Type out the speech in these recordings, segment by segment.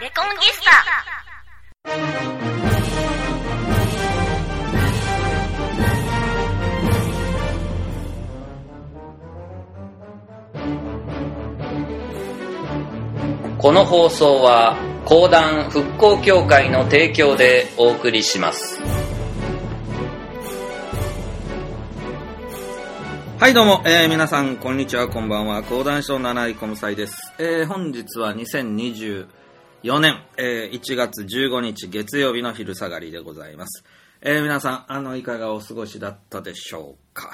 レコンギスタこの放送は講談復興協会の提供でお送りしますはい、どうも、えー、皆さん、こんにちは、こんばんは。講談師の七井コムサイです。えー、本日は4年、えー、1月15日月曜日の昼下がりでございます。えー、皆さん、あの、いかがお過ごしだったでしょうか？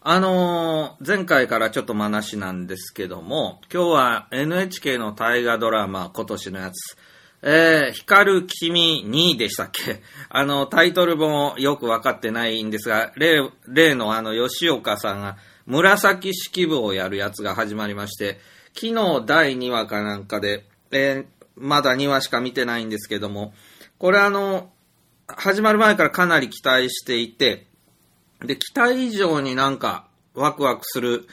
あのー、前回からちょっと話なんですけども、今日は NHK の大河ドラマ、今年のやつ、えー、光る君2でしたっけ？あの、タイトルもよくわかってないんですが、例、例のあの、吉岡さんが、紫式部をやるやつが始まりまして、昨日第2話かなんかで、えー、まだ2話しか見てないんですけども、これあの、始まる前からかなり期待していて、で、期待以上になんかワクワクする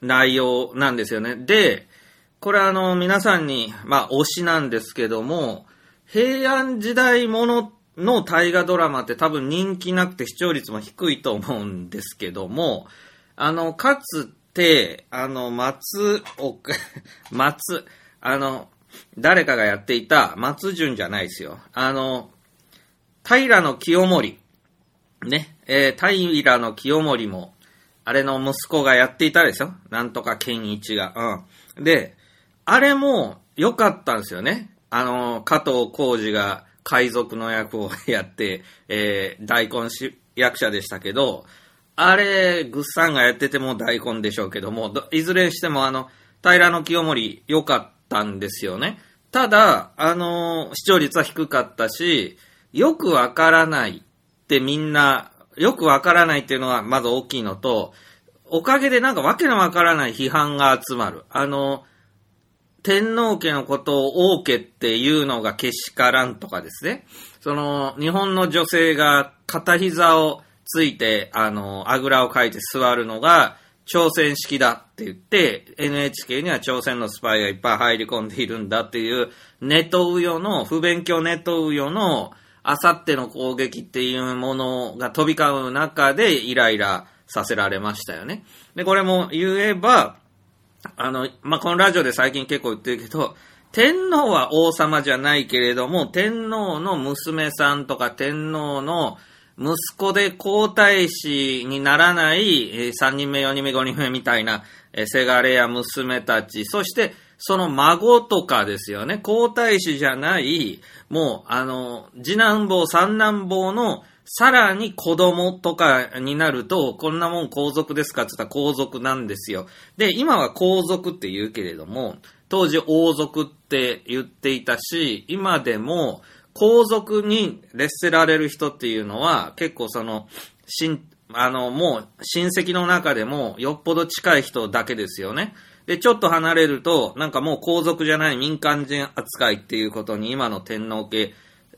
内容なんですよね。で、これあの、皆さんに、まあ、推しなんですけども、平安時代ものの大河ドラマって多分人気なくて視聴率も低いと思うんですけども、あの、かつて、あの、松岡、松、あの、誰かがやっていた松潤じゃないですよ。あの、平の清盛。ね、えー、平の清盛も、あれの息子がやっていたでしょ？なんとか健一が。うん。で、あれも良かったんですよね。あの、加藤浩二が海賊の役をやって、えー、大根し役者でしたけど、あれ、グッサンがやってても大根でしょうけども、いずれにしてもあの、平の清盛良かったたんですよね。ただ、あの、視聴率は低かったし、よくわからないってみんな、よくわからないっていうのはまず大きいのと、おかげでなんかわけのわからない批判が集まる。あの、天皇家のことを王家っていうのがけしからんとかですね。その、日本の女性が片膝をついて、あの、あぐらをかいて座るのが、朝鮮式だって言って、NHK には朝鮮のスパイがいっぱい入り込んでいるんだっていう、ネトウヨの、不勉強ネトウヨの、あさっての攻撃っていうものが飛び交う中でイライラさせられましたよね。で、これも言えば、あの、まあ、このラジオで最近結構言ってるけど、天皇は王様じゃないけれども、天皇の娘さんとか天皇の息子で皇太子にならない、えー3人目、4人目、5人目みたいな、えーせがれや娘たち、そしてその孫とかですよね、皇太子じゃない、もう、あの、次男坊、三男坊の、さらに子供とかになると、こんなもん皇族ですかって言ったら皇族なんですよ。で、今は皇族って言うけれども、当時王族って言っていたし、今でも皇族に劣せられる人っていうのは、結構その、しん、あの、もう親戚の中でもよっぽど近い人だけですよね。で、ちょっと離れると、なんかもう皇族じゃない民間人扱いっていうことに今の天皇家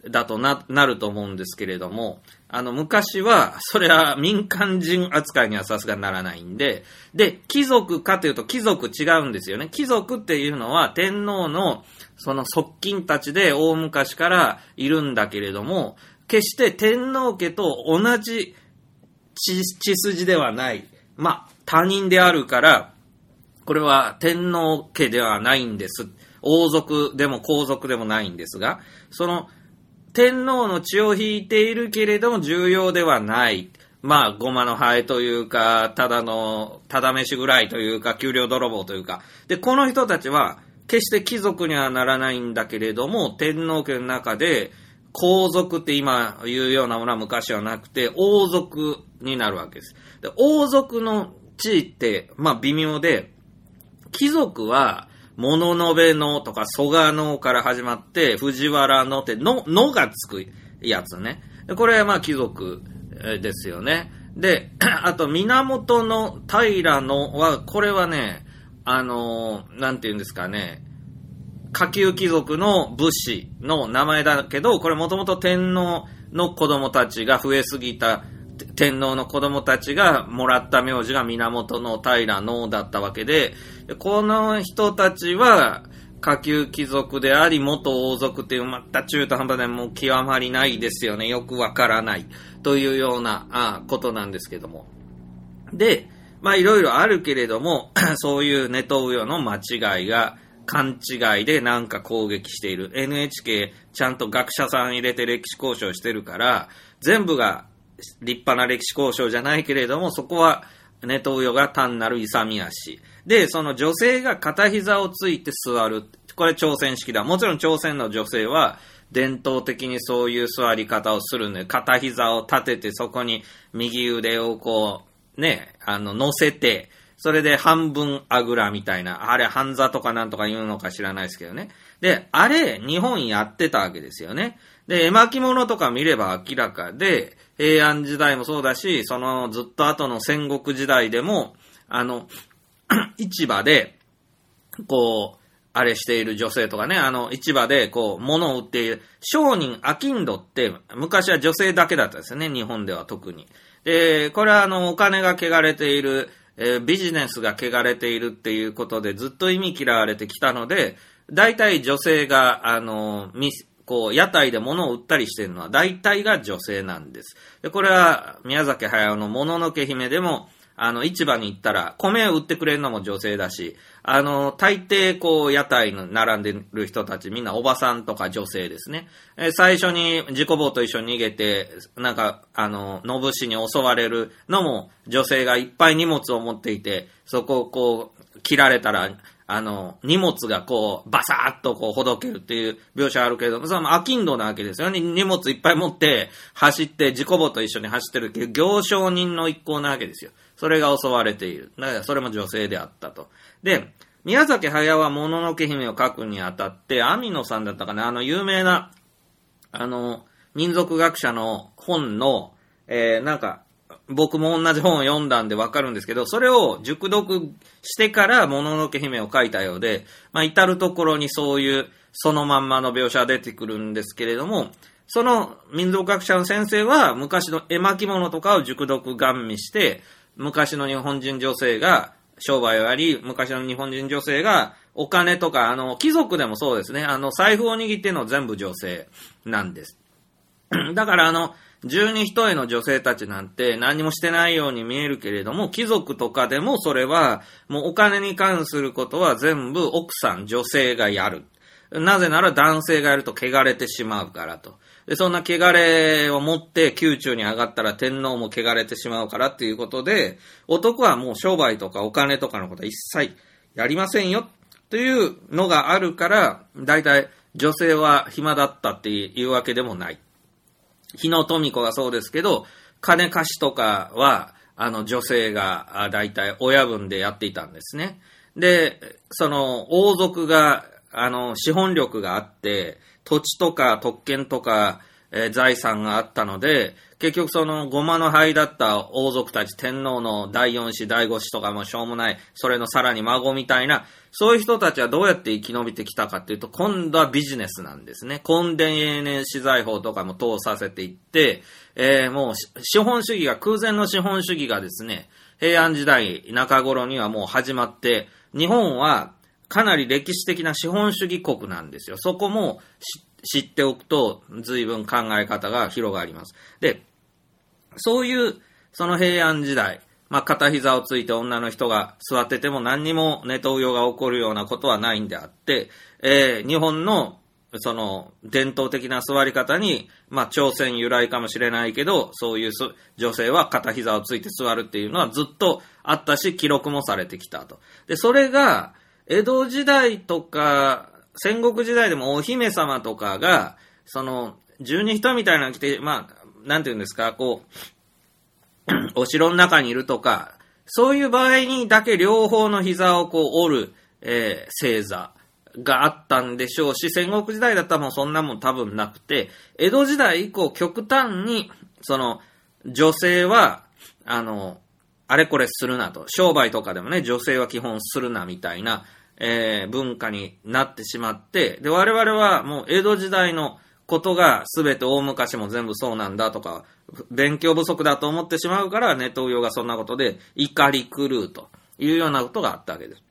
だとな、なると思うんですけれども、あの、昔は、それは民間人扱いにはさすがにならないんで、で、貴族かというと貴族違うんですよね。貴族っていうのは天皇のその側近たちで大昔からいるんだけれども、決して天皇家と同じ血血筋ではない。まあ、他人であるから、これは天皇家ではないんです。王族でも皇族でもないんですが、その天皇の血を引いているけれども重要ではない。まあ、ごまのハエというか、ただの、ただ飯ぐらいというか、給料泥棒というか。で、この人たちは、決して貴族にはならないんだけれども、天皇家の中で、皇族って今言うようなものは昔はなくて、王族になるわけです。で王族の地位って、まあ微妙で、貴族は、物ののべのとか蘇我のから始まって、藤原のって、の、のがつくやつね。でこれはまあ貴族ですよね。で、あと、源の平のは、これはね、あのーなんて言うんですかね、下級貴族の武士の名前だけど、これもともと天皇の子供たちが増えすぎた、天皇の子供たちがもらった名字が源の平のだったわけで、この人たちは、下級貴族であり、元王族っていう、また中途半端でもう極まりないですよね。よくわからない。というような、あことなんですけども。で、まあいろいろあるけれども、そういうネトウヨの間違いが、勘違いでなんか攻撃している。NHK ちゃんと学者さん入れて歴史交渉してるから、全部が立派な歴史交渉じゃないけれども、そこはネトウヨが単なる勇み足。で、その女性が片膝をついて座る。これ朝鮮式だ。もちろん朝鮮の女性は伝統的にそういう座り方をするんで、片膝を立ててそこに右腕をこう、ね、あの、乗せて、それで半分あぐらみたいな、あれ半座とかなんとか言うのか知らないですけどね。で、あれ、日本やってたわけですよね。で、絵巻物とか見れば明らかで、平安時代もそうだし、そのずっと後の戦国時代でも、あの、市場で、こう、あれしている女性とかね、あの、市場で、こう、物を売っている、商人、アキンドって、昔は女性だけだったんですね、日本では特に。で、これはあの、お金が汚れている、えー、ビジネスが汚れているっていうことでずっと意味嫌われてきたので、大体女性が、あの、こう、屋台で物を売ったりしてるのは大体が女性なんです。で、これは宮崎駿のもののけ姫でも、あの、市場に行ったら、米を売ってくれるのも女性だし、あの、大抵、こう、屋台の並んでる人たち、みんなおばさんとか女性ですね。え最初に自己棒と一緒に逃げて、なんか、あの、のぶしに襲われるのも、女性がいっぱい荷物を持っていて、そこをこう、切られたら、あの、荷物がこう、バサーっとこう、ほどけるっていう描写あるけれども、それはアキンドなわけですよね。荷物いっぱい持って、走って、自己棒と一緒に走ってるっていう行商人の一行なわけですよ。それが襲われている。だからそれも女性であったと。で、宮崎駿はもののけ姫を書くにあたって、網野さんだったかな、あの有名な、あの、民族学者の本の、えー、なんか、僕も同じ本を読んだんでわかるんですけど、それを熟読してからもののけ姫を書いたようで、まあ、至るところにそういうそのまんまの描写が出てくるんですけれども、その民族学者の先生は昔の絵巻物とかを熟読ガン見して、昔の日本人女性が商売をやり、昔の日本人女性がお金とか、あの、貴族でもそうですね、あの、財布を握っての全部女性なんです。だからあの、十二人への女性たちなんて何もしてないように見えるけれども、貴族とかでもそれは、もうお金に関することは全部奥さん、女性がやる。なぜなら男性がやると汚れてしまうからと。で、そんな汚れを持って宮中に上がったら天皇も汚れてしまうからっていうことで、男はもう商売とかお金とかのことは一切やりませんよというのがあるから、大体女性は暇だったっていうわけでもない。日野富子がそうですけど、金貸しとかは、あの女性が大体親分でやっていたんですね。で、その王族が、あの、資本力があって、土地とか特権とか、えー、財産があったので、結局そのごまの灰だった王族たち、天皇の第四子、第五子とかもしょうもない、それのさらに孫みたいな、そういう人たちはどうやって生き延びてきたかっていうと、今度はビジネスなんですね。根伝永年資材法とかも通させていって、えー、もう資本主義が、空前の資本主義がですね、平安時代中頃にはもう始まって、日本はかなり歴史的な資本主義国なんですよ。そこも知っておくと、随分考え方が広がります。で、そういう、その平安時代、まあ、片膝をついて女の人が座ってても何にもネトウヨが起こるようなことはないんであって、えー、日本のその伝統的な座り方に、まあ、朝鮮由来かもしれないけど、そういう女性は片膝をついて座るっていうのはずっとあったし、記録もされてきたと。で、それが、江戸時代とか、戦国時代でもお姫様とかが、その、十二人みたいなの着て、まあ、なんて言うんですか、こう、お城の中にいるとか、そういう場合にだけ両方の膝をこう折る、えー、星座があったんでしょうし、戦国時代だったらもうそんなもん多分なくて、江戸時代以降極端に、その、女性は、あの、あれこれするなと。商売とかでもね、女性は基本するなみたいな、えー、文化になってしまって、で、我々はもう江戸時代のことが全て大昔も全部そうなんだとか、勉強不足だと思ってしまうから、ネトウヨがそんなことで怒り狂うというようなことがあったわけです。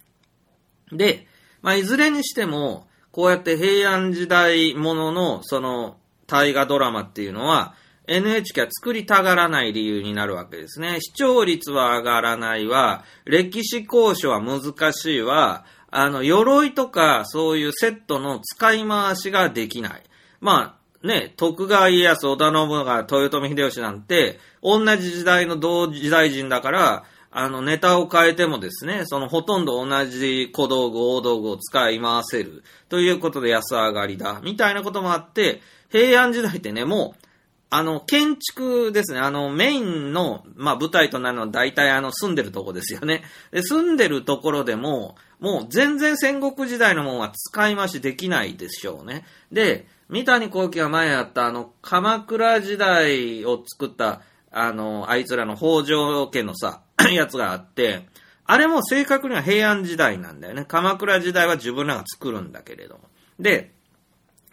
で、まあ、いずれにしても、こうやって平安時代ものの、その、大河ドラマっていうのは、NHK は作りたがらない理由になるわけですね。視聴率は上がらないわ、歴史交渉は難しいわ、あの、鎧とかそういうセットの使い回しができない。まあ、ね、徳川家康、織田信長、豊臣秀吉なんて、同じ時代の同時代人だから、あの、ネタを変えてもですね、そのほとんど同じ小道具、大道具を使い回せる。ということで安上がりだ。みたいなこともあって、平安時代ってね、もう、あの、建築ですね。あの、メインの、まあ、舞台となるのは大体あの、住んでるとこですよね。で、住んでるところでも、もう全然戦国時代のものは使い回しできないでしょうね。で、三谷幸喜が前やったあの、鎌倉時代を作った、あの、あいつらの北条家のさ、やつがあって、あれも正確には平安時代なんだよね。鎌倉時代は自分らが作るんだけれども。で、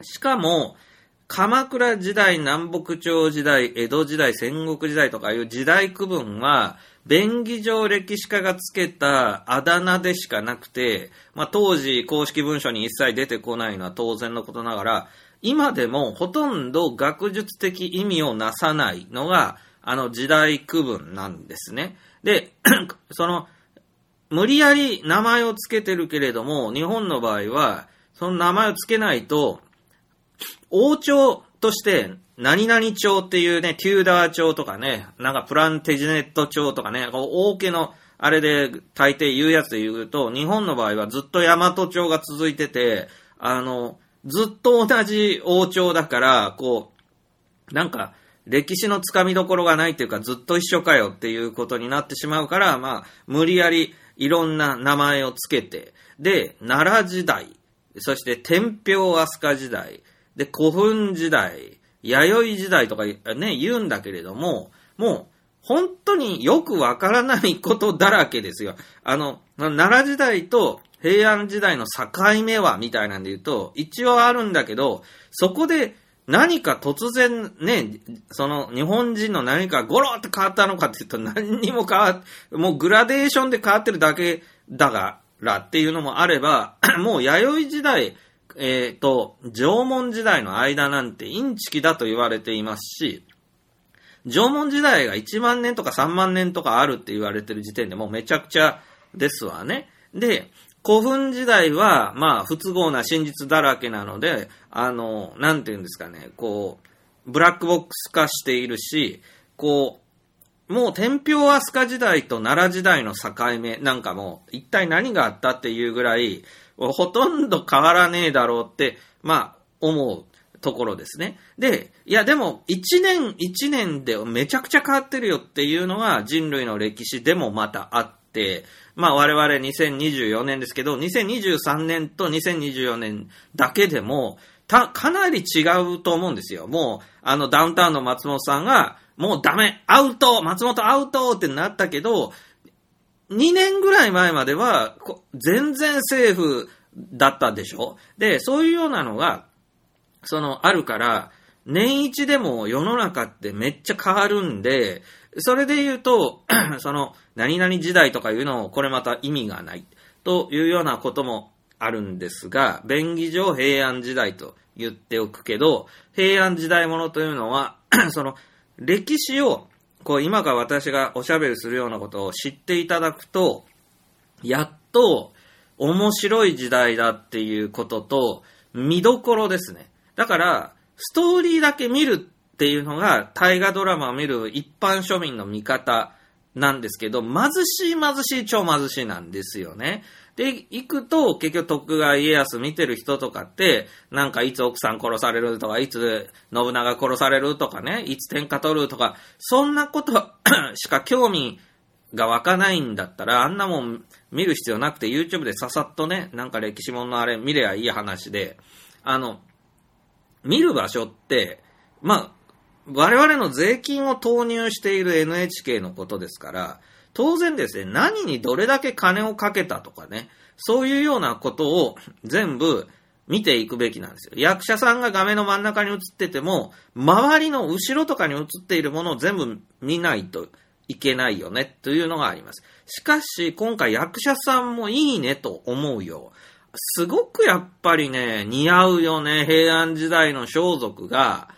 しかも、鎌倉時代、南北朝時代、江戸時代、戦国時代とかいう時代区分は、便宜上歴史家がつけたあだ名でしかなくて、まあ、当時公式文書に一切出てこないのは当然のことながら、今でもほとんど学術的意味をなさないのが、あの時代区分なんですね。で、その、無理やり名前をつけてるけれども、日本の場合は、その名前をつけないと、王朝として、何々朝っていうね、テューダー朝とかね、なんかプランテジネット朝とかね、王家のあれで大抵言うやつで言うと、日本の場合はずっと大和朝が続いてて、あの、ずっと同じ王朝だから、こう、なんか、歴史のつかみどころがないっていうか、ずっと一緒かよっていうことになってしまうから、まあ、無理やりいろんな名前をつけて、で、奈良時代、そして天平飛鳥時代、で、古墳時代、弥生時代とかね、言うんだけれども、もう、本当によくわからないことだらけですよ。あの、奈良時代と平安時代の境目は、みたいなんで言うと、一応あるんだけど、そこで何か突然ね、その日本人の何かゴロって変わったのかって言うと何にも変わっ、もうグラデーションで変わってるだけだからっていうのもあれば、もう弥生時代、えっ、ー、と、縄文時代の間なんてインチキだと言われていますし、縄文時代が1万年とか3万年とかあるって言われてる時点でもうめちゃくちゃですわね。で、古墳時代は、まあ、不都合な真実だらけなので、あの、なんて言うんですかね、こう、ブラックボックス化しているし、こう、もう天平飛鳥時代と奈良時代の境目なんかも、一体何があったっていうぐらい、ほとんど変わらねえだろうって、まあ、思うところですね。で、いやでも、一年一年でめちゃくちゃ変わってるよっていうのが人類の歴史でもまたあって、まあ我々2024年ですけど、2023年と2024年だけでも、た、かなり違うと思うんですよ。もう、あのダウンタウンの松本さんが、もうダメアウト松本アウトってなったけど、2年ぐらい前までは、全然セーフだったでしょ？で、そういうようなのが、その、あるから、年一でも世の中ってめっちゃ変わるんで、それで言うと、その、何々時代とかいうのを、これまた意味がない、というようなこともあるんですが、便宜上平安時代と言っておくけど、平安時代ものというのは、その、歴史を、こう、今から私がおしゃべりするようなことを知っていただくと、やっと、面白い時代だっていうことと、見どころですね。だから、ストーリーだけ見るっていうのが、大河ドラマを見る一般庶民の見方なんですけど、貧しい貧しい超貧しいなんですよね。で、行くと、結局徳川家康見てる人とかって、なんかいつ奥さん殺されるとか、いつ信長殺されるとかね、いつ天下取るとか、そんなことしか興味が湧かないんだったら、あんなもん見る必要なくて YouTube でささっとね、なんか歴史ものあれ見ればいい話で、あの、見る場所って、まあ、我々の税金を投入している NHK のことですから、当然ですね、何にどれだけ金をかけたとかね、そういうようなことを全部見ていくべきなんですよ。役者さんが画面の真ん中に映ってても、周りの後ろとかに映っているものを全部見ないといけないよね、というのがあります。しかし、今回役者さんもいいねと思うよ。すごくやっぱりね、似合うよね、平安時代の装束が、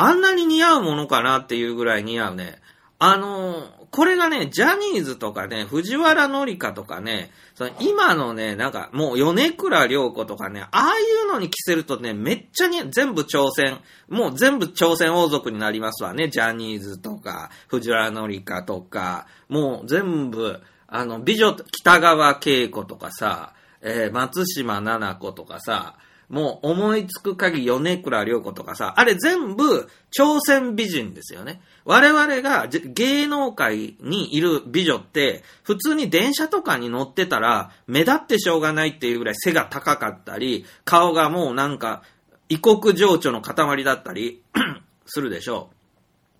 あんなに似合うものかなっていうぐらい似合うね。あのこれがね、ジャニーズとかね、藤原紀香とかね、その今のね、なんかもう米倉涼子とかね、ああいうのに着せるとね、めっちゃに全部挑戦、もう全部挑戦王族になりますわね。ジャニーズとか、藤原紀香とか、もう全部、あの、美女、北川景子とかさ、えー、松島奈々子とかさ、もう思いつく限り米倉涼子とかさ、あれ全部挑戦美人ですよね。我々が芸能界にいる美女って、普通に電車とかに乗ってたら目立ってしょうがないっていうぐらい背が高かったり、顔がもうなんか異国情緒の塊だったり するでしょ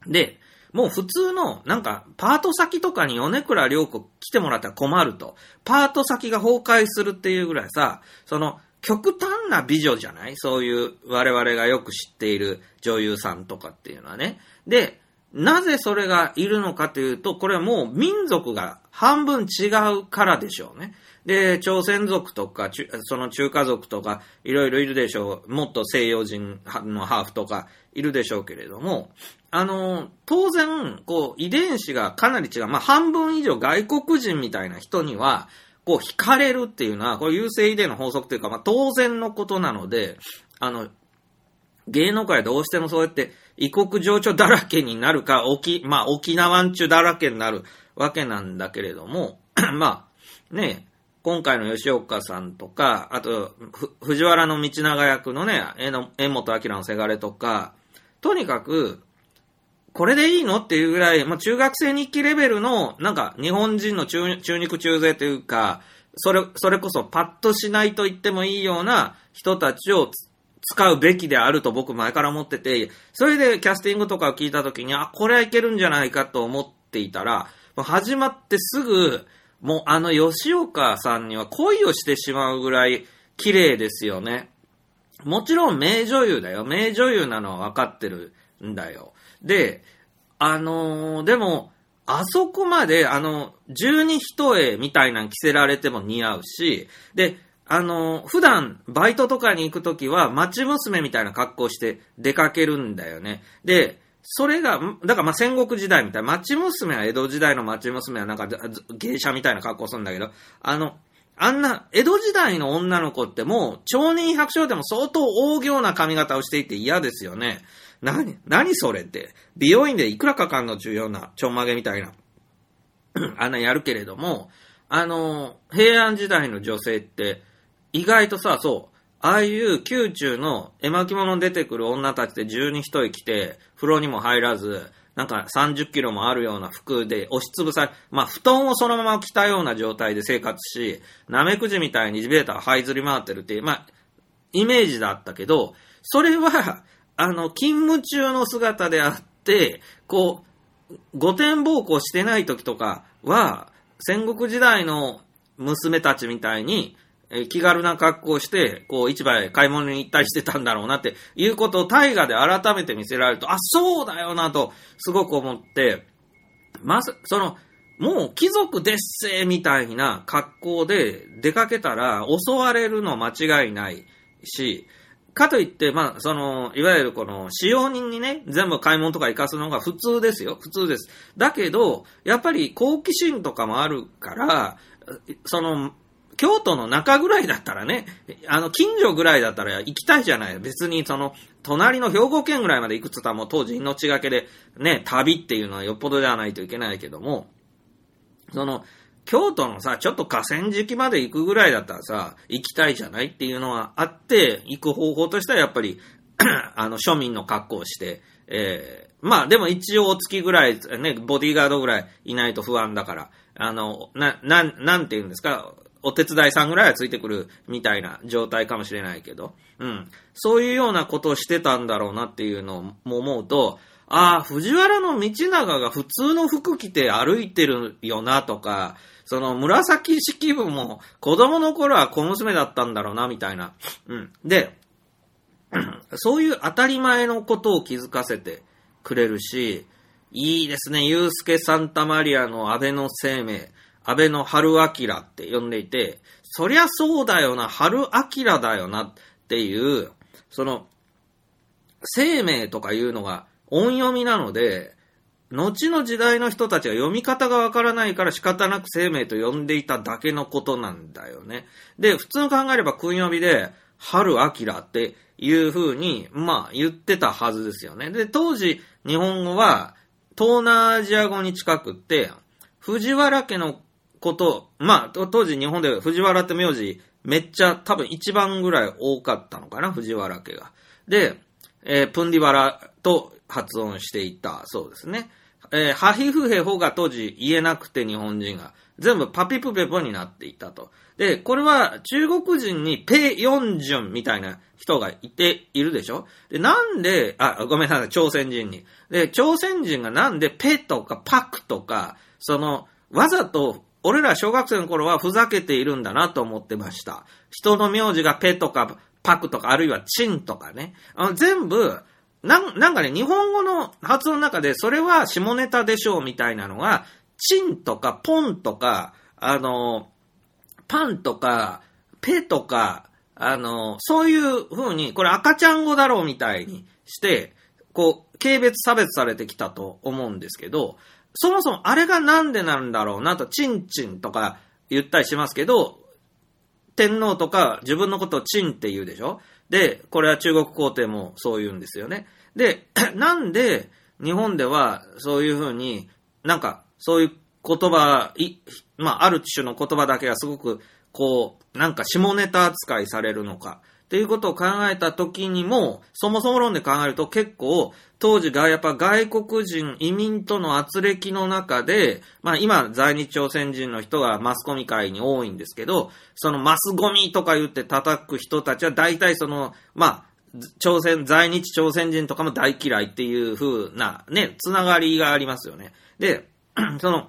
う。で、もう普通の、なんか、パート先とかに米倉涼子来てもらったら困ると。パート先が崩壊するっていうぐらいさ、その、極端な美女じゃない？そういう我々がよく知っている女優さんとかっていうのはね。で、なぜそれがいるのかというと、これはもう民族が半分違うからでしょうね。で、朝鮮族とか、その中華族とか、いろいろいるでしょう。もっと西洋人のハーフとかいるでしょうけれども、あの、当然、こう、遺伝子がかなり違う。まあ、半分以上外国人みたいな人には、こう、惹かれるっていうのは、これ優勢遺伝の法則というか、まあ、当然のことなので、あの、芸能界どうしてもそうやって異国情緒だらけになるか、沖、まあ、沖縄んちゅだらけになるわけなんだけれども、まあ、ね今回の吉岡さんとか、あと、藤原の道長役のね、江本明のせがれとか、とにかく、これでいいの？っていうぐらい、まあ、中学生日記レベルの、なんか、日本人の中中肉中背というか、それ、それこそパッとしないと言ってもいいような人たちを使うべきであると僕前から思ってて、それでキャスティングとかを聞いたときに、あ、これはいけるんじゃないかと思っていたら、始まってすぐ、もうあの吉岡さんには恋をしてしまうぐらい綺麗ですよね。もちろん名女優だよ。名女優なのは分かってるんだよ。で、あのー、でも、あそこまで、あの、十二一重みたいなの着せられても似合うし、で、あの、普段、バイトとかに行くときは、町娘みたいな格好して出かけるんだよね。で、それが、だからま戦国時代みたいな、町娘は江戸時代の町娘はなんか芸者みたいな格好するんだけど、あの、あんな、江戸時代の女の子ってもう、町人百姓でも相当大行な髪型をしていて嫌ですよね。何、何それって。美容院でいくらかかんの重要な、ちょんまげみたいな。あんなやるけれども、あの、平安時代の女性って、意外とさ、そう、ああいう宮中の絵巻物に出てくる女たちで十二一重着て、風呂にも入らず、なんか30キロもあるような服で押しつぶされ、まあ布団をそのまま着たような状態で生活し、ナメクジみたいに地べたを這いずり回ってるっていう、まあ、イメージだったけど、それは、あの、勤務中の姿であって、こう、御殿暴行してない時とかは、戦国時代の娘たちみたいに、え気軽な格好をして、こう、市場へ買い物に行ったりしてたんだろうなっていうことを大河で改めて見せられると、あ、そうだよなと、すごく思って、まず、その、もう貴族ですせみたいな格好で出かけたら襲われるの間違いないし、かといって、まあ、その、いわゆるこの、使用人にね、全部買い物とか行かすのが普通ですよ。普通です。だけど、やっぱり好奇心とかもあるから、その、京都の中ぐらいだったらね、あの、近所ぐらいだったら行きたいじゃない。別にその、隣の兵庫県ぐらいまで行くつったらもう当時命がけで、ね、旅っていうのはよっぽどではないといけないけども、その、京都のさ、ちょっと河川敷まで行くぐらいだったらさ、行きたいじゃないっていうのはあって、行く方法としてはやっぱり あの、庶民の格好をして、えー、まあでも一応お月ぐらい、ね、ボディーガードぐらいいないと不安だから、あの、な、なん、なんて言うんですか、お手伝いさんぐらいはついてくるみたいな状態かもしれないけど、うん。そういうようなことをしてたんだろうなっていうのも思うと、ああ、藤原の道長が普通の服着て歩いてるよなとか、その紫式部も子供の頃は小娘だったんだろうな、みたいな。うん。で、そういう当たり前のことを気づかせてくれるし、いいですね。ユースケ・サンタマリアの安倍の生命、安倍の春明って呼んでいて、そりゃそうだよな、春明だよなっていう、その、生命とかいうのが音読みなので、後の時代の人たちは読み方がわからないから仕方なく生命と呼んでいただけのことなんだよね。で、普通考えれば訓読みで、春明っていう風に、まあ言ってたはずですよね。で、当時日本語は東南アジア語に近くって、藤原家のこと、まあ当時日本で藤原って名字めっちゃ多分一番ぐらい多かったのかな、藤原家が。で、えープンディバラと発音していたそうですね。えーハヒフヘホが当時言えなくて日本人が。全部パピプペポになっていたと。で、これは中国人にペ・ヨンジュンみたいな人がいているでしょ？で、なんで、あ、ごめんなさい、朝鮮人に。で、朝鮮人がなんでペとかパクとか、その、わざと、俺ら小学生の頃はふざけているんだなと思ってました。人の名字がペとかパクとか、あるいはチンとかね。あの全部、なんなんかね、日本語の発音の中で、それは下ネタでしょうみたいなのが、チンとかポンとか、あの、パンとか、ペとか、あの、そういう風に、これ赤ちゃん語だろうみたいにして、こう、軽蔑差別されてきたと思うんですけど、そもそもあれがなんでなんだろうなと、チンチンとか言ったりしますけど、天皇とか自分のことをチンって言うでしょで、これは中国皇帝もそう言うんですよね。で、なんで日本ではそういうふうになんかそういう言葉、いまあ、ある種の言葉だけがすごくこう、なんか下ネタ扱いされるのか。っていうことを考えた時にも、そもそも論で考えると結構、当時がやっぱ外国人移民との圧力の中で、まあ今在日朝鮮人の人がマスコミ界に多いんですけど、そのマスゴミとか言って叩く人たちは大体その、まあ、朝鮮、在日朝鮮人とかも大嫌いっていう風なね、つながりがありますよね。で、その、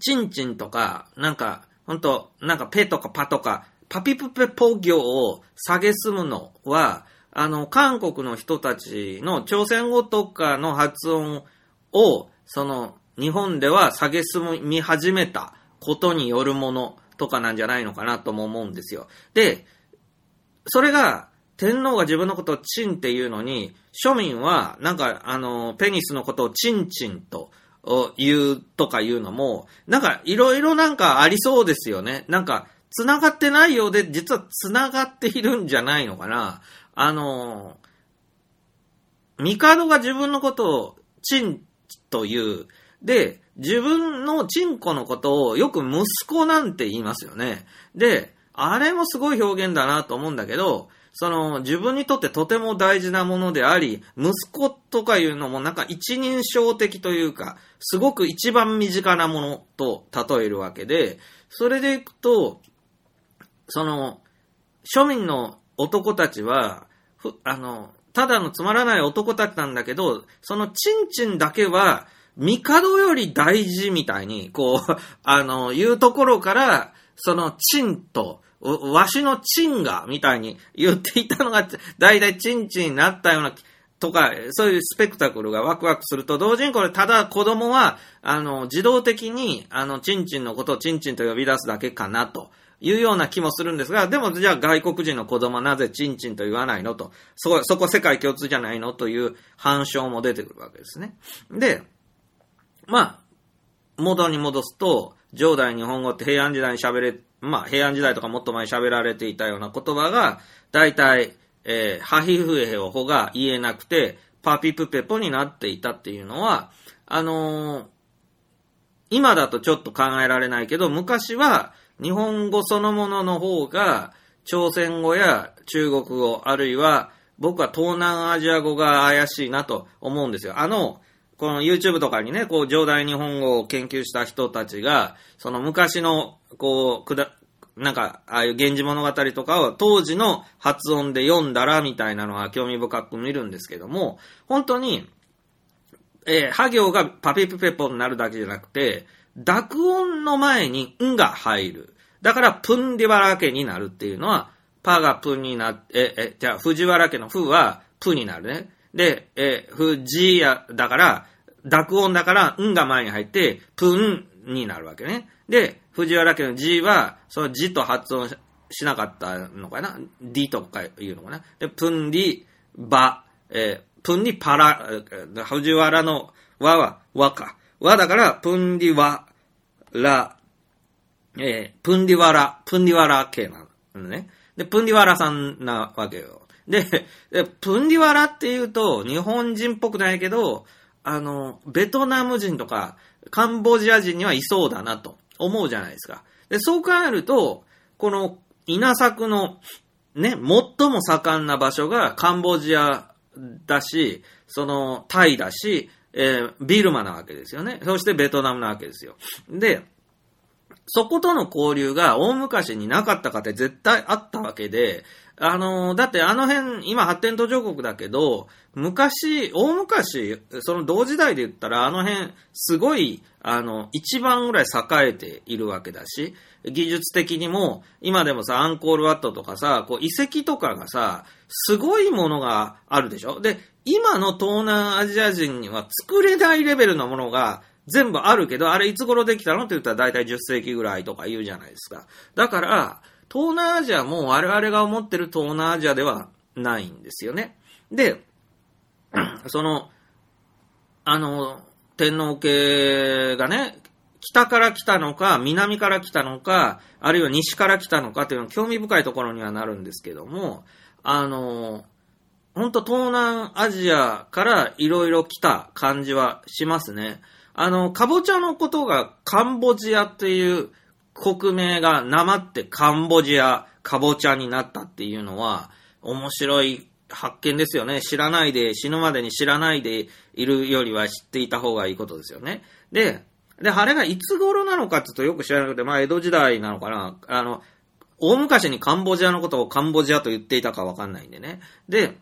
チンチンとか、なんか、ほんと、なんかペとかパとか、パピプペポ行を下げすむのは、あの、韓国の人たちの朝鮮語とかの発音を、その、日本では下げすみ始めたことによるものとかなんじゃないのかなとも思うんですよ。で、それが、天皇が自分のことをチンっていうのに、庶民は、なんか、あの、ペニスのことをチンチンと言うとかいうのも、なんか、いろいろなんかありそうですよね。なんか、繋がってないようで、実は繋がっているんじゃないのかな。あの、帝が自分のことをチンと言う。で、自分のチンコのことをよく息子なんて言いますよね。で、あれもすごい表現だなと思うんだけど、その自分にとってとても大事なものであり、息子とかいうのもなんか一人称的というか、すごく一番身近なものと例えるわけで、それでいくと、その、庶民の男たちは、あの、ただのつまらない男たちなんだけど、そのチンチンだけは、帝より大事みたいに、こう、あの、いうところから、そのチンと、わしのチンが、みたいに言っていたのが、だいたいチンチンになったような、とか、そういうスペクタクルがワクワクすると、同時にこれ、ただ子供は、あの、自動的に、あの、チンチンのことをチンチンと呼び出すだけかなと。いうような気もするんですが、でもじゃあ外国人の子供なぜチンチンと言わないのと、そこ、そこ世界共通じゃないのという反証も出てくるわけですね。で、まあ、元に戻すと、上代日本語って平安時代に喋れ、まあ平安時代とかもっと前に喋られていたような言葉が、大体、えー、ハヒフエヘオホが言えなくて、パピプペポになっていたっていうのは、あのー、今だとちょっと考えられないけど、昔は日本語そのものの方が、朝鮮語や中国語、あるいは僕は東南アジア語が怪しいなと思うんですよ。あの、この YouTube とかにね、こう、上代日本語を研究した人たちが、その昔の、こう、くだ、なんか、ああいう源氏物語とかを当時の発音で読んだらみたいなのは興味深く見るんですけども、本当に、えー、ハ行がパピプペポになるだけじゃなくて、濁音の前にんが入る。だから、プンディバラ家になるっていうのは、パがプンになって、え、え、じゃあ、藤原家のフはプになるね。で、え、藤や、だから、濁音だから、んが前に入って、プンになるわけね。で、藤原家の字は、その字と発音しなかったのかな ?d とかいうのかなで、プンリ、バ、えープンリパラ、藤原の和は和か。和だから、プンリワ、ラ、えープンリワラ、プンリワラ系なのね。で、プンリワラさんなわけよ。で、でプンリワラって言うと、日本人っぽくないけど、あの、ベトナム人とか、カンボジア人にはいそうだなと思うじゃないですか。で、そう考えると、この稲作のね、最も盛んな場所がカンボジアだし、そのタイだし、えービルマなわけですよね。そしてベトナムなわけですよ。で、そことの交流が大昔になかったかって絶対あったわけで、あのーだってあの辺、今発展途上国だけど、昔、大昔、その同時代で言ったらあの辺、すごい、あの、一番ぐらい栄えているわけだし、技術的にも、今でもさ、アンコールワットとかさ、こう遺跡とかがさ、すごいものがあるでしょ？で、今の東南アジア人には作れないレベルのものが全部あるけど、あれいつ頃できたのって言ったら大体10世紀ぐらいとか言うじゃないですか。だから、東南アジアも我々が思ってる東南アジアではないんですよね。で、その、あの、天皇家がね、北から来たのか、南から来たのか、あるいは西から来たのかっていうのは興味深いところにはなるんですけども、あの、本当東南アジアからいろいろ来た感じはしますね。あの、かぼちゃのことがカンボジアっていう国名がなまってカンボジア、かぼちゃになったっていうのは面白い発見ですよね。知らないで、死ぬまでに知らないでいるよりは知っていた方がいいことですよね。で、で、あれがいつ頃なのかって言うとよく知らなくて、まあ江戸時代なのかな。あの、大昔にカンボジアのことをカンボジアと言っていたかわかんないんでね。で、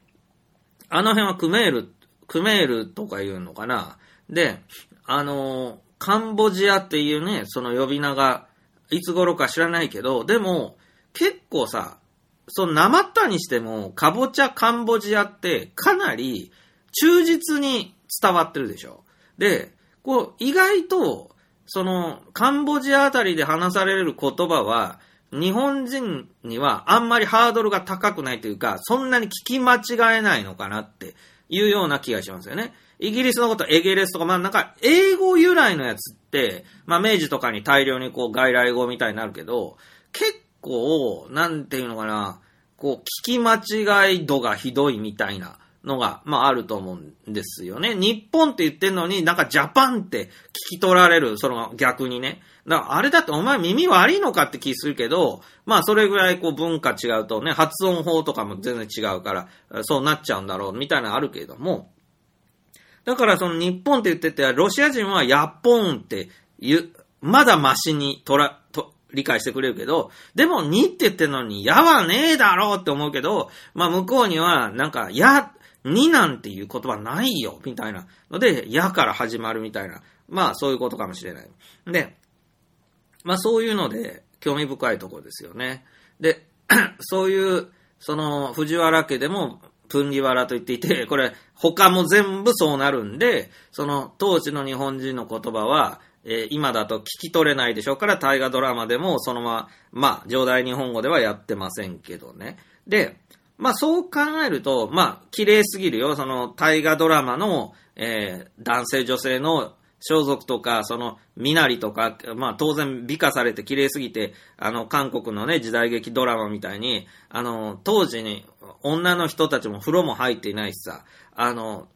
あの辺はクメール、クメールとか言うのかな。で、あの、カンボジアっていうね、その呼び名が、いつ頃か知らないけど、でも、結構さ、その、なまったにしても、かぼちゃカンボジアって、かなり、忠実に伝わってるでしょ。で、こう、意外と、その、カンボジアあたりで話される言葉は、日本人にはあんまりハードルが高くないというか、そんなに聞き間違えないのかなっていうような気がしますよね。イギリスのことエゲレスとか、まあなんか英語由来のやつって、まあ明治とかに大量にこう外来語みたいになるけど、結構、なんていうのかな、こう聞き間違い度がひどいみたいなのが、まああると思うんですよね。日本って言ってんのになんかジャパンって聞き取られる、その逆にね。だからあれだってお前耳悪いのかって気するけど、まあそれぐらいこう文化違うとね、発音法とかも全然違うから、そうなっちゃうんだろうみたいなのあるけれども、だからその日本って言ってて、ロシア人はヤッポンって言う、まだマシにとら、と、理解してくれるけど、でもにって言ってんのに、やはねえだろうって思うけど、まあ向こうにはなんか、や、になんていう言葉ないよ、みたいなので、やから始まるみたいな。まあそういうことかもしれない。で、まあそういうので、興味深いところですよね。で、そういう、その、藤原家でも、プンリワラと言っていて、これ、他も全部そうなるんで、その、当時の日本人の言葉は、えー今だと聞き取れないでしょうから、大河ドラマでも、そのまま、まあ、上代日本語ではやってませんけどね。で、まあそう考えると、まあ、綺麗すぎるよ。その、大河ドラマの、えー男性女性の装束とか、その、身なりとか、まあ当然美化されて綺麗すぎて、あの、韓国のね、時代劇ドラマみたいに、あの、当時に、女の人たちも風呂も入っていないしさ、あの、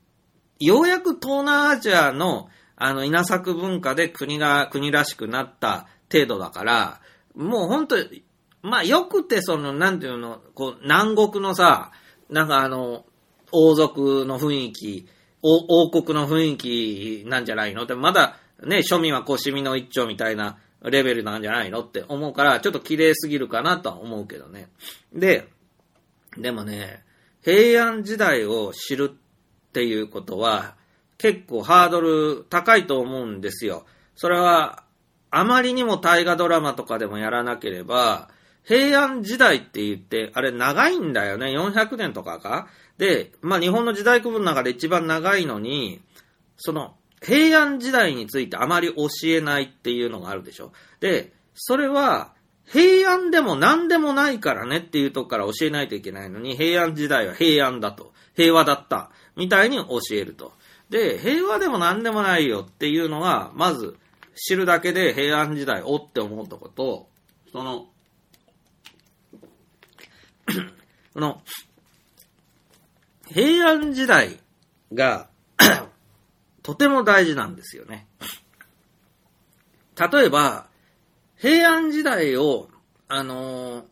ようやく東南アジアの、あの、稲作文化で国が、国らしくなった程度だから、もう本当まあよくてその、なんていうの、こう、南国のさ、なんかあの、王族の雰囲気、王国の雰囲気なんじゃないの？って、まだね、庶民はこう、シミの一丁みたいなレベルなんじゃないの？って思うから、ちょっと綺麗すぎるかなとは思うけどね。で、でもね、平安時代を知るっていうことは、結構ハードル高いと思うんですよ。それは、あまりにも大河ドラマとかでもやらなければ、平安時代って言って、あれ長いんだよね。400年とかか？で、まあ日本の時代区分の中で一番長いのに、その、平安時代についてあまり教えないっていうのがあるでしょ。で、それは平安でも何でもないからねっていうとこから教えないといけないのに、平安時代は平安だと、平和だった、みたいに教えると。で、平和でも何でもないよっていうのが、まず知るだけで平安時代おって思うとこと、その、この、平安時代が とても大事なんですよね。例えば、平安時代を、あのー、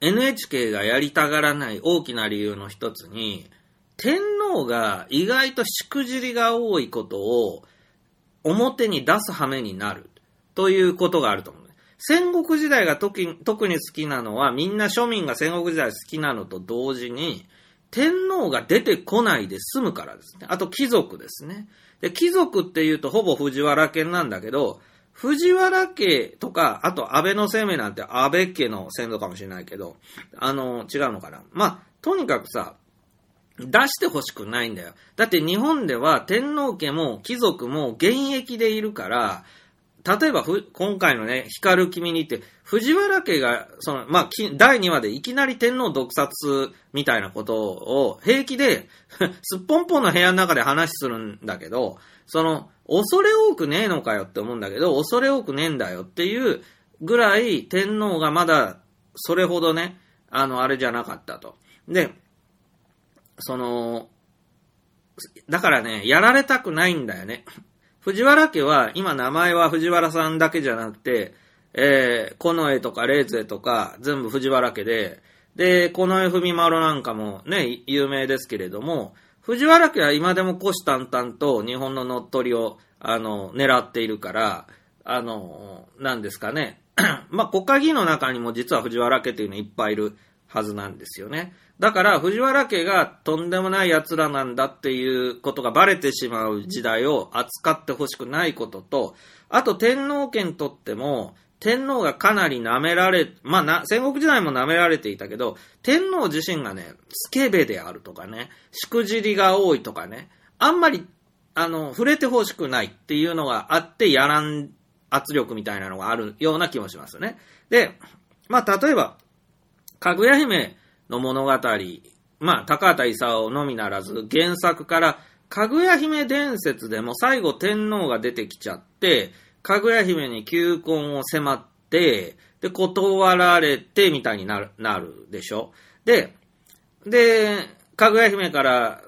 NHK がやりたがらない大きな理由の一つに、天皇が意外としくじりが多いことを表に出す羽目になるということがあると思う。戦国時代が特に好きなのは、みんな庶民が戦国時代好きなのと同時に、天皇が出てこないで済むからですね。あと貴族ですね。で、貴族って言うとほぼ藤原家なんだけど、藤原家とか、あと安倍の生命なんて安倍家の先祖かもしれないけど、あの、違うのかな。まあ、とにかくさ、出してほしくないんだよ。だって日本では天皇家も貴族も現役でいるから、例えばふ今回のね、光る君にって、藤原家が、その、まあ、第2話でいきなり天皇毒殺みたいなことを平気で すっぽんぽんの部屋の中で話するんだけど、その、恐れ多くねえのかよって思うんだけど、恐れ多くねえんだよっていうぐらい天皇がまだそれほどね、あの、あれじゃなかったと。で、その、だからね、やられたくないんだよね。藤原家は、今名前は藤原さんだけじゃなくて、えー、近衛とか霊勢とか、全部藤原家で、で、近衛文丸なんかもね、有名ですけれども、藤原家は今でも虎視眈々と日本の乗っ取りを、あの、狙っているから、あの、なんですかね。まあ、国会議員の中にも実は藤原家っていうのいっぱいいるはずなんですよね。だから、藤原家がとんでもない奴らなんだっていうことがバレてしまう時代を扱ってほしくないことと、あと天皇家にとっても、天皇がかなり舐められ、まあな、戦国時代も舐められていたけど、天皇自身がね、スケベであるとかね、しくじりが多いとかね、あんまり、あの、触れてほしくないっていうのがあって、やらん圧力みたいなのがあるような気もしますね。で、まあ、例えば、かぐや姫の物語、まあ、高畑勲のみならず、原作から、かぐや姫伝説でも最後天皇が出てきちゃって、かぐや姫に求婚を迫って、で、断られて、みたいになる、なるでしょ。で、で、かぐや姫から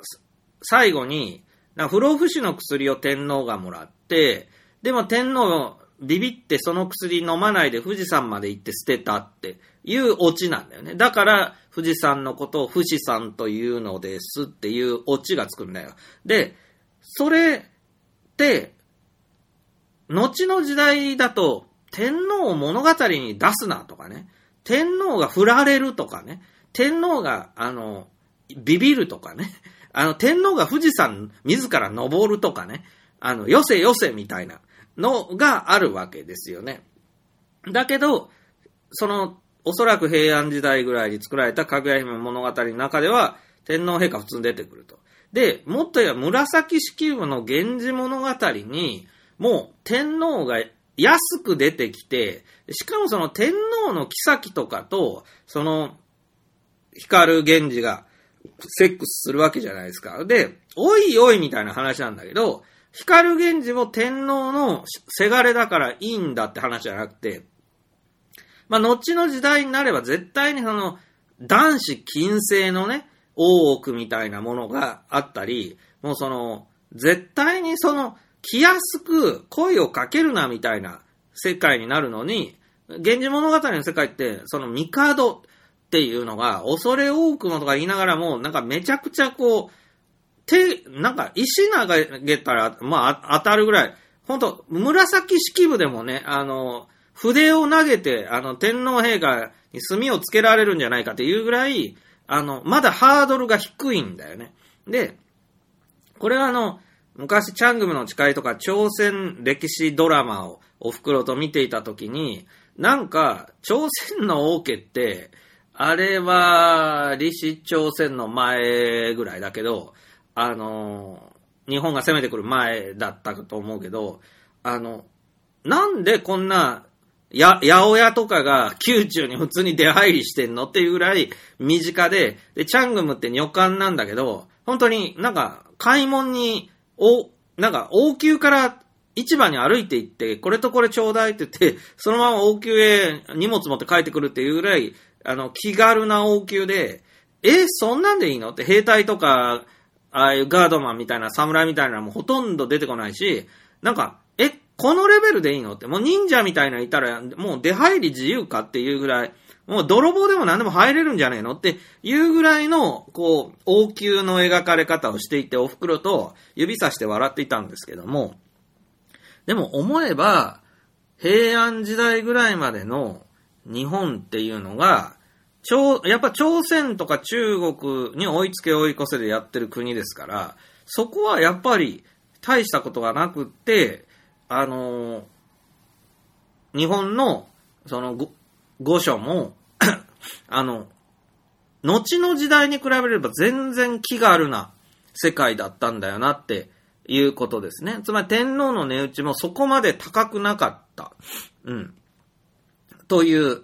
最後に、不老不死の薬を天皇がもらって、でも天皇ビビってその薬飲まないで富士山まで行って捨てたっていうオチなんだよね。だから富士山のことを富士山というのですっていうオチがつくんだよ。で、それって、後の時代だと、天皇を物語に出すなとかね、天皇が振られるとかね、天皇が、あの、ビビるとかね、あの、天皇が富士山自ら登るとかね、あの、よせよせみたいなのがあるわけですよね。だけど、その、おそらく平安時代ぐらいに作られたかぐや姫物語の中では、天皇陛下普通に出てくると。で、もっと言えば紫式部の源氏物語に、もう天皇が安く出てきて、しかもその天皇の妃とかと、その、光源氏がセックスするわけじゃないですか。で、おいおいみたいな話なんだけど、光源氏も天皇のせがれだからいいんだって話じゃなくて、まあ、後の時代になれば絶対にその、男子禁制のね、大奥みたいなものがあったり、もうその、絶対にその、気安く声をかけるなみたいな世界になるのに、源氏物語の世界って、その帝っていうのが、恐れ多くもとか言いながらも、なんかめちゃくちゃこう、手、なんか石投げたら、まあ当たるぐらい、ほんと、紫式部でもね、あの、筆を投げて、あの、天皇陛下に墨をつけられるんじゃないかっていうぐらい、あの、まだハードルが低いんだよね。で、これはあの、昔、チャングムの誓いとか、朝鮮歴史ドラマをお袋と見ていたときに、なんか、朝鮮の王家って、あれは、李氏朝鮮の前ぐらいだけど、あの、日本が攻めてくる前だったと思うけど、あの、なんでこんなや、八百屋とかが宮中に普通に出入りしてんのっていうぐらい身近で、で、チャングムって女官なんだけど、本当になんか買い物に、お、なんか王宮から市場に歩いて行って、これとこれちょうだいって言って、そのまま王宮へ荷物持って帰ってくるっていうぐらい、あの、気軽な王宮で、え、そんなんでいいのって兵隊とか、ああいうガードマンみたいな侍みたいなのもほとんど出てこないし、なんか、このレベルでいいの？って、もう忍者みたいないたら、もう出入り自由かっていうぐらい、もう泥棒でも何でも入れるんじゃねえの？って。いうぐらいの、こう、王宮の描かれ方をしていて、お袋と指さして笑っていたんですけども、でも思えば、平安時代ぐらいまでの日本っていうのが、やっぱ朝鮮とか中国に追いつけ追い越せでやってる国ですから、そこはやっぱり大したことがなくって、あのー、日本の、その、御所も あの、後の時代に比べれば全然気があるな世界だったんだよなっていうことですね。つまり天皇の値打ちもそこまで高くなかった。うん。という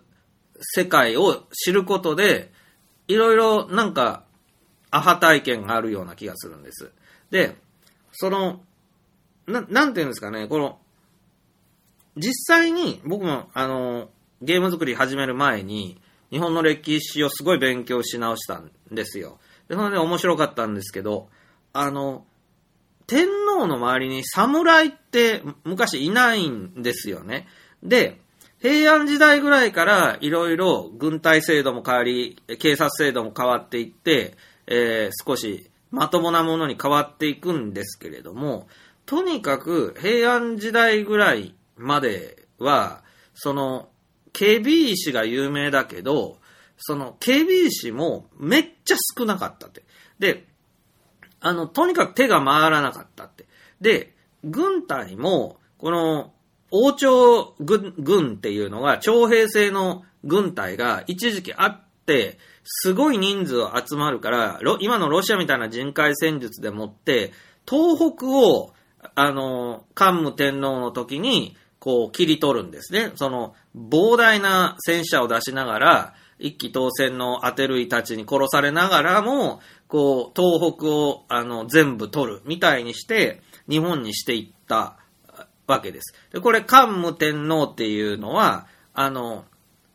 世界を知ることで、いろいろなんか、アハ体験があるような気がするんです。で、その、な、なんていうんですかね、この、実際に僕もあの、ゲーム作り始める前に、日本の歴史をすごい勉強し直したんですよ。で、それで面白かったんですけど、あの、天皇の周りに侍って昔いないんですよね。で、平安時代ぐらいからいろいろ軍隊制度も変わり、警察制度も変わっていって、えー、少しまともなものに変わっていくんですけれども、とにかく平安時代ぐらいまでは、その、警備石が有名だけど、その警備石もめっちゃ少なかったって。で、あの、とにかく手が回らなかったって。で、軍隊も、この、王朝軍軍っていうのが、徴兵制の軍隊が一時期あって、すごい人数集まるから、今のロシアみたいな人海戦術でもって、東北を、あの、桓武天皇の時に、こう、切り取るんですね。その、膨大な戦車を出しながら、一騎当選の当てるいたちに殺されながらも、こう、東北を、あの、全部取る、みたいにして、日本にしていったわけです。で、これ、桓武天皇っていうのは、あの、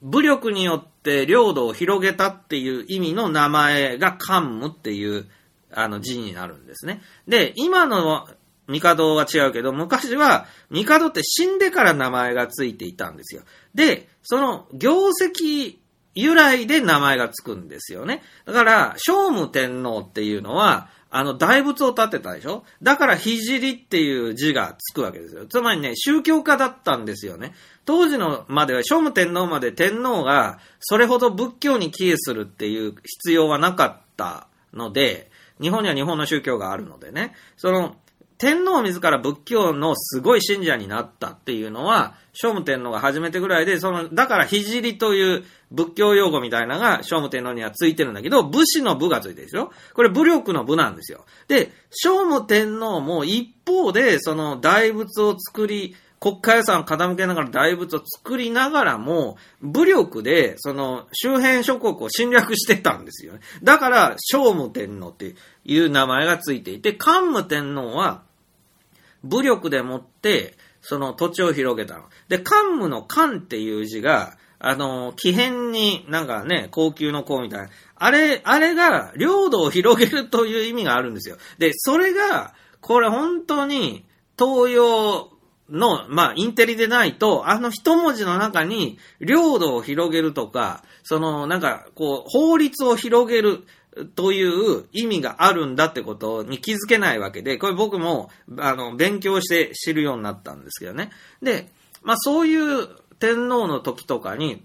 武力によって領土を広げたっていう意味の名前が桓武っていうあの字になるんですね。で、今の帝は違うけど、昔は帝って死んでから名前がついていたんですよ。で、その業績由来で名前がつくんですよね。だから、聖武天皇っていうのは、あの、大仏を建てたでしょ？だから、聖っていう字がつくわけですよ。つまりね、宗教家だったんですよね。当時のまでは、聖武天皇まで天皇が、それほど仏教に帰依するっていう必要はなかったので、日本には日本の宗教があるのでね、その、天皇自ら仏教のすごい信者になったっていうのは、聖武天皇が初めてぐらいで、その、だから聖という仏教用語みたいなのが聖武天皇にはついてるんだけど、武士の武がついてるでしょ？これ武力の武なんですよ。で、聖武天皇も一方で、その大仏を作り、国家予算を傾けながら大仏を作りながらも、武力で、その、周辺諸国を侵略してたんですよね。だから、聖武天皇っていう名前がついていて、桓武天皇は、武力でもって、その土地を広げたの。で、桓武の桓っていう字が、あの、奇変になんかね、高級の子みたいな。あれ、あれが領土を広げるという意味があるんですよ。で、それが、これ本当に東洋の、まあ、インテリでないと、あの一文字の中に領土を広げるとか、その、なんか、こう、法律を広げる、という意味があるんだってことに気づけないわけで、これ僕も、あの、勉強して知るようになったんですけどね。で、まあそういう天皇の時とかに、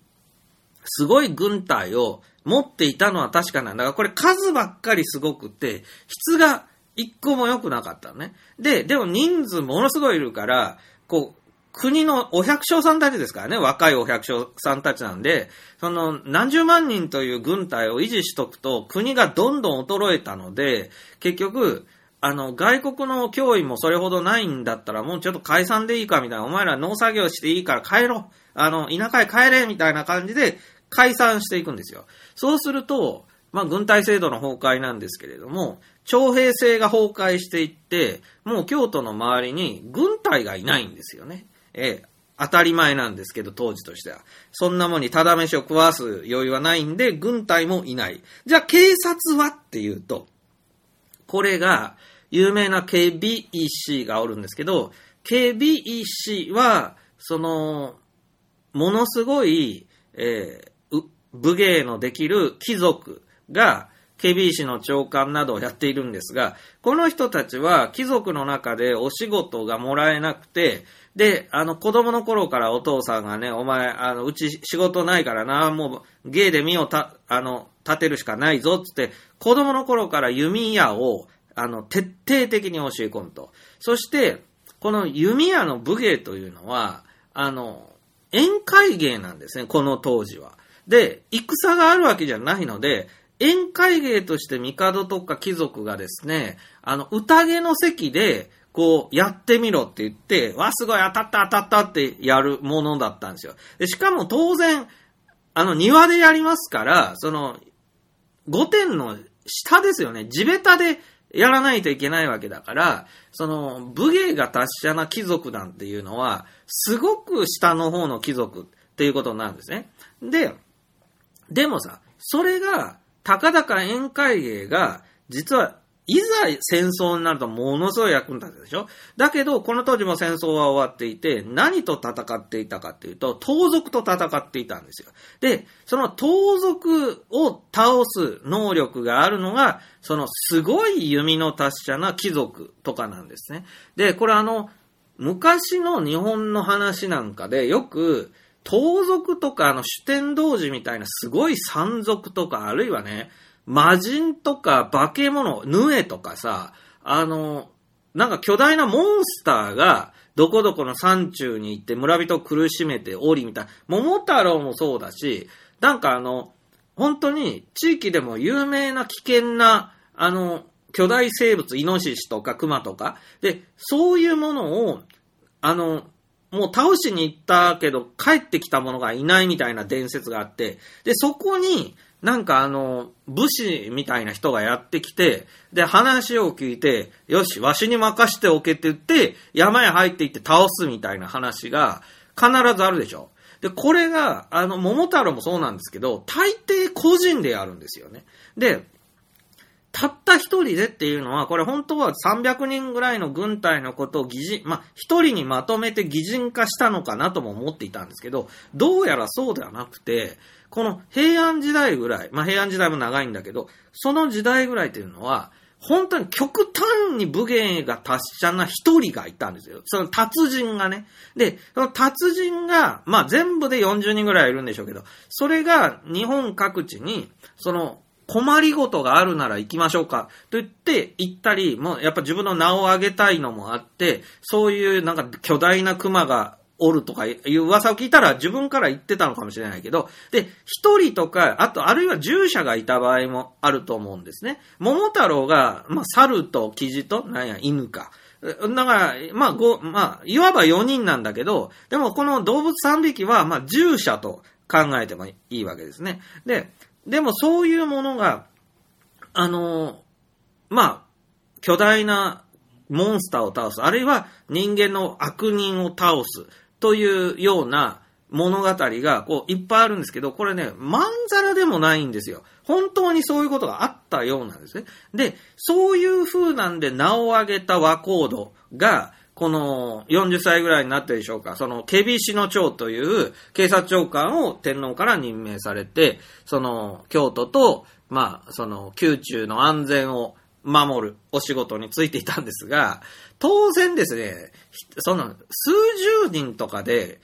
すごい軍隊を持っていたのは確かなんだが、これ数ばっかりすごくて、質が一個も良くなかったのね。で、でも人数ものすごいいるから、こう、国のお百姓さんたちですからね、若いお百姓さんたちなんで、その何十万人という軍隊を維持しとくと国がどんどん衰えたので、結局、あの、外国の脅威もそれほどないんだったらもうちょっと解散でいいかみたいな、お前ら農作業していいから帰ろあの、田舎へ帰れみたいな感じで解散していくんですよ。そうすると、まあ、軍隊制度の崩壊なんですけれども、徴兵制が崩壊していって、もう京都の周りに軍隊がいないんですよね。ええ、当たり前なんですけど、当時としては。そんなもんにただ飯を食わす余裕はないんで、軍隊もいない。じゃあ警察はっていうと、これが、有名な KBEC がおるんですけど、KBEC は、その、ものすごい、えー、武芸のできる貴族が、KBEC の長官などをやっているんですが、この人たちは貴族の中でお仕事がもらえなくて、で、あの、子供の頃からお父さんがね、お前、あの、うち仕事ないからな、もう、芸で身をた、あの、立てるしかないぞ、つって、子供の頃から弓矢を、あの、徹底的に教え込むと。そして、この弓矢の武芸というのは、あの、宴会芸なんですね、この当時は。で、戦があるわけじゃないので、宴会芸として帝とか貴族がですね、あの、宴の席で、こう、やってみろって言って、わ、すごい当たった当たったってやるものだったんですよ。で、しかも当然、あの、庭でやりますから、その、御殿の下ですよね。地べたでやらないといけないわけだから、その、武芸が達者な貴族なんていうのは、すごく下の方の貴族っていうことなんですね。で、でもさ、それが、たかだか宴会芸が、実はいざ戦争になるとものすごい役に立つでしょ？だけど、この当時も戦争は終わっていて、何と戦っていたかっていうと、盗賊と戦っていたんですよ。で、その盗賊を倒す能力があるのが、そのすごい弓の達者な貴族とかなんですね。で、これあの、昔の日本の話なんかでよく、盗賊とかあの主天童子みたいなすごい山賊とか、あるいはね、魔人とか化け物、ヌエとかさ、あの、なんか巨大なモンスターが、どこどこの山中に行って村人を苦しめておりみたいな。桃太郎もそうだし、なんかあの、本当に地域でも有名な危険な、あの、巨大生物、イノシシとかクマとか。で、そういうものを、あの、もう倒しに行ったけど帰ってきたものがいないみたいな伝説があって、で、そこになんかあの、武士みたいな人がやってきて、で、話を聞いて、よし、わしに任しておけって言って、山へ入っていって倒すみたいな話が必ずあるでしょ。で、これが、あの、桃太郎もそうなんですけど、大抵個人でやるんですよね。で、たった一人でっていうのは、これ本当は300人ぐらいの軍隊のことを擬人、ま、一人にまとめて擬人化したのかなとも思っていたんですけど、どうやらそうではなくて、この平安時代ぐらい、まあ平安時代も長いんだけど、その時代ぐらいっていうのは、本当に極端に武芸が達者な一人がいたんですよ。その達人がね。で、その達人が、まあ全部で40人ぐらいいるんでしょうけど、それが日本各地に、その困りごとがあるなら行きましょうかと言って行ったり、もうやっぱ自分の名を上げたいのもあって、そういうなんか巨大な熊がおるとかいう噂を聞いたら自分から言ってたのかもしれないけど、で、一人とか、あと、あるいは従者がいた場合もあると思うんですね。桃太郎が、まあ、猿とキジと、なんや、犬か。だから、まあ、ご、まあ、いわば4人なんだけど、でもこの動物3匹は、まあ、従者と考えてもいいわけですね。で、でもそういうものが、あの、まあ、巨大なモンスターを倒す、あるいは人間の悪人を倒す、というような物語がこういっぱいあるんですけど、これね、まんざらでもないんですよ。本当にそういうことがあったようなんですね。で、そういう風なんで名を挙げた和コードが、この40歳ぐらいになってるでしょうか、その、ケビシの長という警察長官を天皇から任命されて、その、京都と、まあ、その、宮中の安全を守るお仕事についていたんですが、当然ですね、その数十人とかで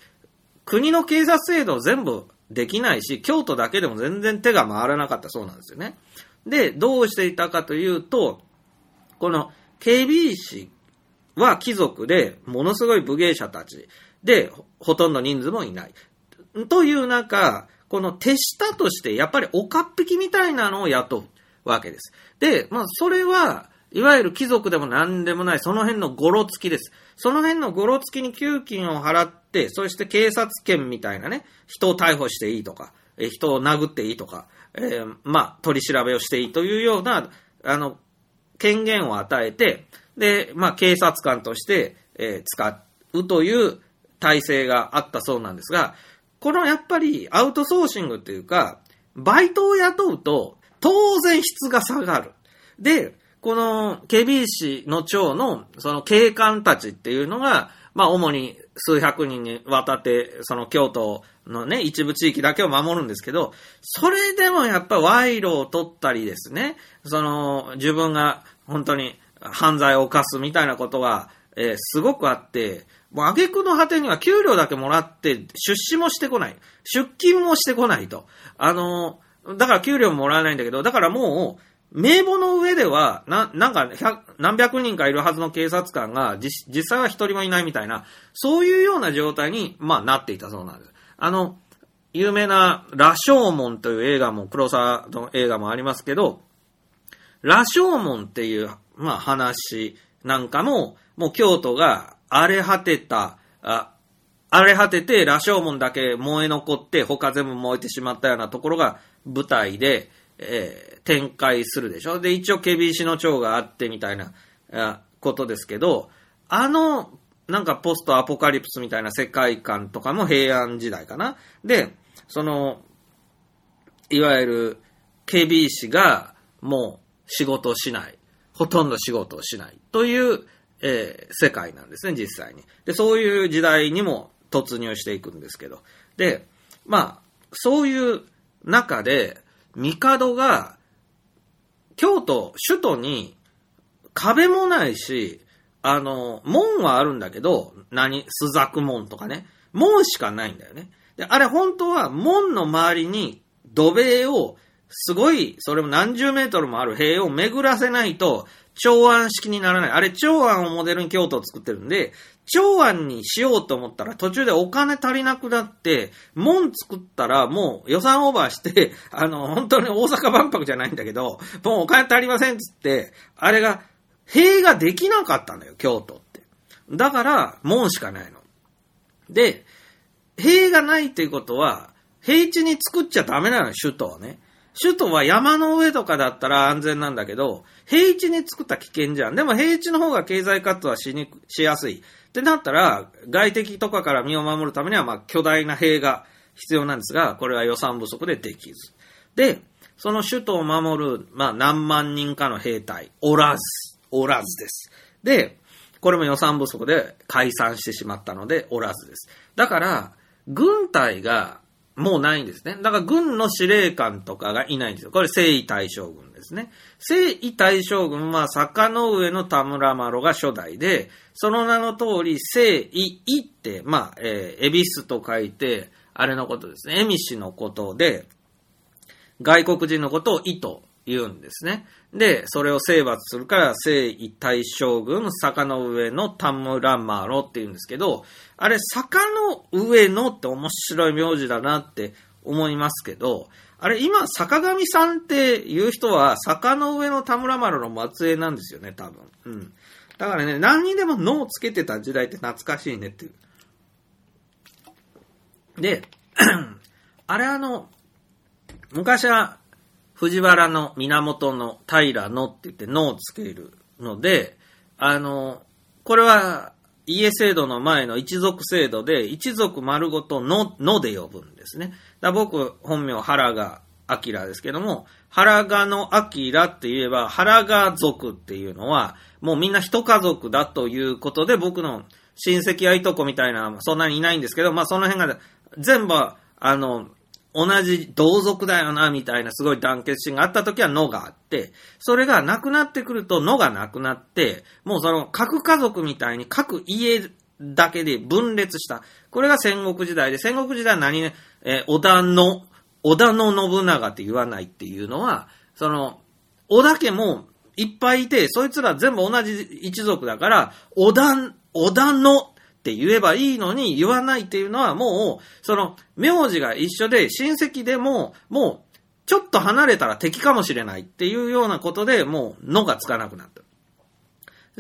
国の警察制度を全部できないし、京都だけでも全然手が回らなかったそうなんですよね。で、どうしていたかというと、この警備士は貴族で、ものすごい武芸者たちで、ほとんど人数もいない。という中、この手下として、やっぱりおかっぴきみたいなのを雇うわけです。で、まあ、それは、いわゆる貴族でも何でもない、その辺のゴロつきです。その辺のゴロつきに給金を払って、そして警察権みたいなね、人を逮捕していいとか、え人を殴っていいとか、えーまあ、取り調べをしていいというような、あの、権限を与えて、で、まあ、警察官として、えー使うという体制があったそうなんですが、このやっぱりアウトソーシングっていうか、バイトを雇うと、当然質が下がる。で、この、警備士の長の、その警官たちっていうのが、まあ、主に数百人にわたって、その京都のね、一部地域だけを守るんですけど、それでもやっぱ賄賂を取ったりですね、その、自分が本当に犯罪を犯すみたいなことが、えーすごくあって、もう挙句の果てには給料だけもらって出資もしてこない。出勤もしてこないと。あの、だから給料ももらえないんだけど、だからもう、名簿の上では、な、なんか、百何百人かいるはずの警察官が、実実際は一人もいないみたいな、そういうような状態に、まあ、なっていたそうなんです。あの、有名な、羅生門という映画も、黒沢の映画もありますけど、羅生門っていう、まあ話なんかも、もう京都が荒れ果てた、あ荒れ果てて羅生門だけ燃え残って他全部燃えてしまったようなところが舞台で、えー展開するでしょ？で、一応ケビ石の蝶があってみたいなあことですけど、あの、なんかポストアポカリプスみたいな世界観とかも平安時代かな？で、その、いわゆる警備士がもう仕事をしない。ほとんど仕事をしない。という、えー世界なんですね、実際に。で、そういう時代にも突入していくんですけど。で、まあ、そういう中で、帝が、京都、首都に壁もないし、あの、門はあるんだけど、何朱雀門とかね。門しかないんだよね。で、あれ本当は門の周りに土塀を、すごい、それも何十メートルもある塀を巡らせないと、長安式にならない。あれ、長安をモデルに京都を作ってるんで、長安にしようと思ったら途中でお金足りなくなって、門作ったらもう予算オーバーして、あの、本当に大阪万博じゃないんだけど、もうお金足りませんっつって、あれが、塀ができなかったのよ、京都って。だから、門しかないの。で、塀がないっていうことは、平地に作っちゃダメなの、首都はね。首都は山の上とかだったら安全なんだけど、平地に作った危険じゃん。でも平地の方が経済活動はしにく、しやすい。ってなったら、外敵とかから身を守るためには、まあ、巨大な塀が必要なんですが、これは予算不足でできず。で、その首都を守る、まあ、何万人かの兵隊、おらず、おらずです。で、これも予算不足で解散してしまったので、おらずです。だから、軍隊がもうないんですね。だから軍の司令官とかがいないんですよ。これ征夷大将軍ですね。征夷大将軍は坂の上の田村麻呂が初代で、その名の通り征夷って、まあ、えー、恵比寿と書いて、あれのことですね。恵比寿のことで、外国人のことを意と言うんですね。で、それを征伐するから、征夷大将軍、坂の上の田村麻呂って言うんですけど、あれ、坂の上のって面白い名字だなって思いますけど、あれ、今、坂上さんっていう人は、坂の上の田村麻呂の末裔なんですよね、多分。うん。だからね、何にでも脳をつけてた時代って懐かしいねっていう。で、あれあの、昔は、藤原の源の平のって言ってのをつけるので、あの、これは家制度の前の一族制度で、一族丸ごとの、ので呼ぶんですね。だ僕、本名原が明ですけども、原がの明って言えば、原が族っていうのは、もうみんな一家族だということで、僕の親戚やいとこみたいな、そんなにいないんですけど、まあその辺が、全部、あの、同じ同族だよな、みたいなすごい団結心があった時はのがあって、それがなくなってくるとのがなくなって、もうその各家族みたいに各家だけで分裂した。これが戦国時代で、戦国時代は何ね、えー織田の、織田の信長って言わないっていうのは、その、織田家もいっぱいいて、そいつら全部同じ一族だから、織田、織田のって言えばいいのに言わないっていうのはもう、その、名字が一緒で親戚でも、もう、ちょっと離れたら敵かもしれないっていうようなことでもう、のがつかなくなった。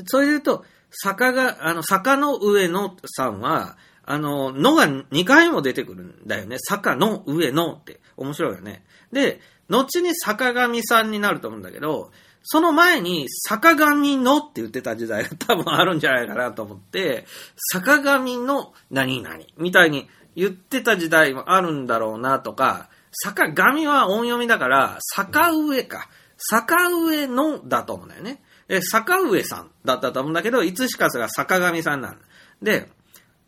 それで言うと、坂が、あの、坂の上のさんは、あの、のが2回も出てくるんだよね。坂の上のって。面白いよね。で、後に坂上さんになると思うんだけど、その前に坂上のって言ってた時代が多分あるんじゃないかなと思って、坂上の何々みたいに言ってた時代もあるんだろうなとか、坂上は音読みだから、坂上か。坂上のだと思うんだよね。え、坂上さんだったと思うんだけど、いつしかそれが坂上さんなんだ。で、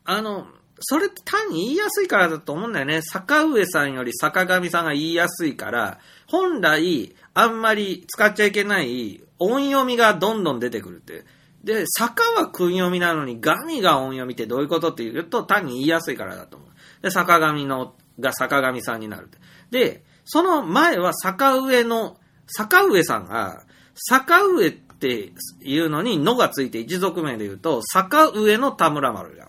あの、それって単に言いやすいからだと思うんだよね。坂上さんより坂上さんが言いやすいから、本来、あんまり使っちゃいけない音読みがどんどん出てくるって。で、坂は訓読みなのに、神が音読みってどういうことって言うと、単に言いやすいからだと思う。で、坂上の、が坂上さんになる。で、その前は坂上の、坂上さんが、坂上っていうのに、のがついて一族名で言うと、坂上の田村丸が。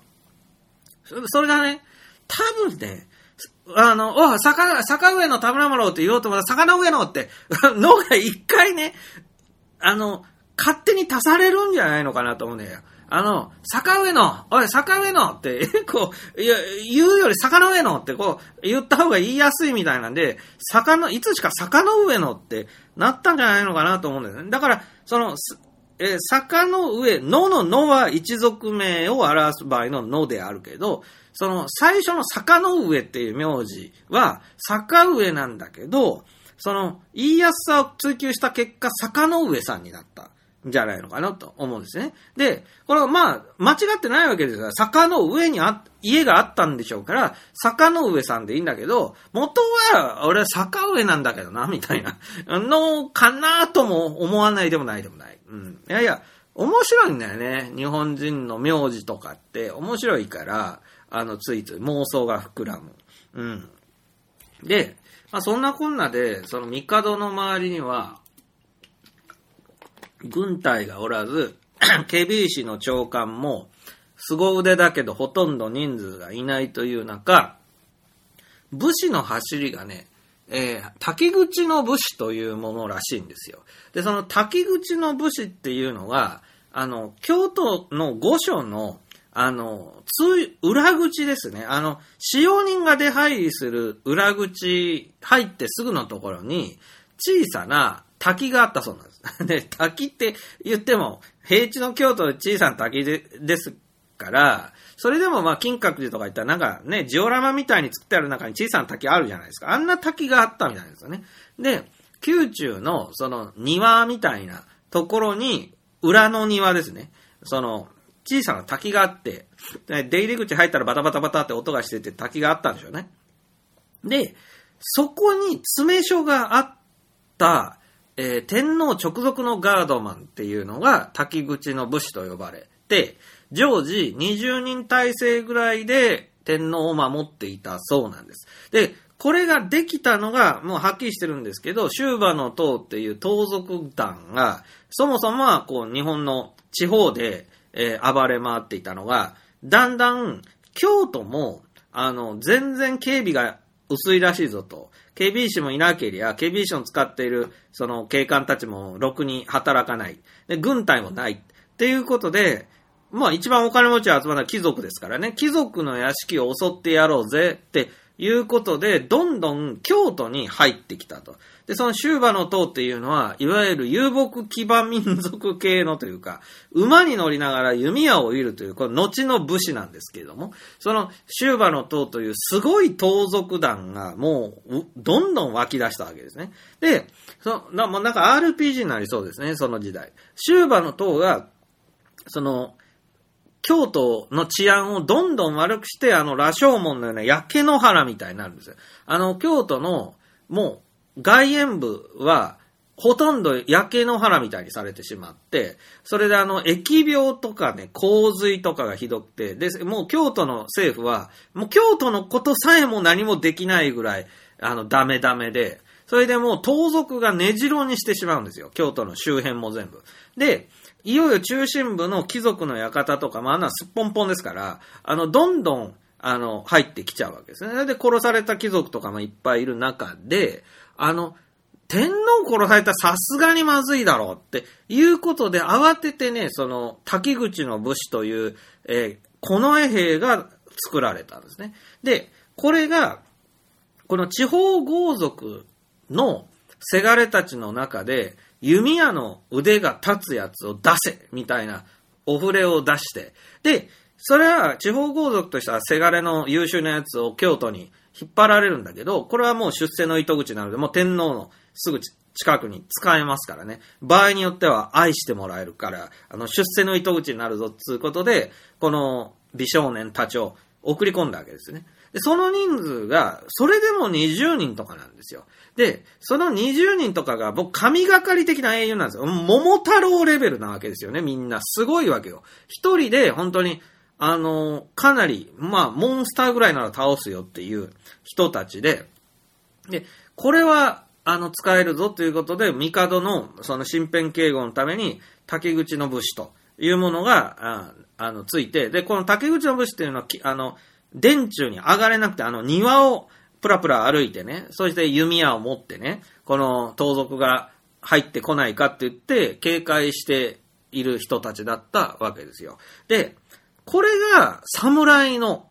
そそれがね、多分ね、あの、お坂、坂上の田村丸って言おうと思ったら、坂上のって、のが一回ね、あの、勝手に足されるんじゃないのかなと思うんだよ。あの、坂上の、おい、坂上のって、こう、いや、言うより坂上のってこう、言った方が言いやすいみたいなんで、坂の、いつしか坂の上のってなったんじゃないのかなと思うんだよね。だから、その、え坂の上、のののは一族名を表す場合ののであるけど、その最初の坂の上っていう名字は坂上なんだけど、その言いやすさを追求した結果、坂の上さんになった。んじゃないのかなと思うんですね。で、これはまあ、間違ってないわけですが、坂の上にあ、家があったんでしょうから、坂の上さんでいいんだけど、元は、俺は坂上なんだけどな、みたいな、のかなとも思わないでもないでもない。うん。いやいや、面白いんだよね。日本人の名字とかって面白いから、あの、ついつい妄想が膨らむ。うん。で、まあそんなこんなで、その帝の周りには、軍隊がおらず、警備士の長官も、凄腕だけどほとんど人数がいないという中、武士の走りがね、えー滝口の武士というものらしいんですよ。で、その滝口の武士っていうのは、あの、京都の御所の、あの、通、裏口ですね。あの、使用人が出入りする裏口入ってすぐのところに、小さな滝があったそうなんです。で、滝って言っても、平地の京都で小さな滝でですから、それでもまあ金閣寺とか言ったらなんかね、ジオラマみたいに作ってある中に小さな滝あるじゃないですか。あんな滝があったみたいなんですよね。で、宮中のその庭みたいなところに、裏の庭ですね。その、小さな滝があって、出入り口入ったらバタバタバタって音がしてて滝があったんでしょうね。で、そこに詰め所があった、えー天皇直属のガードマンっていうのが滝口の武士と呼ばれて、常時20人体制ぐらいで天皇を守っていたそうなんです。で、これができたのが、もうはっきりしてるんですけど、終馬の塔っていう盗賊団が、そもそもはこう日本の地方で、えー暴れ回っていたのが、だんだん京都も、あの、全然警備が薄いらしいぞと。警備士もいなけりゃ、警備士の使っている、その警官たちもろくに働かない。で、軍隊もない。っていうことで、まあ一番お金持ちが集まるのは貴族ですからね。貴族の屋敷を襲ってやろうぜっていうことで、どんどん京都に入ってきたと。で、その終馬の塔っていうのは、いわゆる遊牧騎馬民族系のというか、馬に乗りながら弓矢を射るという、この後の武士なんですけれども、その終馬の塔というすごい盗賊団がもう、どんどん湧き出したわけですね。で、そなもうなんか RPG になりそうですね、その時代。終馬の塔が、その、京都の治安をどんどん悪くして、あの、羅生門のような焼け野原みたいになるんですよ。あの、京都の、もう、外苑部は、ほとんど焼け野原みたいにされてしまって、それであの、疫病とかね、洪水とかがひどくて、で、もう京都の政府は、もう京都のことさえも何もできないぐらい、あの、ダメダメで、それでもう盗賊が根城にしてしまうんですよ。京都の周辺も全部。で、いよいよ中心部の貴族の館とか、まあ、あんなすっぽんぽんですから、あの、どんどん、あの、入ってきちゃうわけですね。で、殺された貴族とかもいっぱいいる中で、あの、天皇殺されたさすがにまずいだろうっていうことで慌ててね、その滝口の武士という、えー、近衛兵が作られたんですね。で、これが、この地方豪族のせがれたちの中で、弓矢の腕が立つやつを出せみたいなお触れを出して、で、それは地方豪族としてはせがれの優秀なやつを京都に引っ張られるんだけど、これはもう出世の糸口なので、もう天皇のすぐ近くに使えますからね。場合によっては愛してもらえるから、あの、出世の糸口になるぞっつうことで、この美少年たちを送り込んだわけですね。で、その人数が、それでも20人とかなんですよ。で、その20人とかが、僕、神がかり的な英雄なんですよ。桃太郎レベルなわけですよね、みんな。すごいわけよ。一人で、本当に、あの、かなり、まあ、モンスターぐらいなら倒すよっていう人たちで、で、これは、あの、使えるぞということで、帝の、その身辺警護のために、竹口の武士というものが、ああの、ついて、で、この竹口の武士っていうのは、あの、電柱に上がれなくて、あの、庭をプラプラ歩いてね、そして弓矢を持ってね、この盗賊が入ってこないかって言って、警戒している人たちだったわけですよ。で、これが侍の、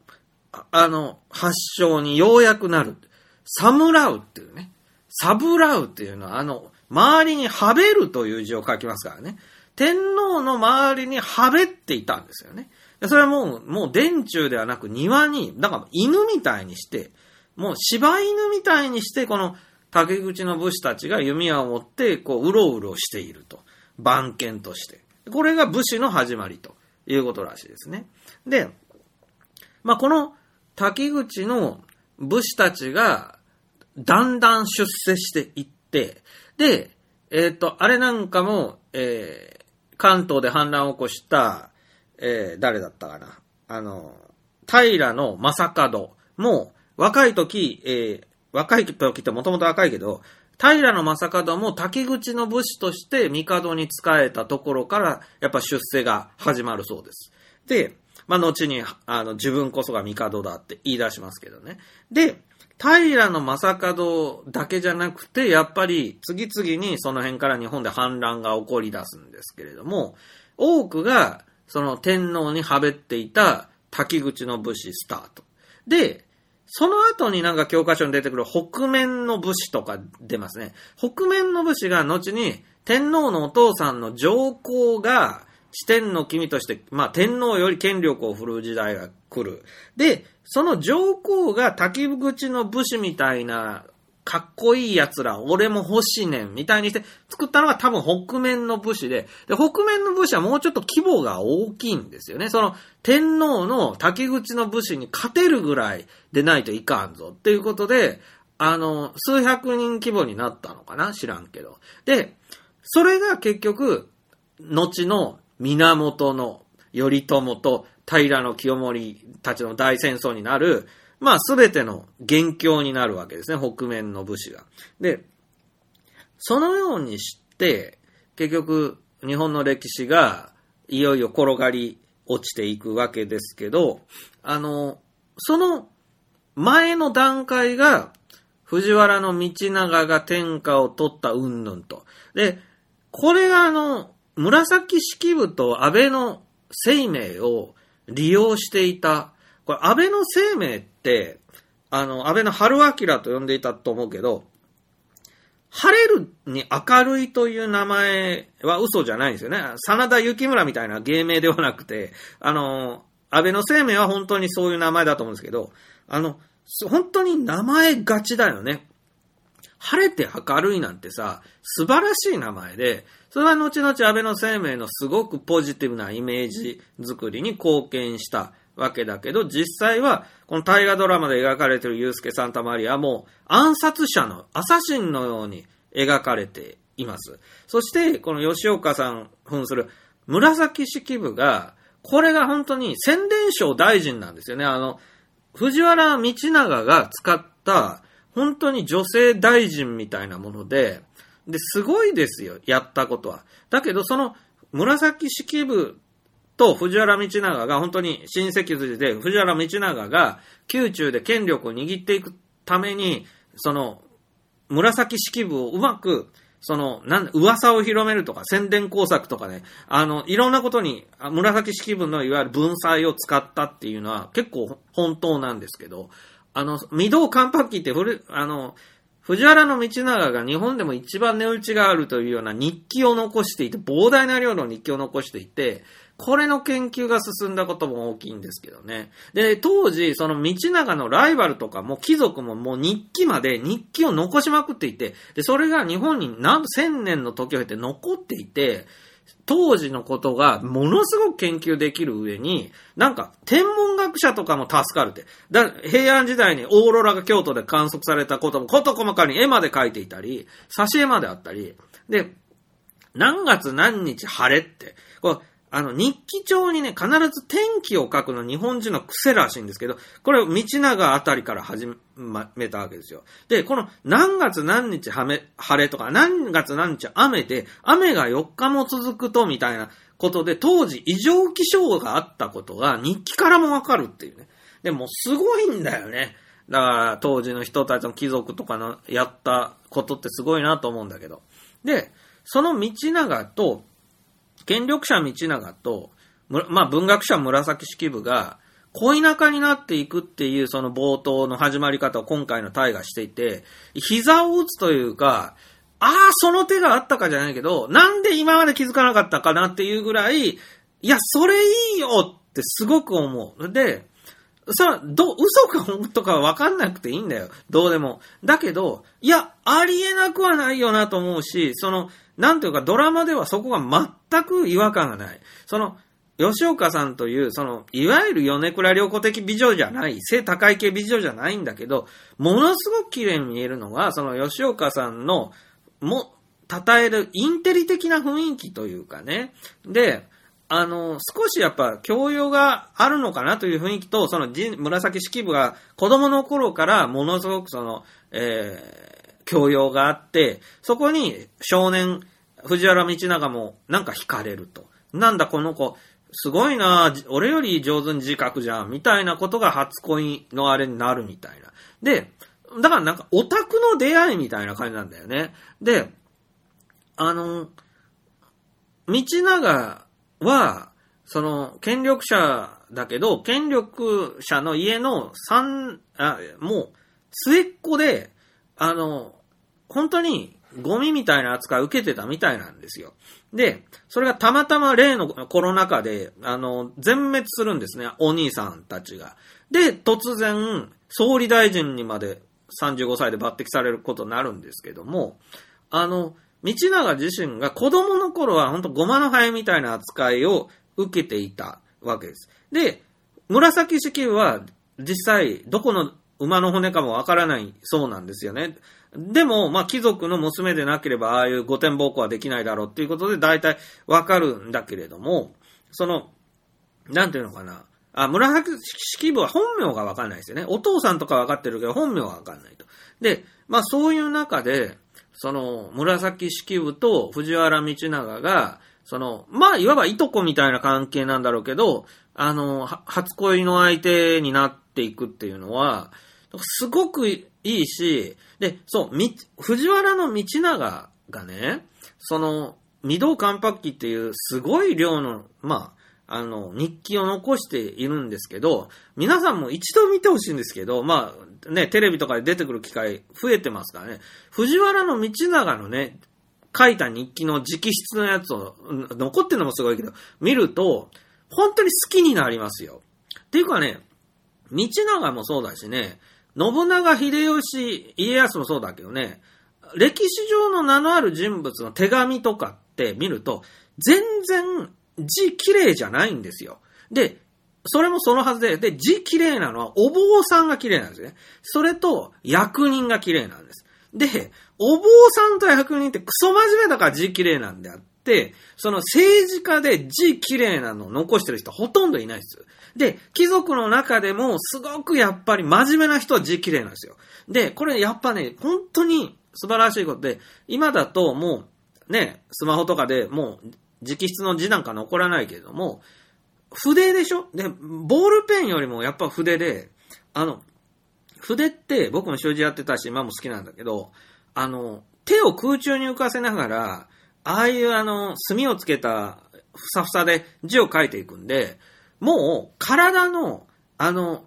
あの、発祥にようやくなる。サムラウっていうね。サブラウっていうのは、あの、周りにはべるという字を書きますからね。天皇の周りにはべっていたんですよね。それはもう、もう電柱ではなく庭に、だから犬みたいにして、もう柴犬みたいにして、この竹口の武士たちが弓矢を持って、こう、うろうろしていると。番犬として。これが武士の始まりということらしいですね。で、まあ、この竹口の武士たちが、だんだん出世していって、で、えっ、ー、と、あれなんかも、えー、関東で反乱を起こした、えー、誰だったかな。あの、平の正門も、若い時、えー、若い時ってもともと若いけど、平の正門も滝口の武士として帝に仕えたところから、やっぱ出世が始まるそうです。で、まあ、後に、あの、自分こそが帝だって言い出しますけどね。で、平の正門だけじゃなくて、やっぱり次々にその辺から日本で反乱が起こり出すんですけれども、多くがその天皇にはべっていた滝口の武士スタート。で、その後になんか教科書に出てくる北面の武士とか出ますね。北面の武士が後に天皇のお父さんの上皇が四天の君として、まあ天皇より権力を振るう時代が来る。で、その上皇が滝口の武士みたいなかっこいい奴ら、俺も欲しいねん、みたいにして作ったのが多分北面の武士で、で、北面の武士はもうちょっと規模が大きいんですよね。その、天皇の竹口の武士に勝てるぐらいでないといかんぞ、っていうことで、あの、数百人規模になったのかな？知らんけど。で、それが結局、後の源の頼朝と平清盛たちの大戦争になる、まあ、すべての元凶になるわけですね、北面の武士が。で、そのようにして、結局、日本の歴史が、いよいよ転がり落ちていくわけですけど、あの、その前の段階が、藤原道長が天下を取った云々と。で、これがあの、紫式部と安倍の生命を利用していたこれ、安倍の生命って、あの、安倍の春明と呼んでいたと思うけど、晴れるに明るいという名前は嘘じゃないんですよね。真田幸村みたいな芸名ではなくて、あの、安倍の生命は本当にそういう名前だと思うんですけど、あの、本当に名前がちだよね。晴れて明るいなんてさ、素晴らしい名前で、それは後々安倍の生命のすごくポジティブなイメージ作りに貢献したわけだけど、実際は、この大河ドラマで描かれているユースケ・サンタマリアも、暗殺者の、アサシンのように描かれています。そして、この吉岡さん扮する紫式部が、これが本当に宣伝省大臣なんですよね。あの、藤原道長が使った、本当に女性大臣みたいなもので、で、すごいですよ、やったことは。だけど、その紫式部と藤原道長が本当に親戚筋で、藤原道長が宮中で権力を握っていくために、その、紫式部をうまく、その、なん噂を広めるとか、宣伝工作とかね、あの、いろんなことに、紫式部のいわゆる文才を使ったっていうのは結構本当なんですけど、あの、御堂関白期って古、あの、藤原道長が日本でも一番値打ちがあるというような日記を残していて、膨大な量の日記を残していて、これの研究が進んだことも大きいんですけどね。で、当時、その道長のライバルとかも貴族ももう日記まで日記を残しまくっていて、で、それが日本に何千年の時を経て残っていて、当時のことがものすごく研究できる上に、なんか天文学者とかも助かるって。だ平安時代にオーロラが京都で観測されたこともこと細かに絵まで描いていたり、挿絵まであったり、で、何月何日晴れって、こうあの、日記帳にね、必ず天気を書くの日本人の癖らしいんですけど、これを道長あたりから始めたわけですよ。で、この何月何日はめ晴れとか、何月何日雨で、雨が4日も続くと、みたいなことで、当時異常気象があったことが日記からもわかるっていうね。でも、すごいんだよね。だから、当時の人たちの貴族とかのやったことってすごいなと思うんだけど。で、その道長と、権力者道長と、まあ文学者紫式部が、恋仲になっていくっていうその冒頭の始まり方を今回の大河していて、膝を打つというか、ああ、その手があったかじゃないけど、なんで今まで気づかなかったかなっていうぐらい、いや、それいいよってすごく思う。で、さ、ど、嘘か本当かわかんなくていいんだよ。どうでも。だけど、いや、ありえなくはないよなと思うし、その、なんというかドラマではそこが全く違和感がない。その、吉岡さんという、その、いわゆる米倉良子的美女じゃない、背高い系美女じゃないんだけど、ものすごく綺麗に見えるのが、その吉岡さんの、も、称えるインテリ的な雰囲気というかね。で、あの、少しやっぱ教養があるのかなという雰囲気と、その紫式部が子供の頃からものすごくその、えー教養があって、そこに少年、藤原道長もなんか惹かれると。なんだこの子、すごいな俺より上手に自覚じゃん、みたいなことが初恋のあれになるみたいな。で、だからなんかオタクの出会いみたいな感じなんだよね。で、あの、道長は、その、権力者だけど、権力者の家の三、あ、もう、末っ子で、あの、本当にゴミみたいな扱いを受けてたみたいなんですよ。で、それがたまたま例のコロナ禍で、あの、全滅するんですね、お兄さんたちが。で、突然、総理大臣にまで35歳で抜擢されることになるんですけども、あの、道長自身が子供の頃は本当ゴマのハエみたいな扱いを受けていたわけです。で、紫式部は実際どこの馬の骨かもわからないそうなんですよね。でも、まあ、貴族の娘でなければ、ああいう御殿暴行はできないだろうっていうことで、大体わかるんだけれども、その、なんていうのかな。あ、紫式部は本名がわかんないですよね。お父さんとかわかってるけど、本名はわかんないと。で、まあ、そういう中で、その、紫式部と藤原道長が、その、まあ、いわばいとこみたいな関係なんだろうけど、あの、初恋の相手になっていくっていうのは、すごくいいし、で、そう、み、藤原の道長がね、その、御堂関白記っていうすごい量の、まあ、あの、日記を残しているんですけど、皆さんも一度見てほしいんですけど、まあ、ね、テレビとかで出てくる機会増えてますからね、藤原の道長のね、書いた日記の直筆のやつを、残ってるのもすごいけど、見ると、本当に好きになりますよ。っていうかね、道長もそうだしね、信長秀吉、家康もそうだけどね、歴史上の名のある人物の手紙とかって見ると、全然字綺麗じゃないんですよ。で、それもそのはずで、で、字綺麗なのはお坊さんが綺麗なんですね。それと役人が綺麗なんです。で、お坊さんと役人ってクソ真面目だから字綺麗なんであって、その政治家で字綺麗なの残してる人ほとんどいないです。で、貴族の中でもすごくやっぱり真面目な人は字綺麗なんですよ。で、これやっぱね、本当に素晴らしいことで、今だともうね、スマホとかでもう直筆の字なんか残らないけれども、筆でしょ？で、ボールペンよりもやっぱ筆で、あの、筆って僕も習字やってたし、今も好きなんだけど、あの、手を空中に浮かせながら、ああいうあの、墨をつけたふさふさで字を書いていくんで、もう体の、あの、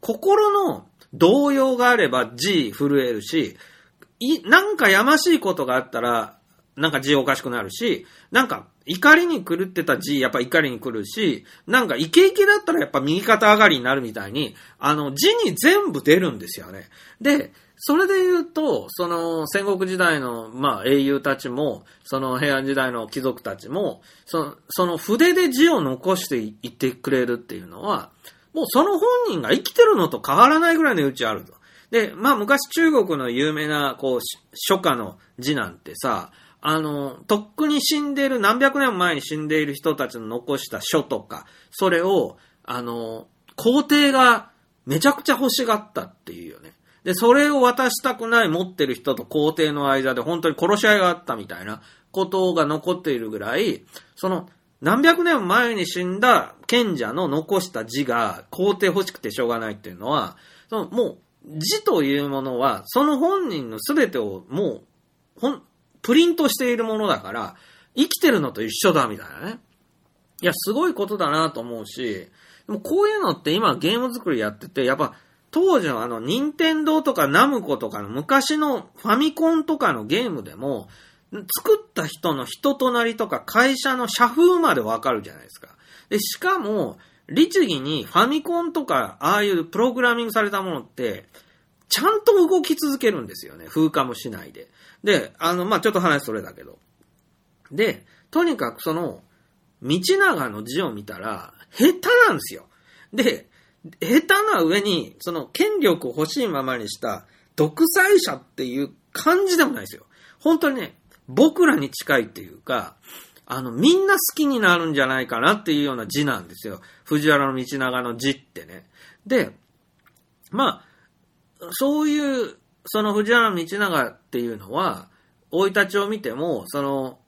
心の動揺があれば字震えるし、い、なんかやましいことがあったら、なんか字おかしくなるし、なんか怒りに狂ってた字、やっぱ怒りに来るし、なんかイケイケだったらやっぱ右肩上がりになるみたいに、あの字に全部出るんですよね。で、それで言うと、その戦国時代の、まあ英雄たちも、その平安時代の貴族たちも、その、その筆で字を残していってくれるっていうのは、もうその本人が生きてるのと変わらないぐらいの余地あると。で、まあ昔中国の有名な、こう、書家の字なんてさ、あの、とっくに死んでいる、何百年前に死んでいる人たちの残した書とか、それを、あの、皇帝がめちゃくちゃ欲しがったっていうよね。で、それを渡したくない持ってる人と皇帝の間で本当に殺し合いがあったみたいなことが残っているぐらい、その、何百年前に死んだ賢者の残した字が皇帝欲しくてしょうがないっていうのは、そのもう字というものは、その本人の全てをもう、ほん、プリントしているものだから、生きてるのと一緒だみたいなね。いや、すごいことだなと思うし、でもこういうのって今ゲーム作りやってて、やっぱ当時のあの、任天堂とかナムコとかの昔のファミコンとかのゲームでも、作った人の人となりとか会社の社風までわかるじゃないですか。で、しかも、律儀にファミコンとか、ああいうプログラミングされたものって、ちゃんと動き続けるんですよね。風化もしないで。で、あの、まあ、ちょっと話それだけど。で、とにかくその、道長の字を見たら、下手なんですよ。で、下手な上に、その、権力を欲しいままにした独裁者っていう感じでもないですよ。本当にね、僕らに近いっていうか、あの、みんな好きになるんじゃないかなっていうような字なんですよ。藤原道長の字ってね。で、まあ、そういうその藤原道長っていうのは、生い立ちを見ても、その、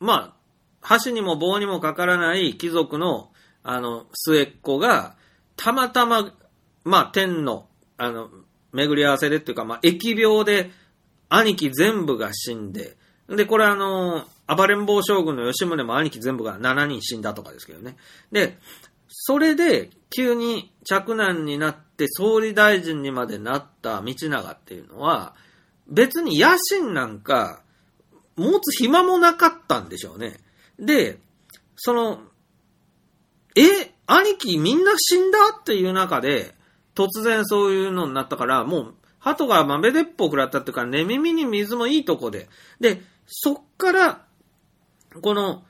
まあ、箸にも棒にもかからない貴族の、あの、末っ子が、たまたま、まあ、天の、あの、巡り合わせでっていうか、まあ、疫病で、兄貴全部が死んで、で、これあの、暴れん坊将軍の吉宗も兄貴全部が7人死んだとかですけどね。で、それで、急に着難になって総理大臣にまでなった道長っていうのは、別に野心なんか、持つ暇もなかったんでしょうね。で、その、え、兄貴みんな死んだっていう中で、突然そういうのになったから、もう、鳩が豆鉄砲食らったっていうか、寝耳に水もいいとこで。で、そっから、この、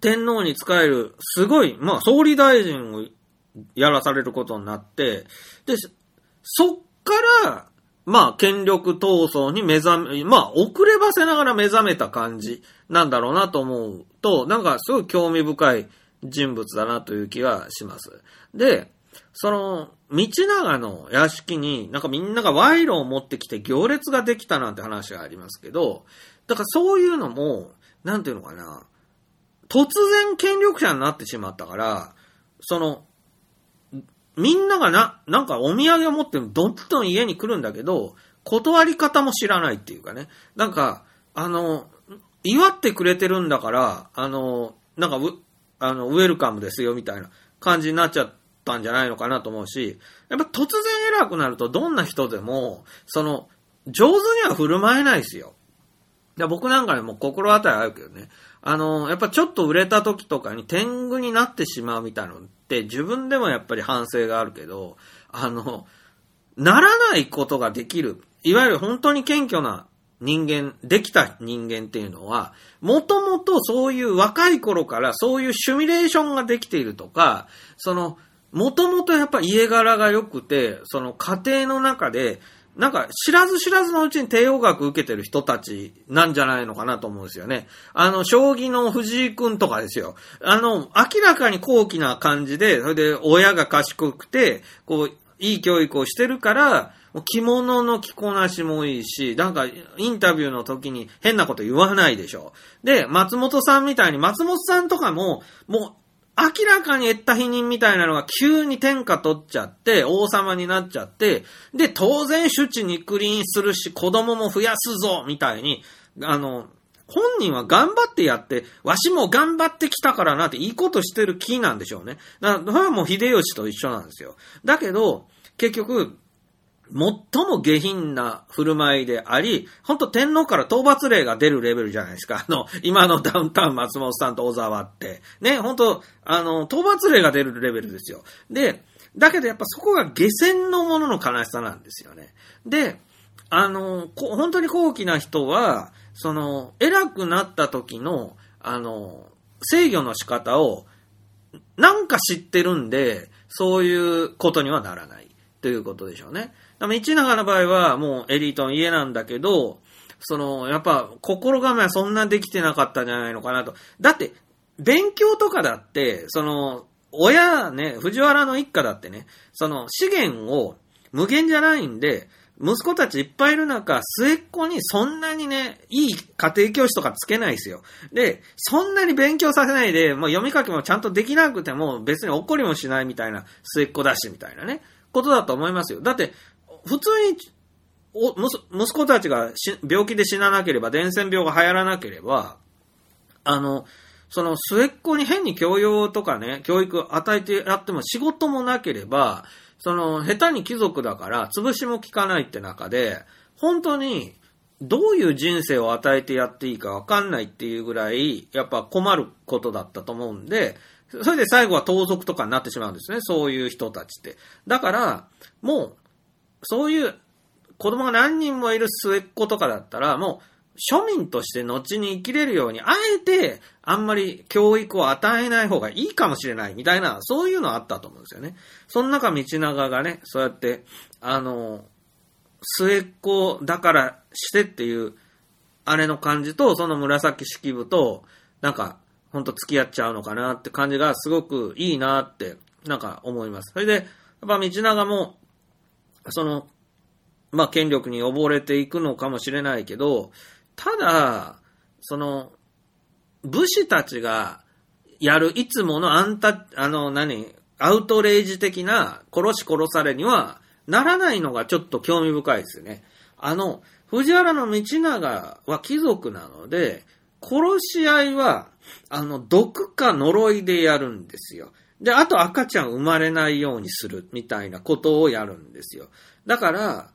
天皇に仕える、すごい、まあ、総理大臣をやらされることになって、で、そっから、まあ、権力闘争に目覚め、まあ、遅ればせながら目覚めた感じなんだろうなと思うと、なんかすごい興味深い人物だなという気はします。で、その、道長の屋敷になんかみんなが賄賂を持ってきて行列ができたなんて話がありますけど、だからそういうのも、なんていうのかな、突然権力者になってしまったから、その、みんながな、なんかお土産を持ってどんどん家に来るんだけど、断り方も知らないっていうかね。なんか、あの、祝ってくれてるんだから、あの、なんか、あの、ウェルカムですよみたいな感じになっちゃったんじゃないのかなと思うし、やっぱ突然偉くなるとどんな人でも、その、上手には振る舞えないですよ。僕なんかでも心当たりあるけどね。あの、やっぱちょっと売れた時とかに天狗になってしまうみたいなのって自分でもやっぱり反省があるけど、あの、ならないことができる。いわゆる本当に謙虚な人間、できた人間っていうのは、もともとそういう若い頃からそういうシミュレーションができているとか、その、もともとやっぱ家柄が良くて、その家庭の中でなんか知らず知らずのうちに帝王学受けてる人たちなんじゃないのかなと思うんですよね。あの、将棋の藤井くんとかですよ。あの、明らかに高貴な感じで、それで親が賢くて、こう、いい教育をしてるから、着物の着こなしもいいし、なんか、インタビューの時に変なこと言わないでしょ。で、松本さんみたいに、松本さんとかも、もう、明らかに得った否認みたいなのが急に天下取っちゃって、王様になっちゃって、で、当然主治肉林するし、子供も増やすぞみたいに、あの、本人は頑張ってやって、わしも頑張ってきたからなっていいことしてる気なんでしょうね。だから、それはもう秀吉と一緒なんですよ。だけど、結局、最も下品な振る舞いであり、本当天皇から討伐令が出るレベルじゃないですか。あの、今のダウンタウン松本さんと小沢って。ね、本当あの、討伐令が出るレベルですよ。で、だけどやっぱそこが下船のものの悲しさなんですよね。で、あの、本当に高貴な人は、その、偉くなった時の、あの、制御の仕方を、なんか知ってるんで、そういうことにはならない。ということでしょうね。道長の場合はもうエリートの家なんだけど、その、やっぱ心構えはそんなできてなかったんじゃないのかなと。だって、勉強とかだって、その、親ね、藤原の一家だってね、その資源を無限じゃないんで、息子たちいっぱいいる中、末っ子にそんなにね、いい家庭教師とかつけないですよ。で、そんなに勉強させないで、もう読み書きもちゃんとできなくても別に怒りもしないみたいな末っ子だしみたいなね、ことだと思いますよ。だって、普通に、お息子たちが病気で死ななければ、伝染病が流行らなければ、あの、その末っ子に変に教養とかね、教育与えてやっても仕事もなければ、その、下手に貴族だから、潰しも効かないって中で、本当に、どういう人生を与えてやっていいかわかんないっていうぐらい、やっぱ困ることだったと思うんで、それで最後は盗賊とかになってしまうんですね、そういう人たちって。だから、もう、そういう子供が何人もいる末っ子とかだったら、もう庶民として後に生きれるように、あえてあんまり教育を与えない方がいいかもしれないみたいな、そういうのあったと思うんですよね。その中道長がね、そうやって、あの、末っ子だからしてっていう、あれの感じと、その紫式部と、なんか、ほんと付き合っちゃうのかなって感じがすごくいいなって、なんか思います。それで、やっぱ道長も、その、まあ、権力に溺れていくのかもしれないけど、ただ、その、武士たちがやるいつものあんた、あの、何、アウトレイジ的な殺し殺されにはならないのがちょっと興味深いですよね。あの、藤原道長は貴族なので、殺し合いは、あの、毒か呪いでやるんですよ。で、あと赤ちゃん生まれないようにするみたいなことをやるんですよ。だから、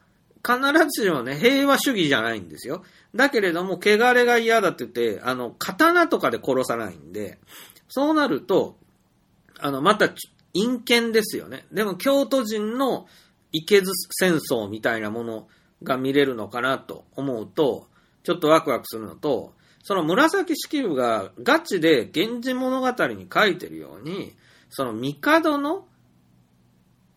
必ずしもね、平和主義じゃないんですよ。だけれども、汚れが嫌だって言って、あの、刀とかで殺さないんで、そうなると、あの、また、陰険ですよね。でも、京都人の池津戦争みたいなものが見れるのかなと思うと、ちょっとワクワクするのと、その紫式部がガチで源氏物語に書いてるように、その帝の、